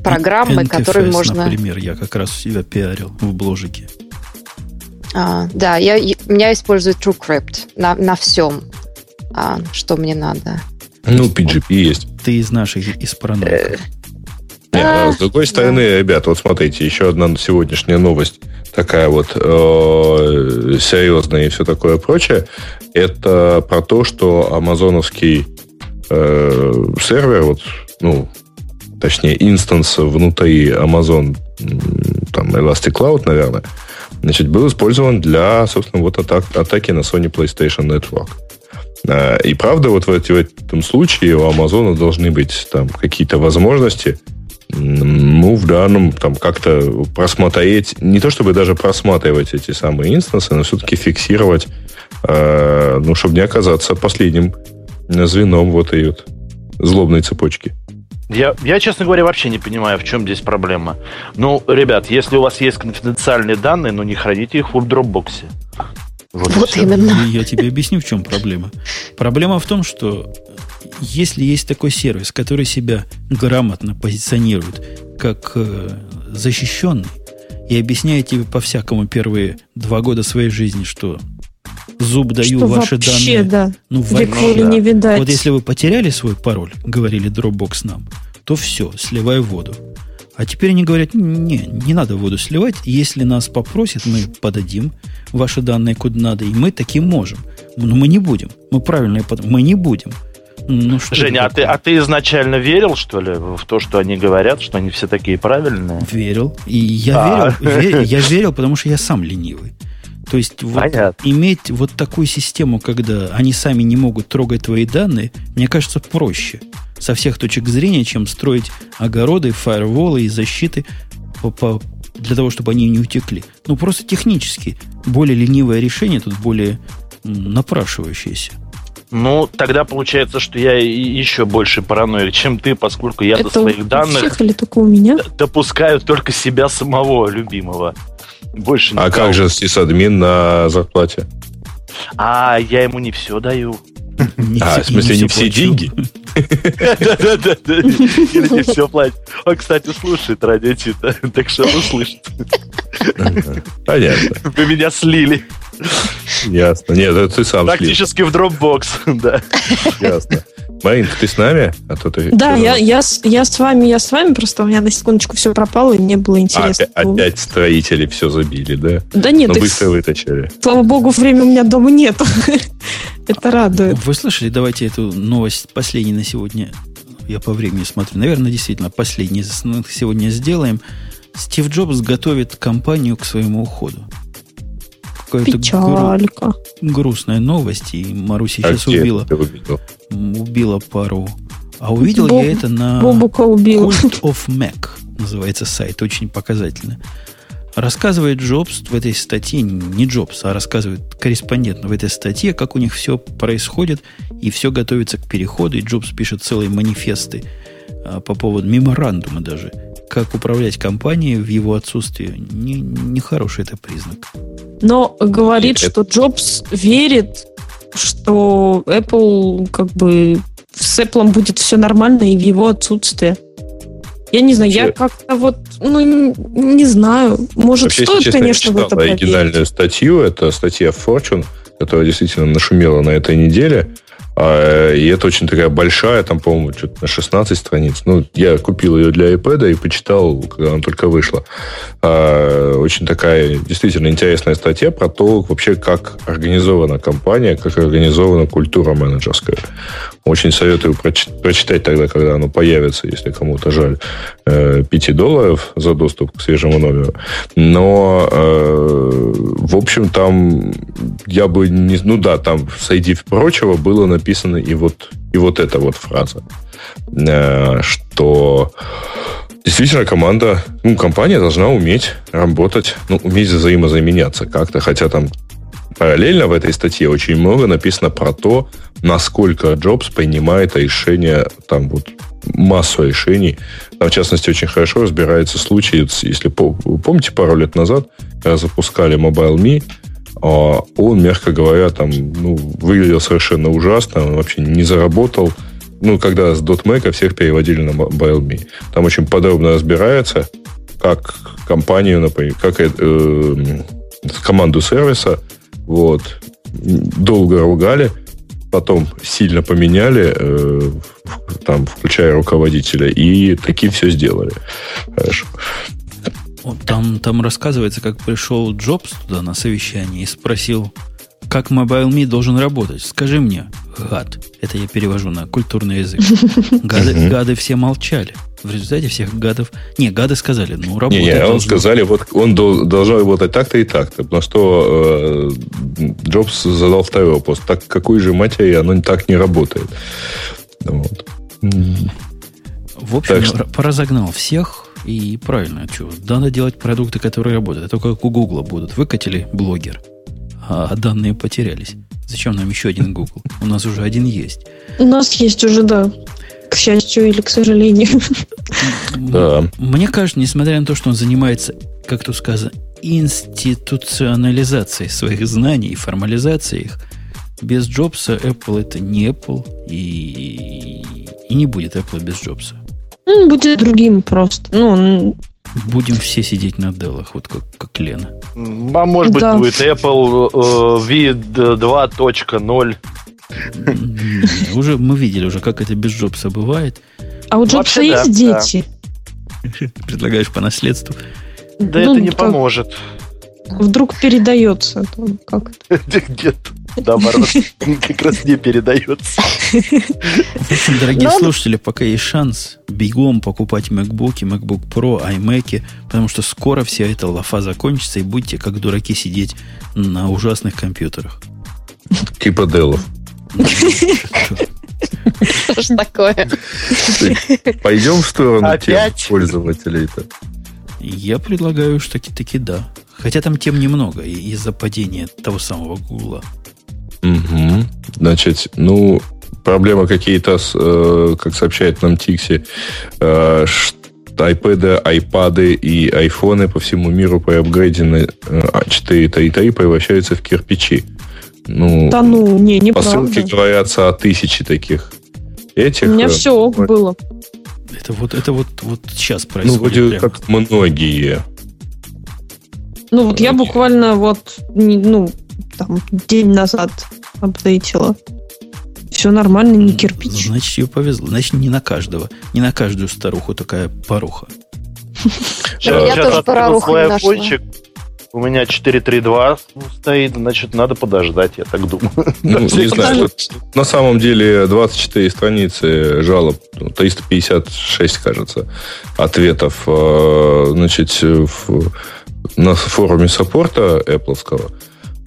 программы, NTFS, которые можно... Например, я как раз себя пиарил в бложике. А, да, я, я- я использую TrueCrypt на, на всем, а, что мне надо. Ну, PGP есть. Ты из наших, из параноиков. Не, А, с другой стороны, ребят, вот смотрите, еще одна сегодняшняя новость, такая вот э, серьезная и все такое прочее, это про то, что амазоновский э, сервер, вот, ну, точнее, инстанс внутри Amazon, там, Elastic Cloud, наверное, значит, был использован для, собственно, вот атак, атаки на Sony PlayStation Network. А, И правда, вот в, в этом случае у Амазона должны быть там какие-то возможности, ну, в данном, там, как-то просмотреть, не то чтобы даже просматривать эти самые инстансы, но все-таки фиксировать, э, ну, чтобы не оказаться последним звеном вот этой вот злобной цепочки. Я, я, честно говоря, вообще не понимаю, в чем здесь проблема. Ну, ребят, если у вас есть конфиденциальные данные, ну не храните их в Dropbox. Вот, Вот именно. И я тебе объясню, в чем проблема. Проблема в том, что если есть такой сервис, который себя грамотно позиционирует как э, защищенный и объясняет тебе по-всякому первые два года своей жизни, что зуб даю Что ваши вообще, данные. да. Ну, в Век воли да. не видать. Вот если вы потеряли свой пароль, говорили Dropbox нам, то все, сливай воду. А теперь они говорят, не, не надо воду сливать. Если нас попросят, мы подадим ваши данные куда надо, и мы таким можем. Но мы не будем. Мы правильно, под- мы не будем. Ну, что Женя, а ты, а ты изначально верил, что ли, в то, что они говорят, что они все такие правильные? Верил. И я А. верил, ве- [laughs] я верил, потому что я сам ленивый. То есть вот Понятно. иметь вот такую систему, когда они сами не могут трогать твои данные, мне кажется, проще со всех точек зрения, чем строить огороды, фаерволы и защиты по- по- для того, чтобы они не утекли. Ну, просто технически более ленивое решение, тут более напрашивающееся. Ну, тогда получается, что я еще больше параноик, чем ты, поскольку я до Это своих у данных всех или только у меня? допускаю только себя самого любимого. Больше А никого. как же сисадмин на зарплате? А, я ему не все даю. [laughs] Не А, в смысле, не все плачу. деньги? [laughs] Да-да-да. [laughs] Или не все платит. Он, кстати, слушает радио Тита, так что он услышит. Понятно. Вы меня слили. Ясно. Нет, это ты сам слил. Практически в Dropbox, [laughs] да. Ясно. Марин, ты с нами? А то ты... Да, я, я, с- я с вами, я с вами, просто у меня на секундочку все пропало, и мне было интересно. Опять, опять строители все забили, да? Да нет, Но так, быстро вытащили. слава богу, времени у меня дома нет. [laughs] Это радует. Вы слышали? Давайте эту новость последней на сегодня. Я по времени смотрю. Наверное, действительно, из основных сегодня сделаем. Стив Джобс готовит компанию к своему уходу. Какая-то гру- Печалька. грустная новость, и Маруся А сейчас убила, убила пару. А увидел Боб- я это на Бобука убил. Cult of Mac называется сайт, очень показательно. Рассказывает Джобс в этой статье, не Джобс, а рассказывает корреспондент в этой статье, как у них все происходит, и все готовится к переходу, и Джобс пишет целые манифесты а, по поводу меморандума даже, как управлять компанией в его отсутствии. Нехороший не, не это признак. Но говорит, что Джобс верит, что Apple как бы с Apple будет все нормально и в его отсутствие. Я не знаю, я как-то вот, ну, не знаю. Может, Вообще, стоит, честно, конечно, я в это поверить. оригинальную статью. Это статья Fortune, которая действительно нашумела на этой неделе. А, и это очень такая большая, там, по-моему, что-то на 16 страниц. Ну, я купил ее для iPad и почитал, когда она только вышла. А, очень такая действительно интересная статья про то, вообще, как организована компания, как организована культура менеджерская. Очень советую прочитать тогда, когда оно появится, если кому-то жаль, 5 э, долларов за доступ к свежему номеру. Но, э, в общем, там я бы не... Ну да, там, среди прочего, было написано и вот, и вот эта вот фраза, э, что действительно команда, ну, компания должна уметь работать, ну, уметь взаимозаменяться как-то, хотя там параллельно в этой статье очень много написано про то, насколько Джобс принимает решения, там вот массу решений. Там, в частности, очень хорошо разбирается случай, если помните, пару лет назад, запускали Mobile.me, а, он, мягко говоря, там, ну, выглядел совершенно ужасно, он вообще не заработал. Ну, когда с .Mac всех переводили на Mobile.me. Там очень подробно разбирается, как компанию, например, как э, э команду сервиса вот, долго ругали, потом сильно поменяли, э, там, включая руководителя, и таки все сделали. Хорошо. Там, там рассказывается, как пришел Джобс туда на совещание и спросил, как MobileMe должен работать. Скажи мне, гад. Это я перевожу на культурный язык. [laughs] Гады, гады все молчали. В результате всех гадов... Не, гады сказали, ну, работает. Не, не он сказали, вот он должен работать так-то и так-то. Потому что э, Джобс задал второй вопрос. Так какой же матери оно так не работает? Вот. В общем, что... поразогнал всех. И правильно, что, надо делать продукты, которые работают. Это только как у Гугла будут. Выкатили блогер, а данные потерялись. Зачем нам еще один Google? У нас уже один есть. У нас есть уже, да. К счастью или к сожалению. Да. Мне кажется, несмотря на то, что он занимается, как тут сказано, институционализацией своих знаний и формализацией их, без Джобса Apple это не Apple и, и не будет Apple без Джобса. Он будет другим просто. Ну, Будем все сидеть на Делах, вот как, как Лена. А может быть, да. будет Apple э, V 2.0. Уже мы видели уже, как это без Джобса бывает. А у Джобса есть да, дети? Да. [laughs] Предлагаешь по наследству? Да ну, это не как... поможет. Вдруг передается. Там, как Нет, [laughs] наоборот, [laughs] как раз не передается. В общем, дорогие слушатели, пока есть шанс, бегом покупать MacBook, MacBook Pro, iMac, потому что скоро вся эта лафа закончится, и будете как дураки сидеть на ужасных компьютерах. Типа Делов. Что ж такое? Пойдем в сторону пользователей-то. Я предлагаю, что таки-таки да. Хотя там тем немного из-за падения того самого Гугла. Угу. Значит, ну, проблемы какие-то, э, как сообщает нам Тикси, э, iPad, iPad и айфоны по всему миру при апгрейде на 4.3.3 превращаются в кирпичи. Ну, да ну, не, не Посылки говорятся о тысяче таких этих. У меня э, все было. Это вот, это вот, вот сейчас ну, происходит. Ну, вроде прямо. как многие. Ну, вот я буквально вот, ну, там, день назад апдейтила. Все нормально, не кирпич. Значит, ее повезло. Значит, не на каждого, не на каждую старуху такая поруха. Я тоже нашла. У меня 4.3.2 стоит, значит, надо подождать, я так думаю. Ну, не знаю, на самом деле 24 страницы жалоб, 356, кажется, ответов, э, значит, на форуме саппорта Apple.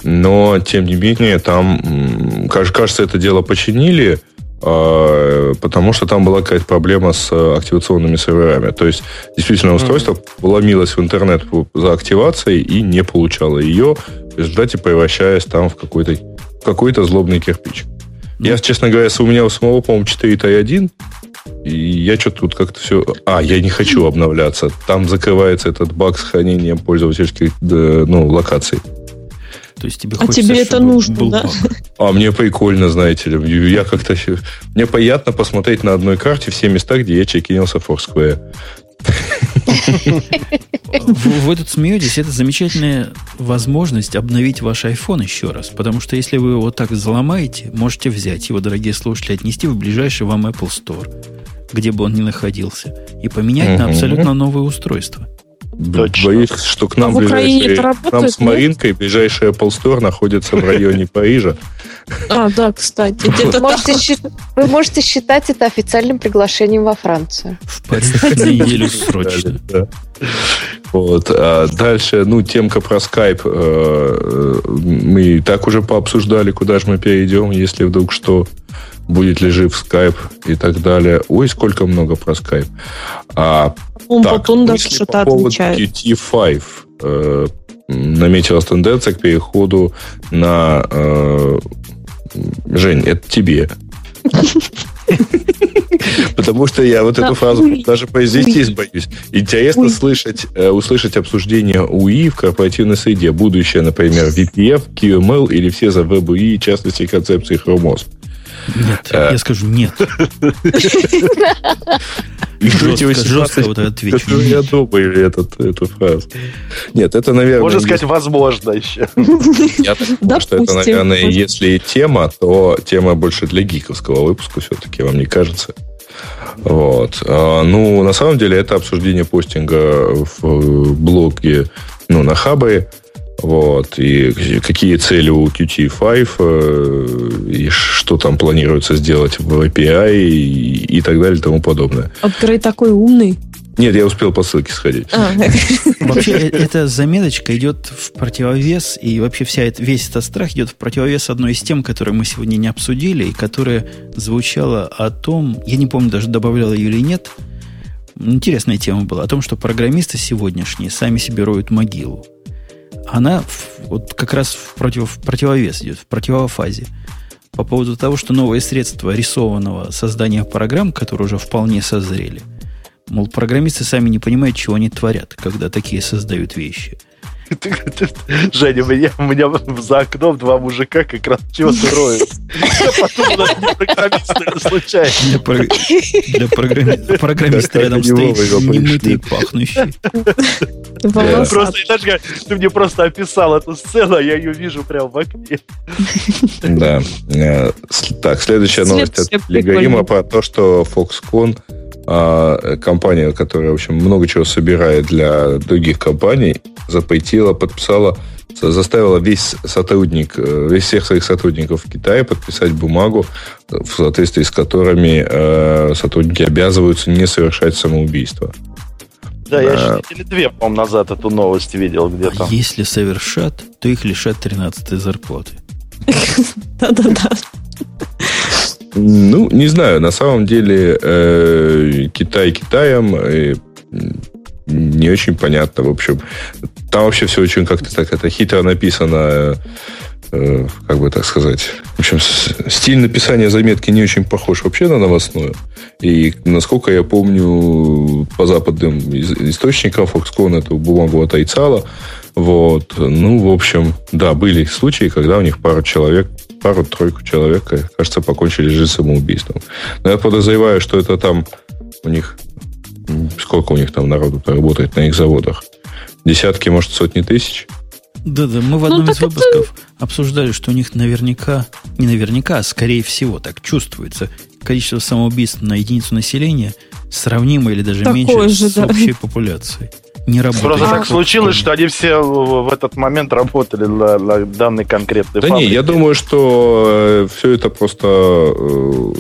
Но, тем не менее, там, кажется, это дело починили, а, потому что там была какая-то проблема с активационными серверами. То есть, действительно, устройство mm-hmm. ломилось в интернет за активацией и не получало ее, в результате превращаясь там в какой-то какой-то злобный кирпич. Mm-hmm. Я, честно говоря, у меня у самого, по-моему, 4.1, и я что-то тут как-то все... А, я не хочу обновляться. Там закрывается этот баг с хранением пользовательских ну, локаций. То есть тебе а хочется, тебе это нужно, был да? А мне прикольно, знаете ли. Я как-то... Мне приятно посмотреть на одной карте все места, где я чекинился в Foursquare. Вы, вы тут смеетесь, это замечательная возможность обновить ваш iPhone еще раз. Потому что если вы его так взломаете, можете взять его, дорогие слушатели, отнести в ближайший вам Apple Store, где бы он ни находился, и поменять на абсолютно новое устройство. Точно. Боюсь, что к нам, а ближайший, к нам с Маринкой ближайший Apple Store находится в районе Парижа. А, да, кстати. Вы можете, считать, вы можете считать это официальным приглашением во Францию. В Париж неделю срочно. Вот. А дальше, ну, темка про скайп. Э, мы и так уже пообсуждали, куда же мы перейдем, если вдруг что будет ли жив скайп и так далее. Ой, сколько много про скайп. А, так, мысли что-то по поводу QT5. Э, наметилась тенденция к переходу на... Э, Жень, это тебе. [laughs] Потому что я вот эту фразу даже произнести боюсь. Интересно слышать, э, услышать обсуждение УИ в корпоративной среде. Будущее, например, VPF, QML или все за веб-УИ, в частности, концепции Chromos. Нет, а... я скажу нет. Жестко, жестко вот отвечу. Я думаю этот, эту фразу. Нет, это, наверное... Можно сказать, возможно еще. Я так думаю, что это, наверное, если тема, то тема больше для гиковского выпуска все-таки, вам не кажется? Вот. А, ну, на самом деле, это обсуждение постинга в блоге, ну, на Хабре, вот, и какие цели у Qt5, э, и что там планируется сделать в API, и, и так далее, и тому подобное. Открой такой умный. Нет, я успел по ссылке сходить. А. [laughs] Вообще, э, эта заметочка идет в противовес, и вообще вся это, весь этот страх идет в противовес одной из тем, которые мы сегодня не обсудили, и которая звучала о том, я не помню, даже добавляла ее или нет, интересная тема была, о том, что программисты сегодняшние сами себе роют могилу она вот как раз в, против, в противовес идет, в противофазе. По поводу того, что новые средства рисованного создания программ, которые уже вполне созрели, мол, программисты сами не понимают, чего они творят, когда такие создают вещи [laughs] – Женя, у меня, у меня за окном два мужика как раз чего-то роют. [laughs] Я подумал, не программисты случайно. Для [laughs] программиста рядом стоит немытый пахнущий. Просто, знаешь, ты мне просто описал эту сцену, а я ее вижу прямо в окне. Да. Э, так, следующая новость от Легарима про то, что Foxconn а, компания, которая, в общем, много чего собирает для других компаний, запретила, подписала, заставила весь сотрудник, э, весь всех своих сотрудников в Китае подписать бумагу, в соответствии с которыми э, сотрудники обязываются не совершать самоубийство. Да, я еще недели две, по-моему, назад эту новость видел где-то. А если совершат, то их лишат 13 зарплаты. [laughs] Да-да-да. Ну, не знаю, на самом деле э, Китай Китаем э, не очень понятно, в общем. Там вообще все очень как-то так это хитро написано, э, как бы так сказать. В общем, стиль написания заметки не очень похож вообще на новостную. И, насколько я помню, по западным источникам Foxconn эту бумагу отрицала. Вот. Ну, в общем, да, были случаи, когда у них пару человек пару-тройку человек, кажется, покончили жизнь самоубийством. Но я подозреваю, что это там у них... Сколько у них там народу работает на их заводах? Десятки, может, сотни тысяч? Да-да, мы в одном ну, из выпусков это... обсуждали, что у них наверняка, не наверняка, а скорее всего так чувствуется, количество самоубийств на единицу населения сравнимо или даже Такое меньше же, с да. общей популяцией не работает. Просто так случилось, что они все в этот момент работали на, на данный конкретный Да фабрике. не, я думаю, что э, все это просто э,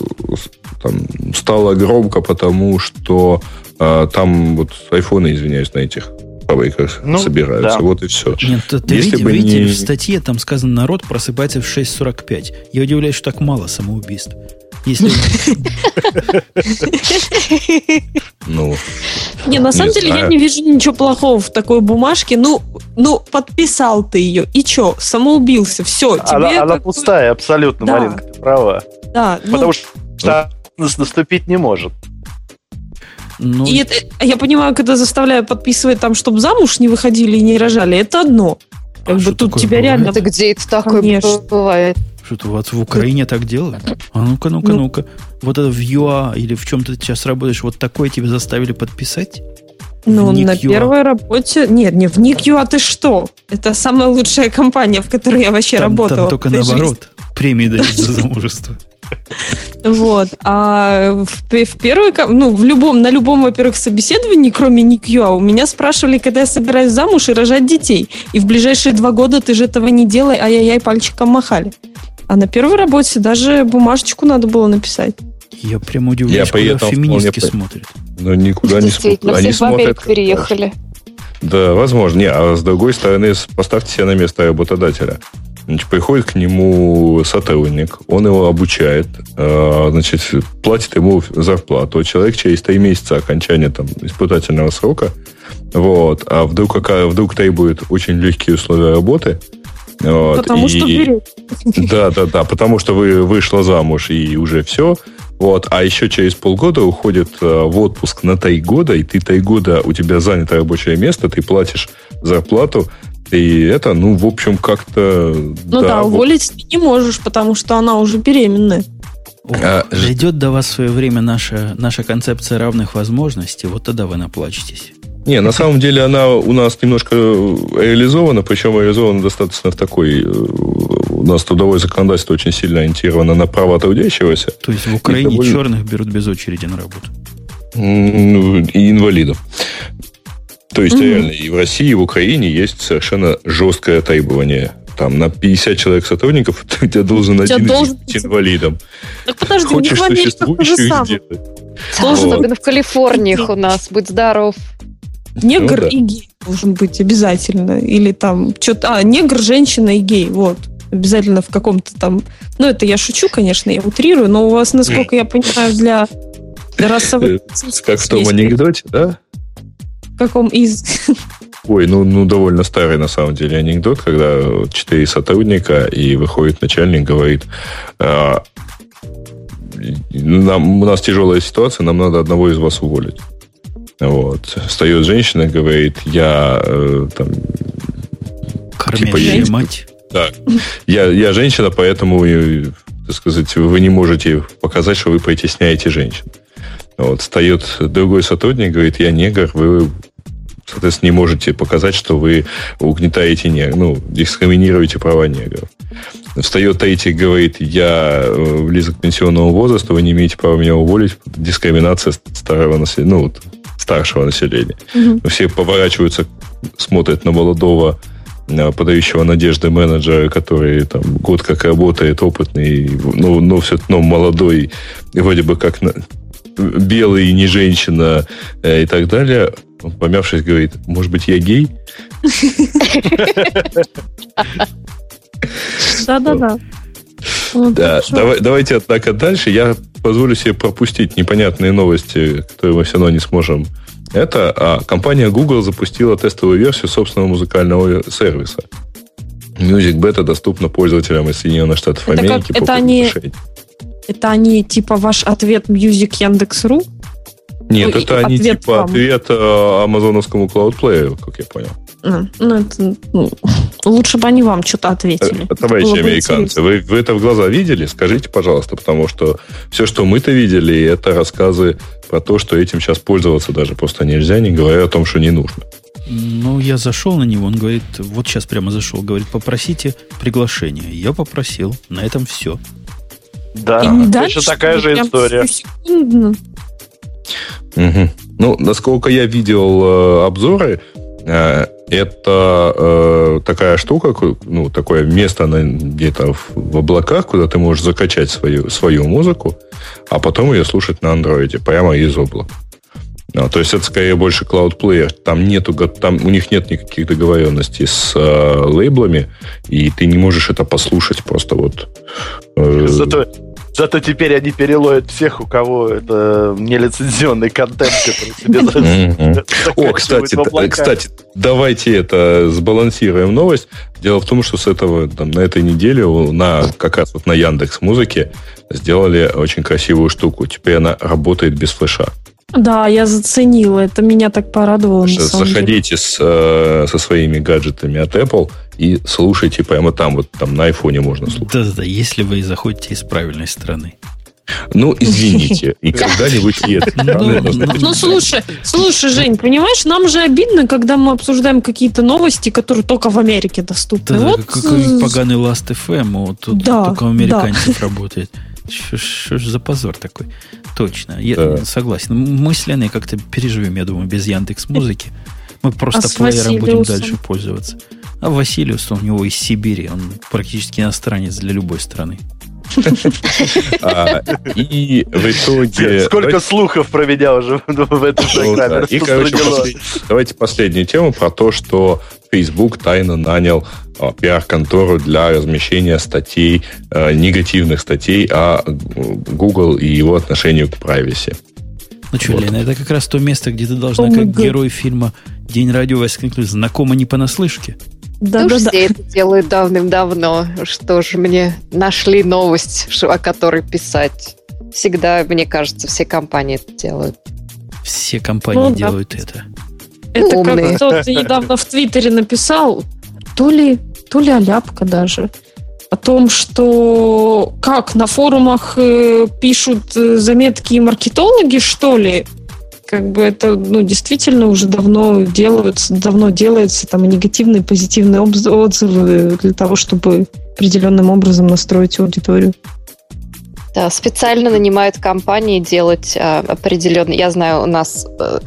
там, стало громко, потому что э, там вот айфоны, извиняюсь, на этих фабриках ну, собираются. Да. Вот и все. Нет, ты Если видите, бы видите, не... в статье там сказано, народ просыпается в 6.45. Я удивляюсь, что так мало самоубийств. Если... Ну, Не, на самом деле я не вижу ничего плохого в такой бумажке. Ну, ну подписал ты ее. И чё, самоубился. Все, тебе... Она, пустая, абсолютно. Маринка, ты права. Да, ну, Потому что нас- наступить не может. Ну, И это, я понимаю, когда заставляю подписывать там, чтобы замуж не выходили и не рожали, это одно. Как А бы тут тебя бывает? реально... Это где это такое Конечно. бывает? Что-то у вас в Украине так делают? А ну-ка, ну-ка, Ну. ну-ка. Вот это в ЮА или в чем ты сейчас работаешь, вот такое тебе заставили подписать? Ну, на первой работе... Нет, не в Ник.ю, а ты что? Это самая лучшая компания, в которой я вообще Там, работала. там только наоборот. Премии дают [laughs] за замужество. жизни. Вот. А в, в первой... Ну, в любом, на любом, во-первых, собеседовании, кроме Ник.ю, у меня спрашивали, когда я собираюсь замуж и рожать детей. И в ближайшие два года ты же этого не делай, ай-яй-яй, пальчиком махали. А на первой работе даже бумажечку надо было написать. Я прям удивляюсь, Я куда феминистки вполне смотрят. ну никуда не смотрят. Они смотрят, переехали. Да, возможно. Не, а с другой стороны, поставьте себя на место работодателя. Значит, приходит к нему сотрудник, он его обучает, э, значит, платит ему зарплату. Человек через три месяца окончания там, испытательного срока, вот, а вдруг, какая, вдруг требует очень легкие условия работы, вот, Потому и- что берет. да, да, да, потому что вы вышла замуж и уже все. Вот, а еще через полгода уходит э, в отпуск на три года, и ты три года у тебя занято рабочее место, ты платишь зарплату, и это, ну, в общем, как-то... Ну да, вот. уволить ты не можешь, потому что она уже беременная. О, А, Дойдет до вас в свое время наша, наша концепция равных возможностей, вот тогда вы наплачетесь. Не, на самом деле она у нас немножко реализована, причем реализована достаточно в такой... э, У нас трудовое законодательство очень сильно ориентировано на права трудящегося. То есть в Украине довольно- черных берут без очереди на работу. Ну, и инвалидов. То есть Мгм. реально и в России, и в Украине есть совершенно жесткое требование. Там на 50 человек сотрудников [laughs] у тебя должен У тебя один должен быть инвалидом. Так подожди, у них Хочешь в Америке то же самое. сделать. Должен Вот. Особенно в Калифорнии у нас. Будь здоров. Негр Ну да. и гей должен быть обязательно. Или там что-то... А, негр, женщина и гей. Вот. Обязательно в каком-то там... Ну, это я шучу, конечно, я утрирую, но у вас, насколько я понимаю, для расовых... Э, Как в том анекдоте, да? В каком из... Ой, ну, ну довольно старый на самом деле анекдот, когда четыре сотрудника, и выходит начальник, говорит, «А, нам, у нас тяжелая ситуация, нам надо одного из вас уволить. Вот. Встает женщина, говорит, я э, там, Кормящая есть- мать. да, я, я женщина, поэтому, э, так сказать, вы не можете показать, что вы притесняете женщин. Вот, встает другой сотрудник, говорит, я негр, вы, соответственно, не можете показать, что вы угнетаете негр, ну, дискриминируете права негров. Встает третий, говорит, я э, близок к пенсионному возрасту, вы не имеете права меня уволить, дискриминация старого населения, ну, вот, старшего населения. Мгм. Все поворачиваются, смотрят на молодого, подающего надежды менеджера, который там год как работает, опытный, но, но все равно молодой, и вроде бы как на- белый, не женщина э, и так далее. Он, помявшись, говорит, может быть, я гей? [laughs] Да-да-да. Да, давай, давайте, однако, дальше. Я позволю себе пропустить непонятные новости, которые мы все равно не сможем. Это а, компания Google запустила тестовую версию собственного музыкального сервиса. Music Beta доступна пользователям из Соединенных Штатов Это как- Америки по это они-. Это они типа ваш ответ Music Яндекс.ру? Нет, Ой, это они ответ типа вам. ответ э, амазоновскому клаудплееру, как я понял. А, Ну, это, ну, лучше бы они вам что-то ответили. Э, Товарищи американцы, вы, вы это в глаза видели? Скажите, пожалуйста, потому что все, что мы-то видели, это рассказы про то, что этим сейчас пользоваться даже просто нельзя, не говоря о том, что не нужно. Ну, я зашел на него, он говорит, вот сейчас прямо зашел, говорит, попросите приглашение. Я попросил, на этом все. Да, точно такая же история. секундно. Мгм. Ну, насколько я видел э, обзоры, это э, такая штука, ну, такое место где-то в, в облаках, куда ты можешь закачать свою, свою музыку, а потом ее слушать на андроиде, прямо из облака. Ну, то есть это скорее больше Cloud Player. Там нету, там у них нет никаких договоренностей с э, лейблами, и ты не можешь это послушать просто вот. э, Зато Зато теперь они переловят всех, у кого это нелицензионный контент, который себе О, кстати, кстати, давайте это сбалансируем новость. Дело в том, что с этого, там, на этой неделе на, как раз вот на Яндекс Музыке сделали очень красивую штуку. Теперь она работает без флеша. Да, я заценила. Это меня так порадовало. Заходите с, э, со своими гаджетами от Apple и слушайте прямо там, вот там на айфоне можно слушать. Да-да-да, если вы заходите из правильной страны. Ну, извините, и [laughs] когда-нибудь это. Ну, ну, слушай, слушай, Жень, понимаешь, нам же обидно, когда мы обсуждаем какие-то новости, которые только в Америке доступны. Да, вот... какой поганый Last FM, вот тут только у американцев работает. Что ж за позор такой? Точно, я да. согласен. Мы с Леной как-то переживем, я думаю, без Яндекс Музыки. Мы просто а плеером будем дальше пользоваться. А Василиус, у него из Сибири, он практически иностранец для любой страны. [laughs] А, и в итоге... Сколько слухов про меня уже в этой ну программе. И, короче, давайте последнюю тему про то, что Facebook тайно нанял пиар-контору для размещения статей, а, негативных статей о Google и его отношению к privacy. Ну что, вот. Лена, это как раз то место, где ты должна, как герой фильма «День радио» воскликнуть «Знакомо не понаслышке». Да, да, да. все это делают давным-давно. Что ж, мне нашли новость, о которой писать. Всегда, мне кажется, все компании это делают. Все компании ну, делают да. это. Это ну, как кто-то недавно в Твиттере написал, то ли, то ли Аляпка даже, о том, что как на форумах э, пишут э, заметки маркетологи, что ли, как бы это ну, действительно уже давно делаются, давно делается там и негативные, позитивные отзывы для того, чтобы определенным образом настроить аудиторию. Да, специально нанимают компании делать а, определенные. Я знаю, у нас э,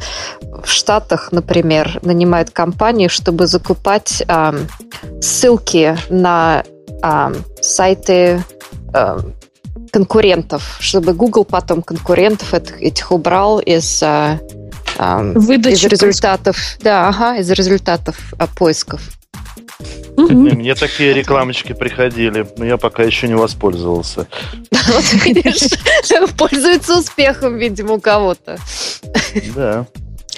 в Штатах, например, нанимают компании, чтобы закупать а, ссылки на а, сайты а, конкурентов, чтобы Google потом конкурентов этих убрал из, а, а, из результатов, да, ага, из результатов а, поисков. Мне такие рекламочки приходили, но я пока еще не воспользовался. [laughs] Пользуется успехом, видимо, у кого-то. Да.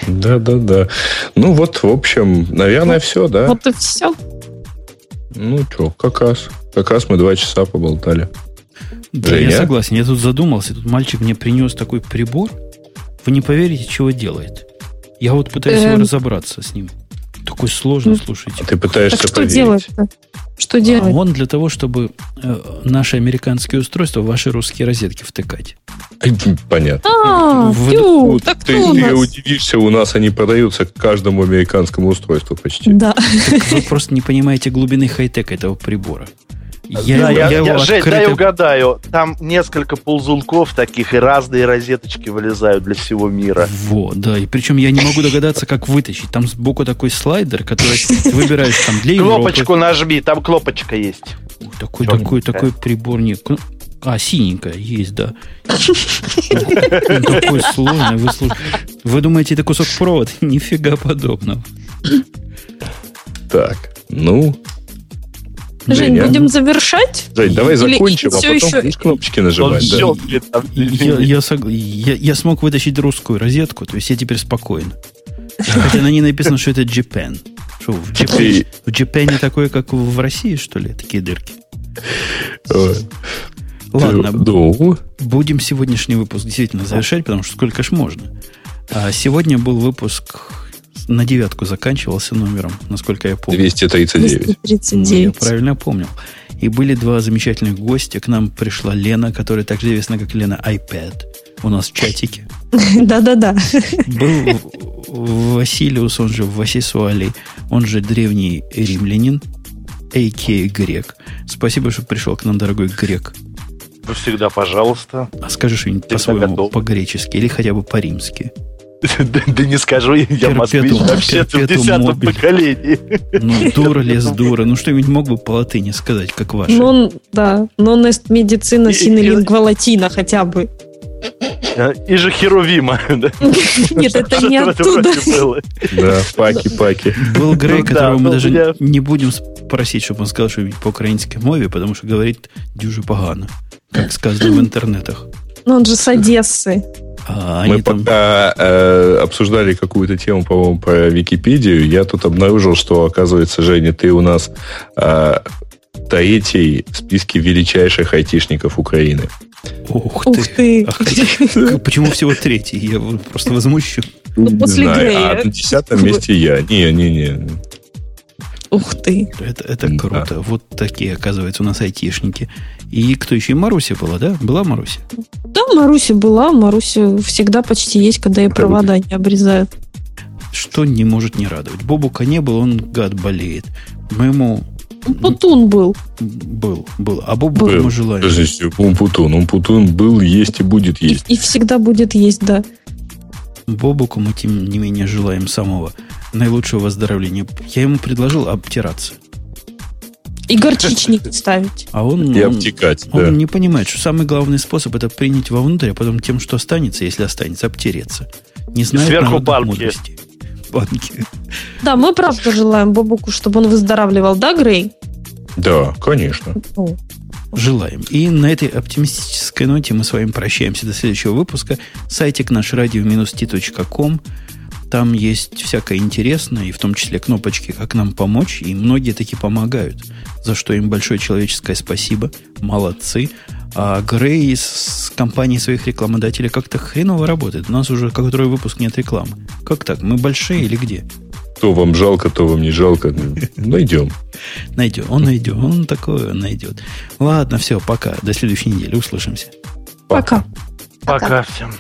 Да, да, да. Ну вот, в общем, наверное, все, да? Вот и все. Ну что, как раз. Как раз мы два часа поболтали. Да, Женя? я согласен. Я тут задумался. Тут мальчик мне принес такой прибор. Вы не поверите, чего делает. Я вот пытаюсь эм... разобраться с ним. Такой сложный, ну, слушайте. Ты пытаешься так что делать Что делать? Он для того, чтобы э, наши американские устройства в ваши русские розетки втыкать. [laughs] Понятно. А, в, тю, так ты ты удивишься, у нас они продаются к каждому американскому устройству почти. Да. Так вы просто не понимаете глубины хай-тека этого прибора. Я, да, я, я, я Жень, открыто... дай угадаю. Там несколько ползунков таких, и разные розеточки вылезают для всего мира. Вот, да. И причем я не могу догадаться, как вытащить. Там сбоку такой слайдер, который выбираешь там для Европы. Кнопочку нажми, там кнопочка есть. Такой, такой, такой прибор. Не... А, синенькая есть, да. Он такой сложный. Вы, вы думаете, это кусок провода? [laughs] Нифига подобного. Так, ну, Жень, Женя. будем завершать? Жень, давай Или закончим, а потом еще... будешь кнопочки нажимать. Да. Я, я, я, я смог вытащить русскую розетку, то есть я теперь спокоен. Хотя на ней написано, что это Japan. Что, в, Japan, в Japan такое, как в России, что ли, такие дырки? Ладно, ну. будем сегодняшний выпуск действительно завершать, потому что сколько ж можно. А сегодня был выпуск на девятку заканчивался номером, насколько я помню. 239. 239. Ну, я правильно помнил. И были два замечательных гостя. К нам пришла Лена, которая так же известна, как Лена iPad. У нас в чатике. [laughs] Да-да-да. Был Василиус, он же Васисуали, он же древний римлянин, а.к. грек. Спасибо, что пришел к нам, дорогой грек. Вы всегда, пожалуйста. А скажи что-нибудь по-своему, по-гречески или хотя бы по-римски. Да не скажу, я москвич вообще в десятом поколении. Ну, дура лес дура. Ну, что-нибудь мог бы по латыни сказать, как ваше. Ну, да. Non est медицина lingua latina хотя бы. И же Херувима. [laughs] Нет, это не оттуда. Да, паки-паки. Был Грей, которого мы даже не будем просить, чтобы он сказал что-нибудь по украинской мове, потому что говорит дюже погано. как сказано в интернетах. Ну, он же с Одессы. А, Мы там... пока э, обсуждали какую-то тему, по-моему, про Википедию, я тут обнаружил, что, оказывается, Женя, ты у нас э, третий в списке величайших айтишников Украины. Ух ты! Ух ты. Ах, [laughs] почему всего третий? Я просто возмущу. Ну, после Знаю, Грея. А на десятом месте я. Не-не-не. Ух ты. Это, это круто. Да. Вот такие, оказывается, у нас айтишники. И кто еще? И Маруся была, да? Была Маруся? Да, Маруся была. Маруся всегда почти есть, когда и провода не обрезают. Что не может не радовать. Бобука не было, он гад болеет. Моему Путун был. Был, был. А Бобука мы желаем. Подождите, Умпутун. Умпутун был, есть и будет есть. И, и всегда будет есть, да. Бобуку мы, тем не менее, желаем самого наилучшего выздоровления. Я ему предложил обтираться. И горчичник ставить. А он, и обтекать, он, да. он не понимает, что самый главный способ это принять вовнутрь, а потом тем, что останется, если останется, обтереться. Не знаю Сверху банки. Мудрости. Банки. Да, мы правда желаем Бобуку, чтобы он выздоравливал, да, Грей? Да, конечно. Ну, Желаем. И на этой оптимистической ноте мы с вами прощаемся до следующего выпуска. Сайтик наш radio-t.com. Там есть всякое интересное, и в том числе кнопочки, как нам помочь, и многие таки помогают, за что им большое человеческое спасибо. Молодцы. А Грей с компанией своих рекламодателей как-то хреново работает. У нас уже который выпуск нет рекламы. Как так? Мы большие или где? То вам жалко, то вам не жалко. Найдем. Найдем. Он найдет. Он такое найдет. Ладно, все, пока. До следующей недели. Услышимся. Пока. Пока, пока всем.